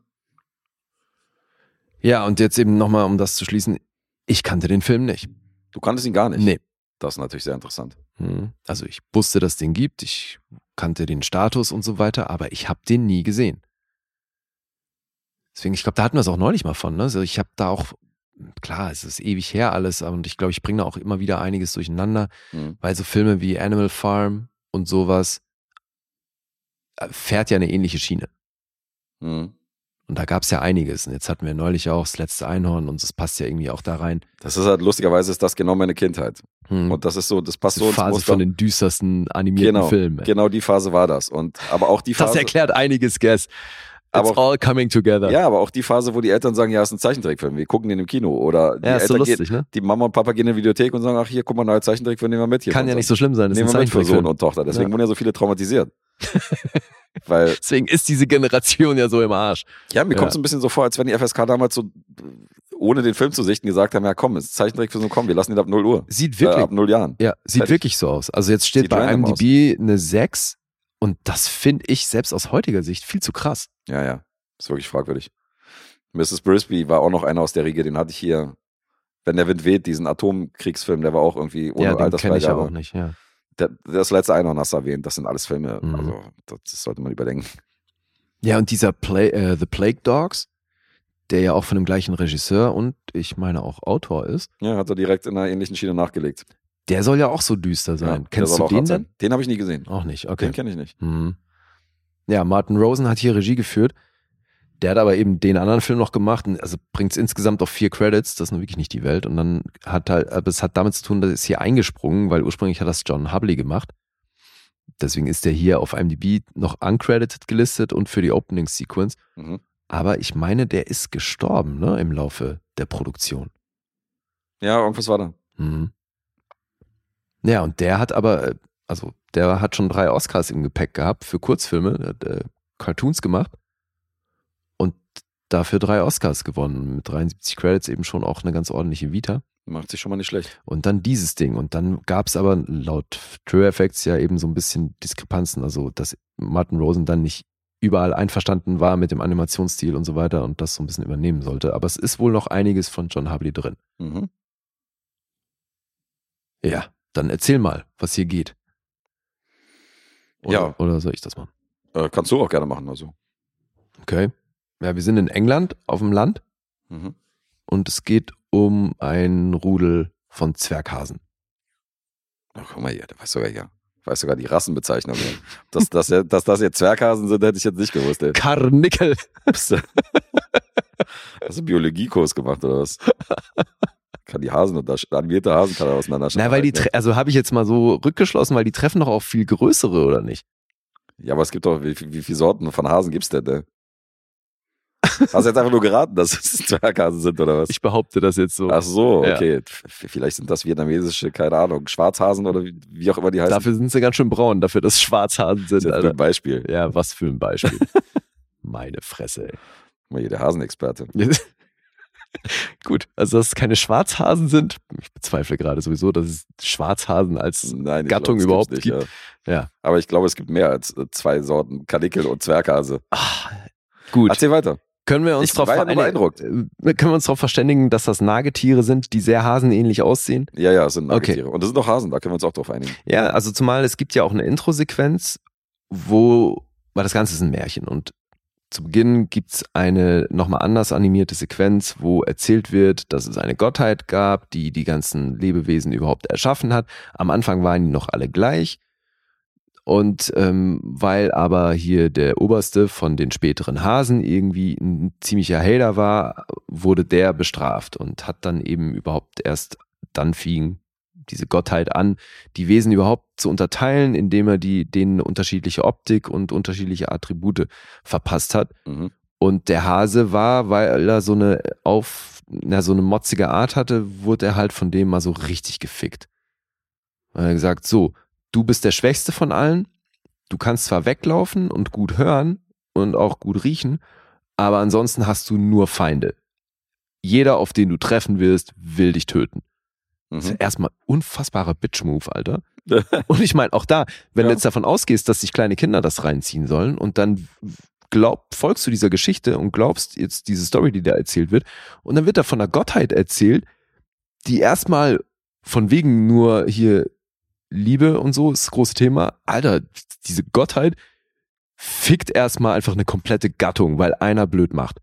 Ja, und jetzt eben nochmal, um das zu schließen, ich kannte den Film nicht. Du kanntest ihn gar nicht. Nee. Das ist natürlich sehr interessant. Hm. Also ich wusste, dass es den gibt, ich kannte den Status und so weiter, aber ich habe den nie gesehen. Deswegen, ich glaube, da hatten wir es auch neulich mal von. Ne? Also ich habe da auch, klar, es ist ewig her alles, und ich glaube, ich bringe da auch immer wieder einiges durcheinander, Mhm. weil so Filme wie Animal Farm und sowas äh, fährt ja eine ähnliche Schiene. Mhm. Und da gab es ja einiges. Und jetzt hatten wir neulich auch das letzte Einhorn und das passt ja irgendwie auch da rein. Das ist halt, lustigerweise ist das genau meine Kindheit. Hm. Und das ist so, das passt Diese so ins Phase von den düstersten animierten genau, Filmen. genau die Phase war das. Und, aber auch die Das Phase. erklärt einiges, Guess. It's Aber- all coming together. Ja, aber auch die Phase, wo die Eltern sagen, ja, ist ein Zeichentrickfilm, wir gucken den im Kino. Oder die Ja, ist so Eltern lustig, gehen, ne? die Mama und Papa gehen in die Videothek und sagen, ach hier, guck mal, neuer Zeichentrickfilm, nehmen wir mit hier. Kann ja nicht so schlimm sein. Das ist Nehmen ein wir mit für Sohn und Tochter. Deswegen Ja. wurden ja so viele traumatisiert. Weil, Deswegen ist diese Generation ja so im Arsch. ja, mir Ja. kommt es ein bisschen so vor, als wenn die FSK damals so, ohne den Film zu sichten, gesagt haben, ja komm, es ist Zeichentrick für so komm, wir lassen ihn ab 0 Uhr. Sieht Äh, wirklich, ab 0 Jahren. ja, sieht Fertig. wirklich so aus. Also jetzt steht Sieht bei IMDb eine 6 und das finde ich selbst aus heutiger Sicht viel zu krass. Ja, ja. Ist wirklich fragwürdig. Mrs. Brisby war auch noch einer aus der Riege, den hatte ich hier. Wenn der Wind weht, diesen Atomkriegsfilm, der war auch irgendwie ohne ja, den kenne ich Altersfreigabe. auch nicht. Ja. Der, das letzte Einhorn hast du erwähnt, das sind alles Filme, Mhm. also das, sollte man überdenken. ja, und dieser Play, äh, The Plague Dogs, der ja auch von dem gleichen Regisseur und ich meine auch Autor ist, Ja, hat er direkt in einer ähnlichen Schiene nachgelegt. der soll ja auch so düster sein. Ja, Kennst du den denn? Den habe ich nie gesehen. Auch nicht, okay. Den kenne ich nicht. Mhm. Ja, Martin Rosen hat hier Regie geführt. Der hat aber eben den anderen Film noch gemacht, also bringt es insgesamt auf vier Credits, das ist nun wirklich nicht die Welt. Und dann hat halt, aber es hat damit zu tun, dass es hier eingesprungen, weil ursprünglich hat das John Hubley gemacht. Deswegen ist der hier auf IMDb noch uncredited gelistet und für die Opening Sequence. Mhm. Aber ich meine, der ist gestorben, ne, im Laufe der Produktion. Ja, irgendwas war da. Mhm. Ja, und der hat aber, äh, also der hat schon drei Oscars im Gepäck gehabt für Kurzfilme, der hat äh, Cartoons gemacht und dafür drei Oscars gewonnen. Mit 73 Credits eben schon auch eine ganz ordentliche Vita. Macht sich schon mal nicht schlecht. Und dann dieses Ding. Und dann gab es aber laut True Effects ja eben so ein bisschen Diskrepanzen. Also, dass Martin Rosen dann nicht überall einverstanden war mit dem Animationsstil und so weiter und das so ein bisschen übernehmen sollte. Aber es ist wohl noch einiges von John Hartley drin. Mhm. Ja, dann erzähl mal, was hier geht. Oder, Ja. Oder soll ich das machen? Äh, kannst du auch gerne machen, also. Okay. Ja, wir sind in England auf dem Land Mhm. und es geht um ein Rudel von Zwerghasen. Ach, guck mal hier, der weiß sogar ja. Weiß sogar die Rassenbezeichnung. Dass, dass, dass das jetzt Zwerghasen sind, hätte ich jetzt nicht gewusst. Ey. Karnickel. Hast du du Biologiekurs gemacht oder was? Kann die Hasen unterscheiden, animierte Hasen kann er auseinanderscheiden. Na, weil die, tre- also habe ich jetzt mal so rückgeschlossen, weil die treffen doch auch viel größere, oder nicht? Ja, aber es gibt doch, wie, wie viele Sorten von Hasen gibt's denn? Ne? Hast du jetzt einfach nur geraten, dass es Zwerghasen sind oder was? Ich behaupte das jetzt so. Ach so, Ja. okay. F- Vielleicht sind das vietnamesische, keine Ahnung, Schwarzhasen oder wie, wie auch immer die heißen. Dafür sind sie ganz schön braun, dafür, dass es Schwarzhasen das sind. ist jetzt Alter. ein Beispiel. Ja, was für ein Beispiel. Meine Fresse, ey. Mal hier, der Hasenexperte. Gut, also dass es keine Schwarzhasen sind. Ich bezweifle gerade sowieso, dass es Schwarzhasen als Nein, Gattung glaub, überhaupt gibt's gibt. Ja. Ja. Aber ich glaube, es gibt mehr als äh, zwei Sorten Kanickel und Zwerghase. Ah, gut. Erzähl weiter. Können wir uns darauf ja beeindruckt. können wir uns darauf verständigen, dass das Nagetiere sind, die sehr hasenähnlich aussehen? Ja, ja, es sind Okay. Nagetiere. Und das sind doch Hasen, da können wir uns auch drauf einigen. Ja, also zumal es gibt ja auch eine Intro-Sequenz, wo, weil das Ganze ist ein Märchen und zu Beginn gibt's eine nochmal anders animierte Sequenz, wo erzählt wird, dass es eine Gottheit gab, die die ganzen Lebewesen überhaupt erschaffen hat. Am Anfang waren die noch alle gleich. Und ähm, weil aber hier der Oberste von den späteren Hasen irgendwie ein ziemlicher Hater war, wurde der bestraft und hat dann eben überhaupt erst dann fing diese Gottheit an, die Wesen überhaupt zu unterteilen, indem er die, denen unterschiedliche Optik und unterschiedliche Attribute verpasst hat. Mhm. Und der Hase war, weil er so eine auf, na, so eine motzige Art hatte, wurde er halt von dem mal so richtig gefickt. Er hat gesagt, so, du bist der Schwächste von allen, du kannst zwar weglaufen und gut hören und auch gut riechen, aber ansonsten hast du nur Feinde. Jeder, auf den du treffen wirst, will dich töten. Das ist Mhm. ja erstmal unfassbarer Bitch-Move, Alter. Und ich meine, auch da, wenn du Ja. jetzt davon ausgehst, dass sich kleine Kinder das reinziehen sollen und dann glaub, folgst du dieser Geschichte und glaubst jetzt diese Story, die da erzählt wird, und dann wird da von der Gottheit erzählt, die erstmal von wegen nur hier Liebe und so ist das große Thema. Alter, diese Gottheit fickt erstmal einfach eine komplette Gattung, weil einer blöd macht.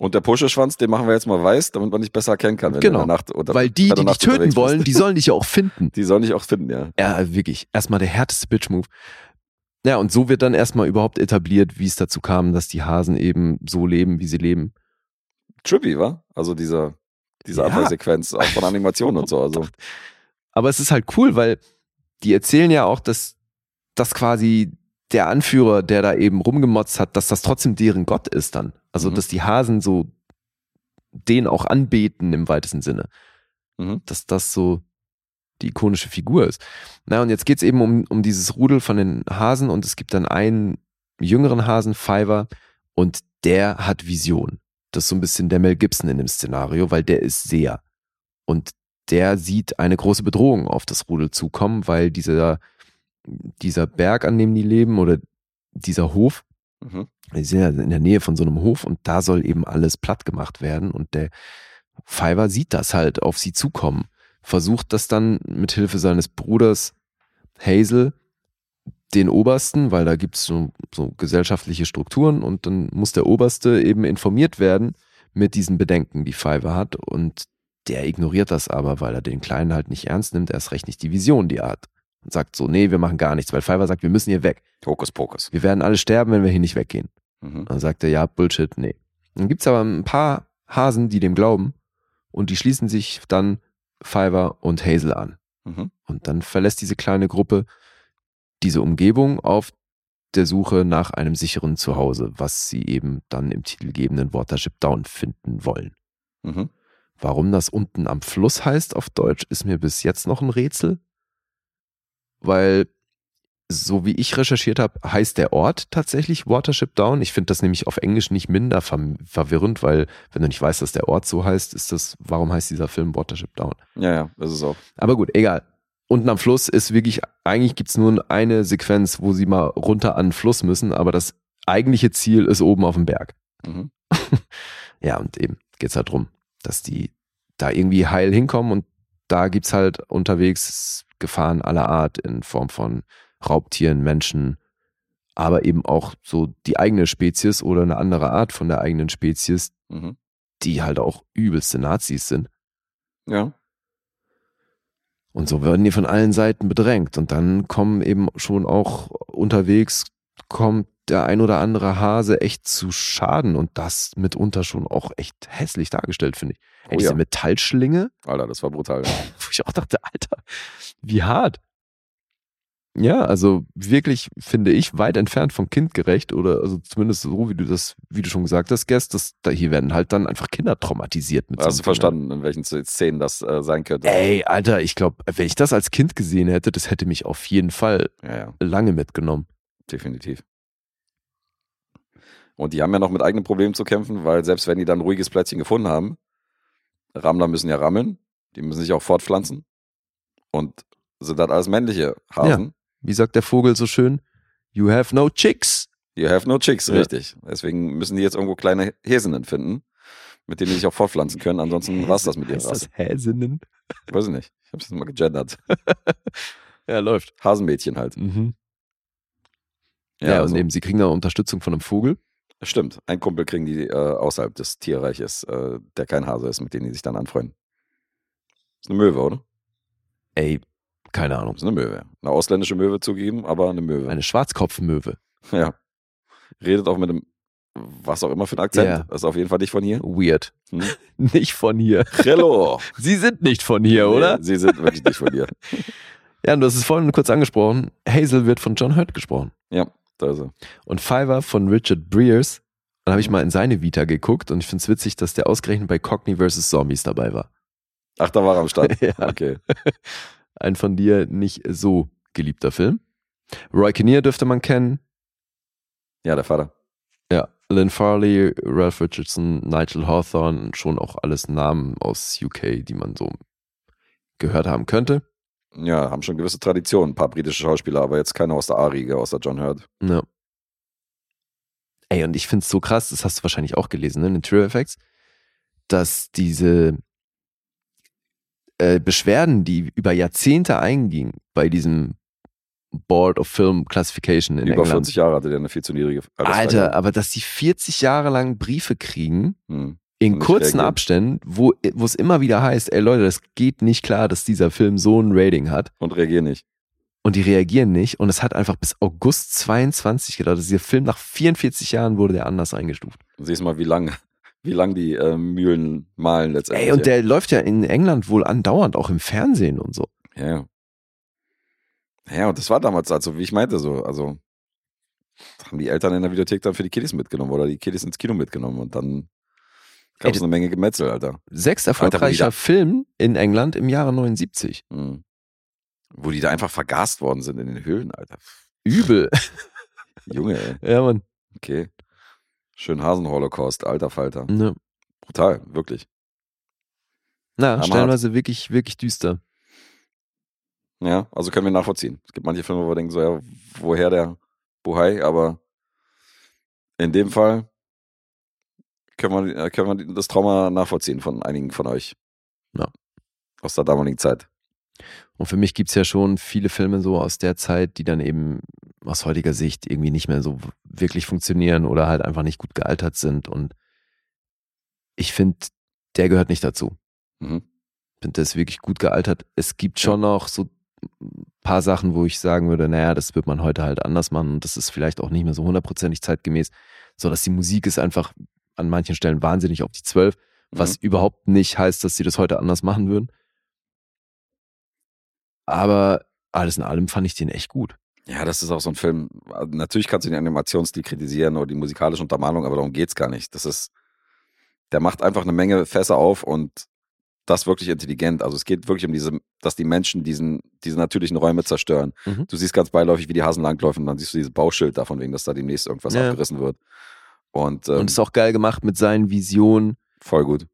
Und der Puscheschwanz, den machen wir jetzt mal weiß, damit man dich besser erkennen kann. Wenn Genau. du in der Nacht oder Weil die, die dich töten wollen, bist. die sollen dich ja auch finden. die sollen dich auch finden, ja. Ja, wirklich. Erstmal der härteste Bitch-Move. Ja, und so wird dann erstmal überhaupt etabliert, wie es dazu kam, dass die Hasen eben so leben, wie sie leben. Trippy, wa? Also dieser, diese Ja. Anfangssequenz, auch von Animationen und so. Also, Aber es ist halt cool, weil die erzählen ja auch, dass das quasi der Anführer, der da eben rumgemotzt hat, dass das trotzdem deren Gott ist dann. Also, Mhm. dass die Hasen so den auch anbeten im weitesten Sinne. Mhm. Dass das so die ikonische Figur ist. Na, und jetzt geht's eben um, um dieses Rudel von den Hasen und es gibt dann einen jüngeren Hasen, Fiverr, und der hat Vision. Das ist so ein bisschen der Mel Gibson in dem Szenario, weil der ist Seher. Und der sieht eine große Bedrohung auf das Rudel zukommen, weil dieser, dieser Berg, an dem die leben, oder dieser Hof, mhm. die sind ja in der Nähe von so einem Hof und da soll eben alles platt gemacht werden und der Fiverr sieht das halt auf sie zukommen, versucht das dann mit Hilfe seines Bruders Hazel den Obersten, weil da gibt's so, so gesellschaftliche Strukturen und dann muss der Oberste eben informiert werden mit diesen Bedenken, die Fiverr hat und der ignoriert das aber, weil er den Kleinen halt nicht ernst nimmt, erst recht nicht die Vision, die er hat. Und sagt so, nee, wir machen gar nichts, weil Fiverr sagt, wir müssen hier weg. Hokus Pokus. Wir werden alle sterben, wenn wir hier nicht weggehen. Mhm. Dann sagt er, ja, Bullshit, nee. Dann gibt's aber ein paar Hasen, die dem glauben und die schließen sich dann Fiverr und Hazel an. Mhm. Und dann verlässt diese kleine Gruppe diese Umgebung auf der Suche nach einem sicheren Zuhause, was sie eben dann im titelgebenden Watership Down finden wollen. Mhm. Warum das unten am Fluss heißt auf Deutsch, ist mir bis jetzt noch ein Rätsel. Weil, so wie ich recherchiert habe, heißt der Ort tatsächlich Watership Down. Ich finde das nämlich auf Englisch nicht minder ver verwirrend, weil wenn du nicht weißt, dass der Ort so heißt, ist das, warum heißt dieser Film Watership Down? Ja, ja, das ist auch. Aber gut, egal. Unten am Fluss ist wirklich, eigentlich gibt's nur eine Sequenz, wo sie mal runter an den Fluss müssen, aber das eigentliche Ziel ist oben auf dem Berg. Mhm. Ja, und eben geht's halt drum, dass die da irgendwie heil hinkommen und da gibt's halt unterwegs Gefahren aller Art in Form von Raubtieren, Menschen, aber eben auch so die eigene Spezies oder eine andere Art von der eigenen Spezies, Mhm. die halt auch übelste Nazis sind. Ja. Und so werden die von allen Seiten bedrängt. Und dann kommen eben schon auch unterwegs, kommt der ein oder andere Hase echt zu Schaden und das mitunter schon auch echt hässlich dargestellt, finde ich. Ey, Oh diese ja. Metallschlinge, Alter, das war brutal. wo ich auch dachte, Alter, wie hart. Ja, also wirklich finde ich weit entfernt von kindgerecht oder also zumindest so, wie du das, wie du schon gesagt hast, Guest, dass da hier werden halt dann einfach Kinder traumatisiert mit Hast so du Film. verstanden, in welchen Szenen das äh, sein könnte? Ey, Alter, ich glaube, wenn ich das als Kind gesehen hätte, das hätte mich auf jeden Fall Ja, ja, lange mitgenommen. definitiv. Und die haben ja noch mit eigenen Problemen zu kämpfen, weil selbst wenn die dann ein ruhiges Plätzchen gefunden haben, Rammler müssen ja rammeln, die müssen sich auch fortpflanzen und sind dann alles männliche Hasen. Wie sagt der Vogel so schön? You have no chicks. You have no chicks, Ja. richtig. Deswegen müssen die jetzt irgendwo kleine Häsinnen finden, mit denen die sich auch fortpflanzen können. Ansonsten war's das mit ihrer Heißt das Rasse. Häsinnen? Weiß ich nicht. Ich hab's jetzt mal gegendert. Ja, läuft. Hasenmädchen halt. Mhm. Ja, also, und eben, sie kriegen da Unterstützung von einem Vogel. Stimmt. Ein Kumpel kriegen die äh, außerhalb des Tierreiches, äh, der kein Hase ist, mit denen die sich dann anfreunden. Ist eine Möwe, oder? Ey, keine Ahnung. Ist eine Möwe. Eine ausländische Möwe zugegeben, aber eine Möwe. Eine Schwarzkopfmöwe. Ja. Redet auch mit einem, was auch immer für ein Akzent. Ja. Das ist auf jeden Fall nicht von hier. Weird. Hm? Nicht von hier. Hello. Sie sind nicht von hier, oder? Nee, sie sind wirklich nicht von hier. Ja, und du hast es vorhin kurz angesprochen. Hazel wird von John Hurt gesprochen. Ja, da ist er. Und Fiverr von Richard Breers. Dann habe ich mal in seine Vita geguckt und ich finde es witzig, dass der ausgerechnet bei Cockney vs. Zombies dabei war. Ach, da war er am Start. Ja. Okay. Ein von dir nicht so geliebter Film. Roy Kinnear dürfte man kennen. Ja, der Vater. Ja, Lynn Farley, Ralph Richardson, Nigel Hawthorne, schon auch alles Namen aus UK, die man so gehört haben könnte. Ja, haben schon gewisse Traditionen, ein paar britische Schauspieler, aber jetzt keine aus der A-Riege, außer John Hurt. Ja. Ey, und ich finde es so krass, das hast du wahrscheinlich auch gelesen, ne, in den True Effects, dass diese äh, Beschwerden, die über Jahrzehnte eingingen bei diesem Board of Film Classification in Über England. 40 Jahre hatte der eine viel zu niedrige Alter, aber dass die 40 Jahre lang Briefe kriegen, Hm. In kurzen reagieren. Abständen, wo wo es immer wieder heißt, ey Leute, das geht nicht klar, dass dieser Film so ein Rating hat. Und reagieren nicht. Und die reagieren nicht. Und es hat einfach bis August 22 gedauert. Also dieser Film nach 44 Jahren wurde der anders eingestuft. Siehst mal, wie lang, wie lang die äh, Mühlen malen letztendlich. Ey, und der läuft ja in England wohl andauernd, auch im Fernsehen und so. Ja, ja. Ja, und das war damals, also wie ich meinte, so, also haben die Eltern in der Videothek dann für die Kiddies mitgenommen oder die Kiddies ins Kino mitgenommen und dann gab es eine Menge Gemetzel, Alter. Sechs Alter, wo die erfolgreicher da- Film in England im Jahre 79. Mhm. Wo die da einfach vergast worden sind in den Höhlen, Alter. Übel. Junge, ey. ja, Mann. Okay. Schön Hasen-Holocaust, alter Falter. Ne. Brutal, wirklich. Na, Hammerhart. stellenweise wirklich, wirklich düster. Ja, also können wir nachvollziehen. Es gibt manche Filme, wo wir denken so, ja, woher der Buhai, aber in dem Fall können wir, äh, können wir das Trauma nachvollziehen von einigen von euch. Ja. Aus der damaligen Zeit. Und für mich gibt's ja schon viele Filme so aus der Zeit, die dann eben aus heutiger Sicht irgendwie nicht mehr so wirklich funktionieren oder halt einfach nicht gut gealtert sind. Und ich finde, der gehört nicht dazu. Mhm. Ich finde, der ist wirklich gut gealtert. Es gibt schon noch so ein paar Sachen, wo ich sagen würde, naja, das wird man heute halt anders machen und das ist vielleicht auch nicht mehr so hundertprozentig zeitgemäß, so dass die Musik ist einfach an manchen Stellen wahnsinnig auf die Zwölf, was überhaupt nicht heißt, dass sie das heute anders machen würden. Aber alles in allem fand ich den echt gut. Ja, das ist auch so ein Film. also Natürlich kannst du den Animationsstil kritisieren oder die musikalische Untermalung, aber darum geht's gar nicht. Das ist, der macht einfach eine Menge Fässer auf und das wirklich intelligent. Also es geht wirklich um diese, dass die Menschen diesen, diese natürlichen Räume zerstören. Mhm. Du siehst ganz beiläufig, wie die Hasen langläufen, dann siehst du dieses Bauschild davon wegen, dass da demnächst irgendwas Ja. abgerissen wird. Und, ähm, Und ist auch geil gemacht mit seinen Visionen, voll gut.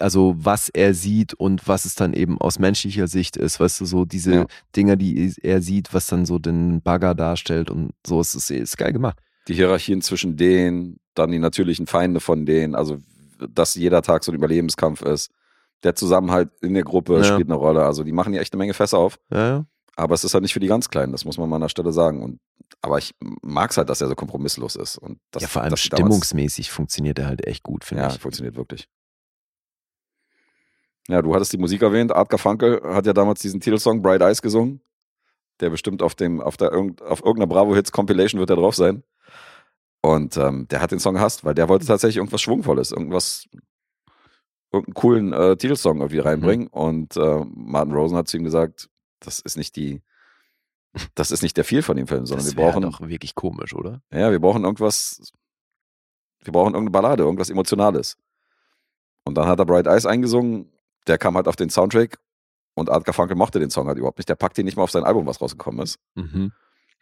also was er sieht und was es dann eben aus menschlicher Sicht ist, weißt du, so diese Ja. Dinger, die er sieht, was dann so den Bagger darstellt und so, es ist, ist geil gemacht. Die Hierarchien zwischen denen, dann die natürlichen Feinde von denen, also dass jeder Tag so ein Überlebenskampf ist. Der Zusammenhalt in der Gruppe Ja. spielt eine Rolle. Also die machen hier echt eine Menge Fässer auf. Ja, ja. Aber es ist halt nicht für die ganz Kleinen, das muss man mal an der Stelle sagen. Und, aber ich mag es halt, dass er so kompromisslos ist. Und das, ja, vor allem stimmungsmäßig funktioniert er halt echt gut, finde Ja, ich. funktioniert wirklich. Ja, du hattest die Musik erwähnt. Art Garfunkel hat ja damals diesen Titelsong Bright Eyes gesungen. Der bestimmt auf dem, auf der auf irgendeiner Bravo Hits Compilation wird er drauf sein. Und ähm, der hat den Song gehasst, weil der wollte tatsächlich irgendwas Schwungvolles, irgendwas, irgendeinen coolen äh, Titelsong irgendwie reinbringen. Und äh, Martin Rosen hat zu ihm gesagt, das ist nicht die, das ist nicht der Feel von dem Film, sondern das wir brauchen doch wirklich komisch, oder? ja, wir brauchen irgendwas, wir brauchen irgendeine Ballade, irgendwas Emotionales. Und dann hat er Bright Eyes eingesungen, der kam halt auf den Soundtrack und Art Garfunkel mochte den Song halt überhaupt nicht. Der packte ihn nicht mal auf sein Album, was rausgekommen ist. Mhm.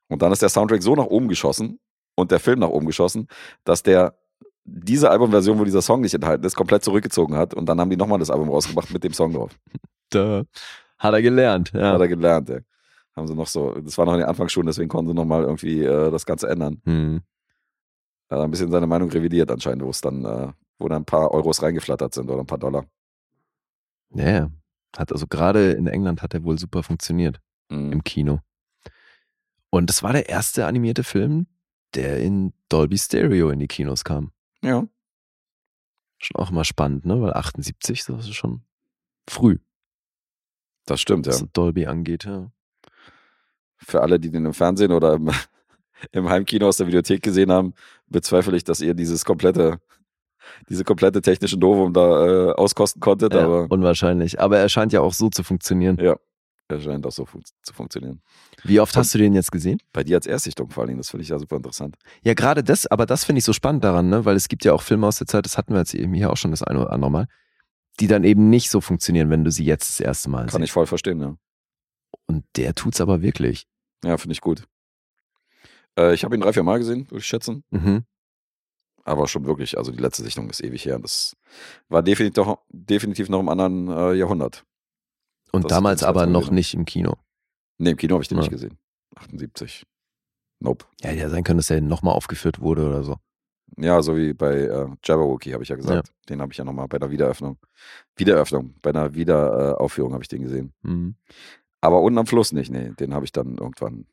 Und dann ist der Soundtrack so nach oben geschossen und der Film nach oben geschossen, dass der diese Albumversion, wo dieser Song nicht enthalten ist, komplett zurückgezogen hat und dann haben die nochmal das Album rausgebracht mit dem Song drauf. Da hat er gelernt, ja. Hat er gelernt, ja. Haben sie noch so, das war noch in den Anfangsschulen, deswegen konnten sie nochmal irgendwie äh, das Ganze ändern. Hm. Er hat ein bisschen seine Meinung revidiert anscheinend, wo es dann, äh, wo dann ein paar Euros reingeflattert sind oder ein paar Dollar. Ja, ja. Hat also gerade in England hat er wohl super funktioniert Mhm. im Kino. Und das war der erste animierte Film, der in Dolby Stereo in die Kinos kam. Ja. Schon auch mal spannend, ne? Weil 78, das ist schon früh, Das stimmt, ja. was Dolby angeht. Ja. Für alle, die den im Fernsehen oder im, im Heimkino aus der Videothek gesehen haben, bezweifle ich, dass ihr dieses komplette, diese komplette technische Novum da äh, auskosten konntet, Ja, aber unwahrscheinlich. Aber er scheint ja auch so zu funktionieren. ja, er scheint auch so fun zu funktionieren. Wie oft hast du den jetzt gesehen? Bei dir als Erstsichtung vor allen Dingen, das finde ich ja super interessant. Ja, gerade das, aber das finde ich so spannend daran, ne? weil es gibt ja auch Filme aus der Zeit, das hatten wir jetzt eben hier auch schon das eine oder andere Mal, die dann eben nicht so funktionieren, wenn du sie jetzt das erste Mal Kann siehst. ich voll verstehen, ja. Und der tut's aber wirklich. Ja, finde ich gut. Äh, ich habe ihn drei, vier Mal gesehen, würde ich schätzen. Mhm. Aber schon wirklich, also die letzte Sichtung ist ewig her. Das war definitiv, doch, definitiv noch im anderen äh, Jahrhundert. Und Das- damals hat's aber noch gesehen. nicht im Kino. Nee, im Kino habe ich den Ja. nicht gesehen. 78. Nope. Ja, ja sein können, dass der nochmal aufgeführt wurde oder so. Ja, so wie bei äh, Jabberwocky habe ich ja gesagt. Den habe ich ja nochmal bei einer Wiedereröffnung. Wiedereröffnung, bei einer Wiederaufführung äh, Aufführung habe ich den gesehen. Mhm. Aber unten am Fluss nicht, nee. Den habe ich dann irgendwann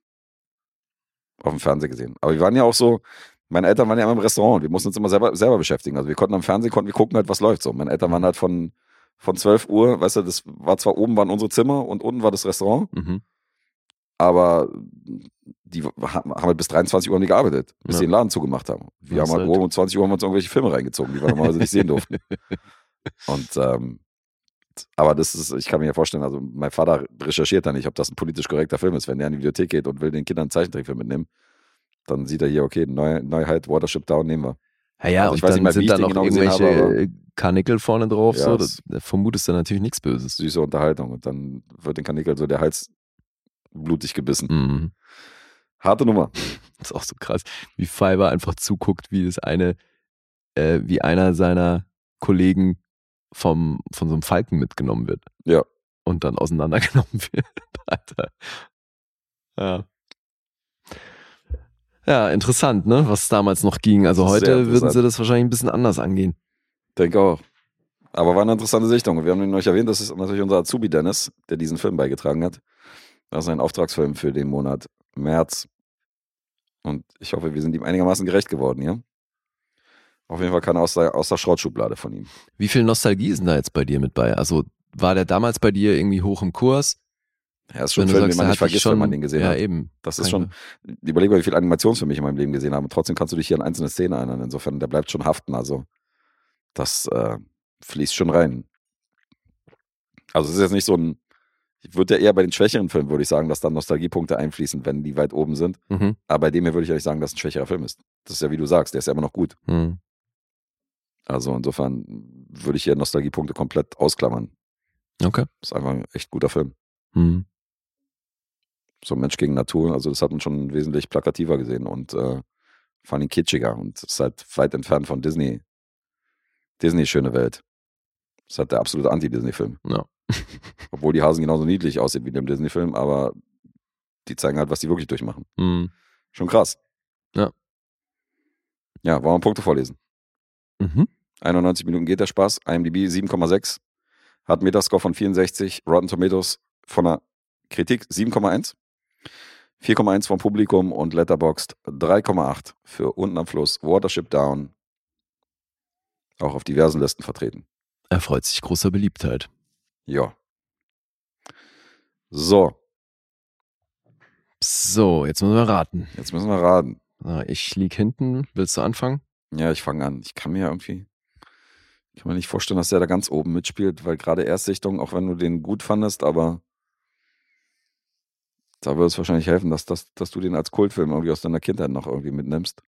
auf dem Fernseher gesehen. Aber wir waren ja auch so, meine Eltern waren ja immer im Restaurant. Wir mussten uns immer selber, selber beschäftigen. Also wir konnten am Fernsehen, konnten wir gucken halt, was läuft so. Meine Eltern waren halt von, von 12 Uhr, weißt du, das war zwar oben waren unsere Zimmer und unten war das Restaurant, Mhm. Aber die haben halt bis 23 Uhr haben die gearbeitet, bis Ja. sie den Laden zugemacht haben. Wir Das haben halt halt- um 20 Uhr haben uns irgendwelche Filme reingezogen, die wir normalerweise nicht sehen durften. Und ähm, aber das ist, ich kann mir ja vorstellen, also mein Vater recherchiert da nicht, ob das ein politisch korrekter Film ist. Wenn der in die Bibliothek geht und will den Kindern einen Zeichentrickfilm mitnehmen, dann sieht er hier, okay, Neu, Neuheit, Watership Down nehmen wir. Ja, ja, Also ich und weiß nicht dann mal, wie sind da noch genau irgendwelche habe, äh, Karnickel vorne drauf. Ja, so, da, vermutest du natürlich nichts Böses. Süße Unterhaltung. Und dann wird den Kanickel so der Hals blutig gebissen. Mhm. Harte Nummer. Das ist auch so krass, wie Fiverr einfach zuguckt, wie das eine, äh, wie einer seiner Kollegen vom, von so einem Falken mitgenommen wird. Ja. Und dann auseinandergenommen wird. Alter. Ja. Ja, interessant, ne? Was damals noch ging. Also heute würden sie das wahrscheinlich ein bisschen anders angehen. Denke auch. Aber war eine interessante Sichtung. Und wir haben ihn euch erwähnt, das ist natürlich unser Azubi Dennis, der diesen Film beigetragen hat. Das ist ein Auftragsfilm für den Monat März. Und ich hoffe, wir sind ihm einigermaßen gerecht geworden, ja? Auf jeden Fall keine aus der, aus der Schrottschublade von ihm. Wie viel Nostalgie ist denn da jetzt bei dir mit bei? Also war der damals bei dir irgendwie hoch im Kurs? Ja, ist schon Wenn ein Film, sagst, den man nicht vergisst, schon, wenn man den gesehen ja, hat. eben. Das ist Keine- schon, überleg mal, wie viele Animationsfilme ich in meinem Leben gesehen habe. Trotzdem kannst du dich hier an einzelne Szenen erinnern. Insofern, der bleibt schon haften. Also, das äh, fließt schon rein. Also, es ist jetzt nicht so ein, ich würde ja eher bei den schwächeren Filmen, würde ich sagen, dass dann Nostalgiepunkte einfließen, wenn die weit oben sind. Mhm. Aber bei dem hier würde ich ehrlich sagen, dass es ein schwächerer Film ist. Das ist ja, wie du sagst, der ist ja immer noch gut. Mhm. Also, insofern würde ich hier Nostalgiepunkte komplett ausklammern. Okay. Das ist einfach ein echt guter Film. Mhm. so Mensch gegen Natur, also das hat man schon wesentlich plakativer gesehen und äh, vor allem kitschiger und ist halt weit entfernt von Disney. Disney schöne Welt. Das ist halt der absolute Anti-Disney-Film. Ja. Obwohl die Hasen genauso niedlich aussehen wie in dem Disney-Film, aber die zeigen halt, was die wirklich durchmachen. Mhm. Schon krass. Ja. Ja, wollen wir Punkte vorlesen? Mhm. 91 Minuten geht der Spaß. IMDb 7,6. Hat Metascore von 64. Rotten Tomatoes von der Kritik 7,1. 4,1 vom Publikum und Letterboxd 3,8 für Unten am Fluss, Watership Down. Auch auf diversen Listen vertreten. Er freut sich großer Beliebtheit. Ja. So, So, jetzt müssen wir raten. jetzt müssen wir raten. Ich lieg hinten. Willst du anfangen? Ja, ich fange an. Ich kann mir ja irgendwie, ich kann mir nicht vorstellen, dass der da ganz oben mitspielt, weil gerade Erstsichtung, auch wenn du den gut fandest, aber da würde es wahrscheinlich helfen, dass, dass, dass du den als Kultfilm irgendwie aus deiner Kindheit noch irgendwie mitnimmst.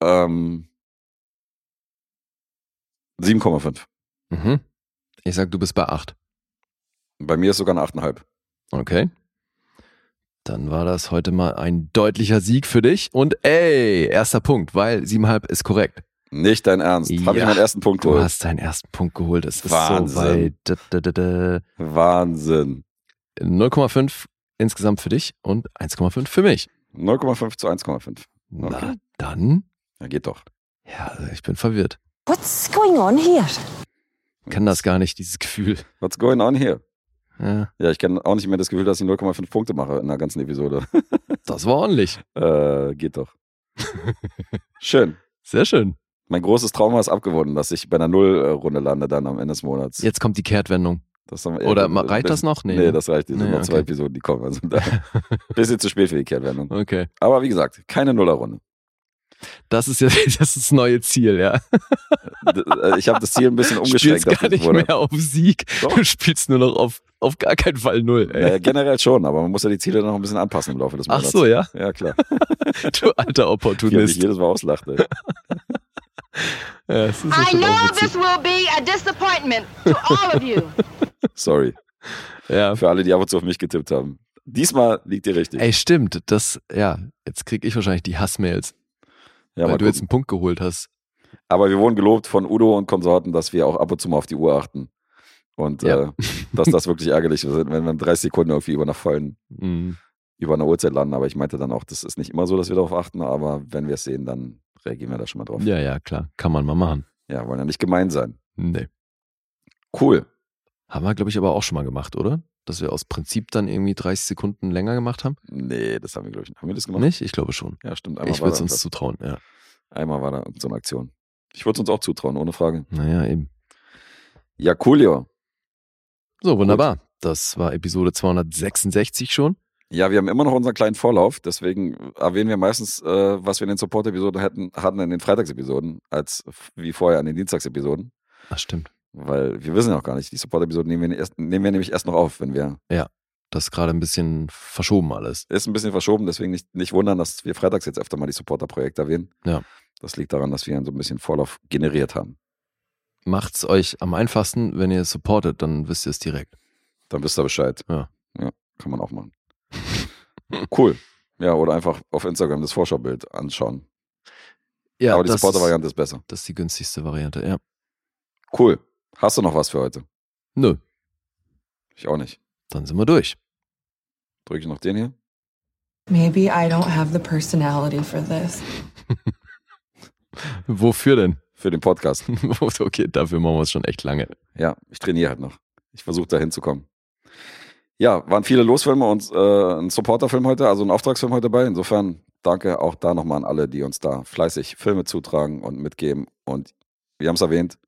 Ähm, 7,5. Mhm. Ich sag, du bist bei 8. Bei mir ist sogar eine 8,5. Okay. Dann war das heute mal ein deutlicher Sieg für dich. Und ey, erster Punkt, weil 7,5 ist korrekt. Nicht dein Ernst. Habe ich Ja, meinen ersten Punkt Du geholt. hast deinen ersten Punkt geholt. Das ist Wahnsinn. so weit. Da, da, da, da. Wahnsinn. 0,5 insgesamt für dich und 1,5 für mich. 0,5 zu 1,5. Na, Okay. dann. Ja, geht doch. Ja, also ich bin verwirrt. What's going on here? Ich kenne das gar nicht, dieses Gefühl. What's going on here? Ja, Ja, ich kenne auch nicht mehr das Gefühl, dass ich 0,5 Punkte mache in der ganzen Episode. das war ordentlich. äh, geht doch. Schön. Sehr schön. Mein großes Trauma ist abgewonnen, dass ich bei einer Nullrunde lande dann am Ende des Monats. Jetzt kommt die Kehrtwendung. Haben, Oder ma- reicht das noch? Nee, Nee, ne? das reicht. Sind Nee, noch zwei okay. Episoden, die kommen. Also da, bisschen zu spät für die Kehrtwendung. Okay. Aber wie gesagt, keine Nullerrunde. Das ist ja das, ist das neue Ziel, ja. Äh, Ich habe das Ziel ein bisschen Du umgeschränkt. spielst gar ich nicht mehr auf Sieg. Doch. Du spielst nur noch auf, auf gar keinen Fall Null. Ey. Naja, generell schon, aber man muss ja die Ziele noch ein bisschen anpassen im Laufe des Ach Monats. so, ja. Ja, klar. Du alter Ich Opportunist. jedes Mal auslacht. Ey. Ja, es ist I know this will be a disappointment to all of you. Sorry. Ja. Für alle, die ab und zu auf mich getippt haben. Diesmal liegt ihr richtig. Ey, stimmt. Das, ja, jetzt krieg ich wahrscheinlich die Hassmails, ja, weil du jetzt gucken. einen Punkt geholt hast. Aber wir wurden gelobt von Udo und Konsorten, dass wir auch ab und zu mal auf die Uhr achten. Und Ja. äh, dass das wirklich ärgerlich ist, wenn wir in 30 Sekunden irgendwie über einer vollen, Mhm. über einer Uhrzeit landen. Aber ich meinte dann auch, das ist nicht immer so, dass wir darauf achten, aber wenn wir es sehen, dann reagieren wir da schon mal drauf. Ja, ja, klar. Kann man mal machen. Ja, wollen ja nicht gemein sein. Nee. Cool. Haben wir, glaube ich, aber auch schon mal gemacht, oder? Dass wir aus Prinzip dann irgendwie 30 Sekunden länger gemacht haben? Nee, das haben wir, glaube ich, nicht. haben wir das gemacht? Nicht? Ich glaube schon. Ja, stimmt. Einmal Ich würde es uns zutrauen, ja. Einmal war da so eine Aktion. Ich würde es uns auch zutrauen, ohne Frage. Naja, eben. Ja, coolio. So, wunderbar. Das war Episode 266 schon. Ja, wir haben immer noch unseren kleinen Vorlauf, deswegen erwähnen wir meistens, äh, was wir in den Support-Episoden hätten, hatten in den Freitagsepisoden, als wie vorher in den Dienstagsepisoden. Ach, stimmt. Weil wir wissen ja auch gar nicht, die Support-Episoden nehmen, wir erst- nehmen wir nämlich erst noch auf, wenn wir. Das ist gerade ein bisschen verschoben alles. Ist ein bisschen verschoben, deswegen nicht, nicht wundern, dass wir freitags jetzt öfter mal die Supporter-Projekte erwähnen. Ja. Das liegt daran, dass wir so ein bisschen Vorlauf generiert haben. Macht's euch am einfachsten, wenn ihr es supportet, dann wisst ihr es direkt. Dann wisst ihr Bescheid. Ja. Ja, kann man auch machen. cool. Ja, oder einfach auf Instagram das Vorschaubild anschauen. Ja, Aber die Supporter-Variante ist besser. das ist die günstigste Variante, ja. Cool. Hast du noch was für heute? Nö, Ich auch nicht. dann sind wir durch. Drücke ich noch den hier? Maybe I don't have the personality for this. Wofür denn? Für den Podcast. okay, dafür machen wir es schon echt lange. Ja, ich trainiere halt noch. Ich versuche da hinzukommen. Ja, waren viele Losfilme und äh, ein Supporterfilm heute, also ein Auftragsfilm heute dabei. Insofern danke auch da nochmal an alle, die uns da fleißig Filme zutragen und mitgeben. Und wir haben es erwähnt,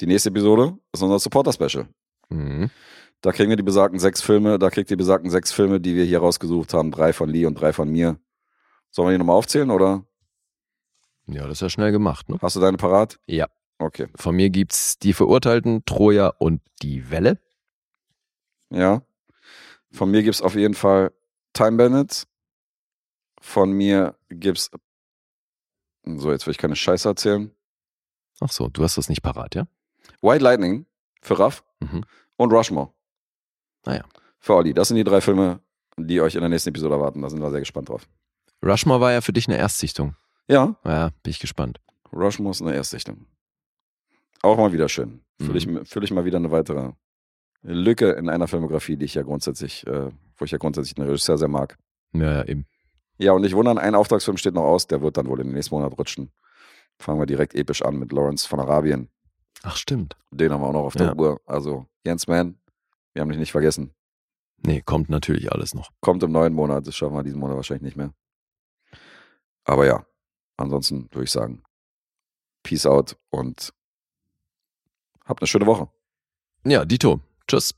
die nächste Episode ist unser Supporter-Special. Mhm. Da kriegen wir die besagten sechs Filme, da kriegt ihr die besagten sechs Filme, die wir hier rausgesucht haben. Drei von Lee und drei von mir. Sollen wir die nochmal aufzählen oder Ja, das ist ja schnell gemacht, ne? hast du deine parat? Ja. Okay. Von mir gibt's die Verurteilten, Troja und die Welle. Ja. Von mir gibt's auf jeden Fall Time Bandits. Von mir gibt's. So, jetzt will ich keine Scheiße erzählen. Ach so, du hast das nicht parat, ja? White Lightning für Raff Mhm. und Rushmore. Naja. Für Olli. Das sind die drei Filme, die euch in der nächsten Episode erwarten. Da sind wir sehr gespannt drauf. Rushmore war ja für dich eine Erstsichtung. Ja, Ja, bin ich gespannt. Rushmore ist eine Erstsichtung. Auch mal wieder schön. Fülle ich, Mhm. füll ich mal wieder eine weitere Lücke in einer Filmografie, die ich ja grundsätzlich, äh, wo ich ja grundsätzlich einen Regisseur sehr mag. Ja, ja, eben. Ja, und nicht wundern, ein Auftragsfilm steht noch aus, der wird dann wohl in den nächsten Monat rutschen. Fangen wir direkt episch an mit Lawrence von Arabien. Ach, stimmt. Den haben wir auch noch auf der Ja. Uhr. Also, Jens Mann, wir haben dich nicht vergessen. Nee, kommt natürlich alles noch. Kommt im neuen Monat, das schaffen wir diesen Monat wahrscheinlich nicht mehr. Aber ja, ansonsten würde ich sagen, Peace out und habt eine schöne Woche. Ja, Dito. Tschüss.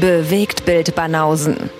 Bewegt Bild Banausen.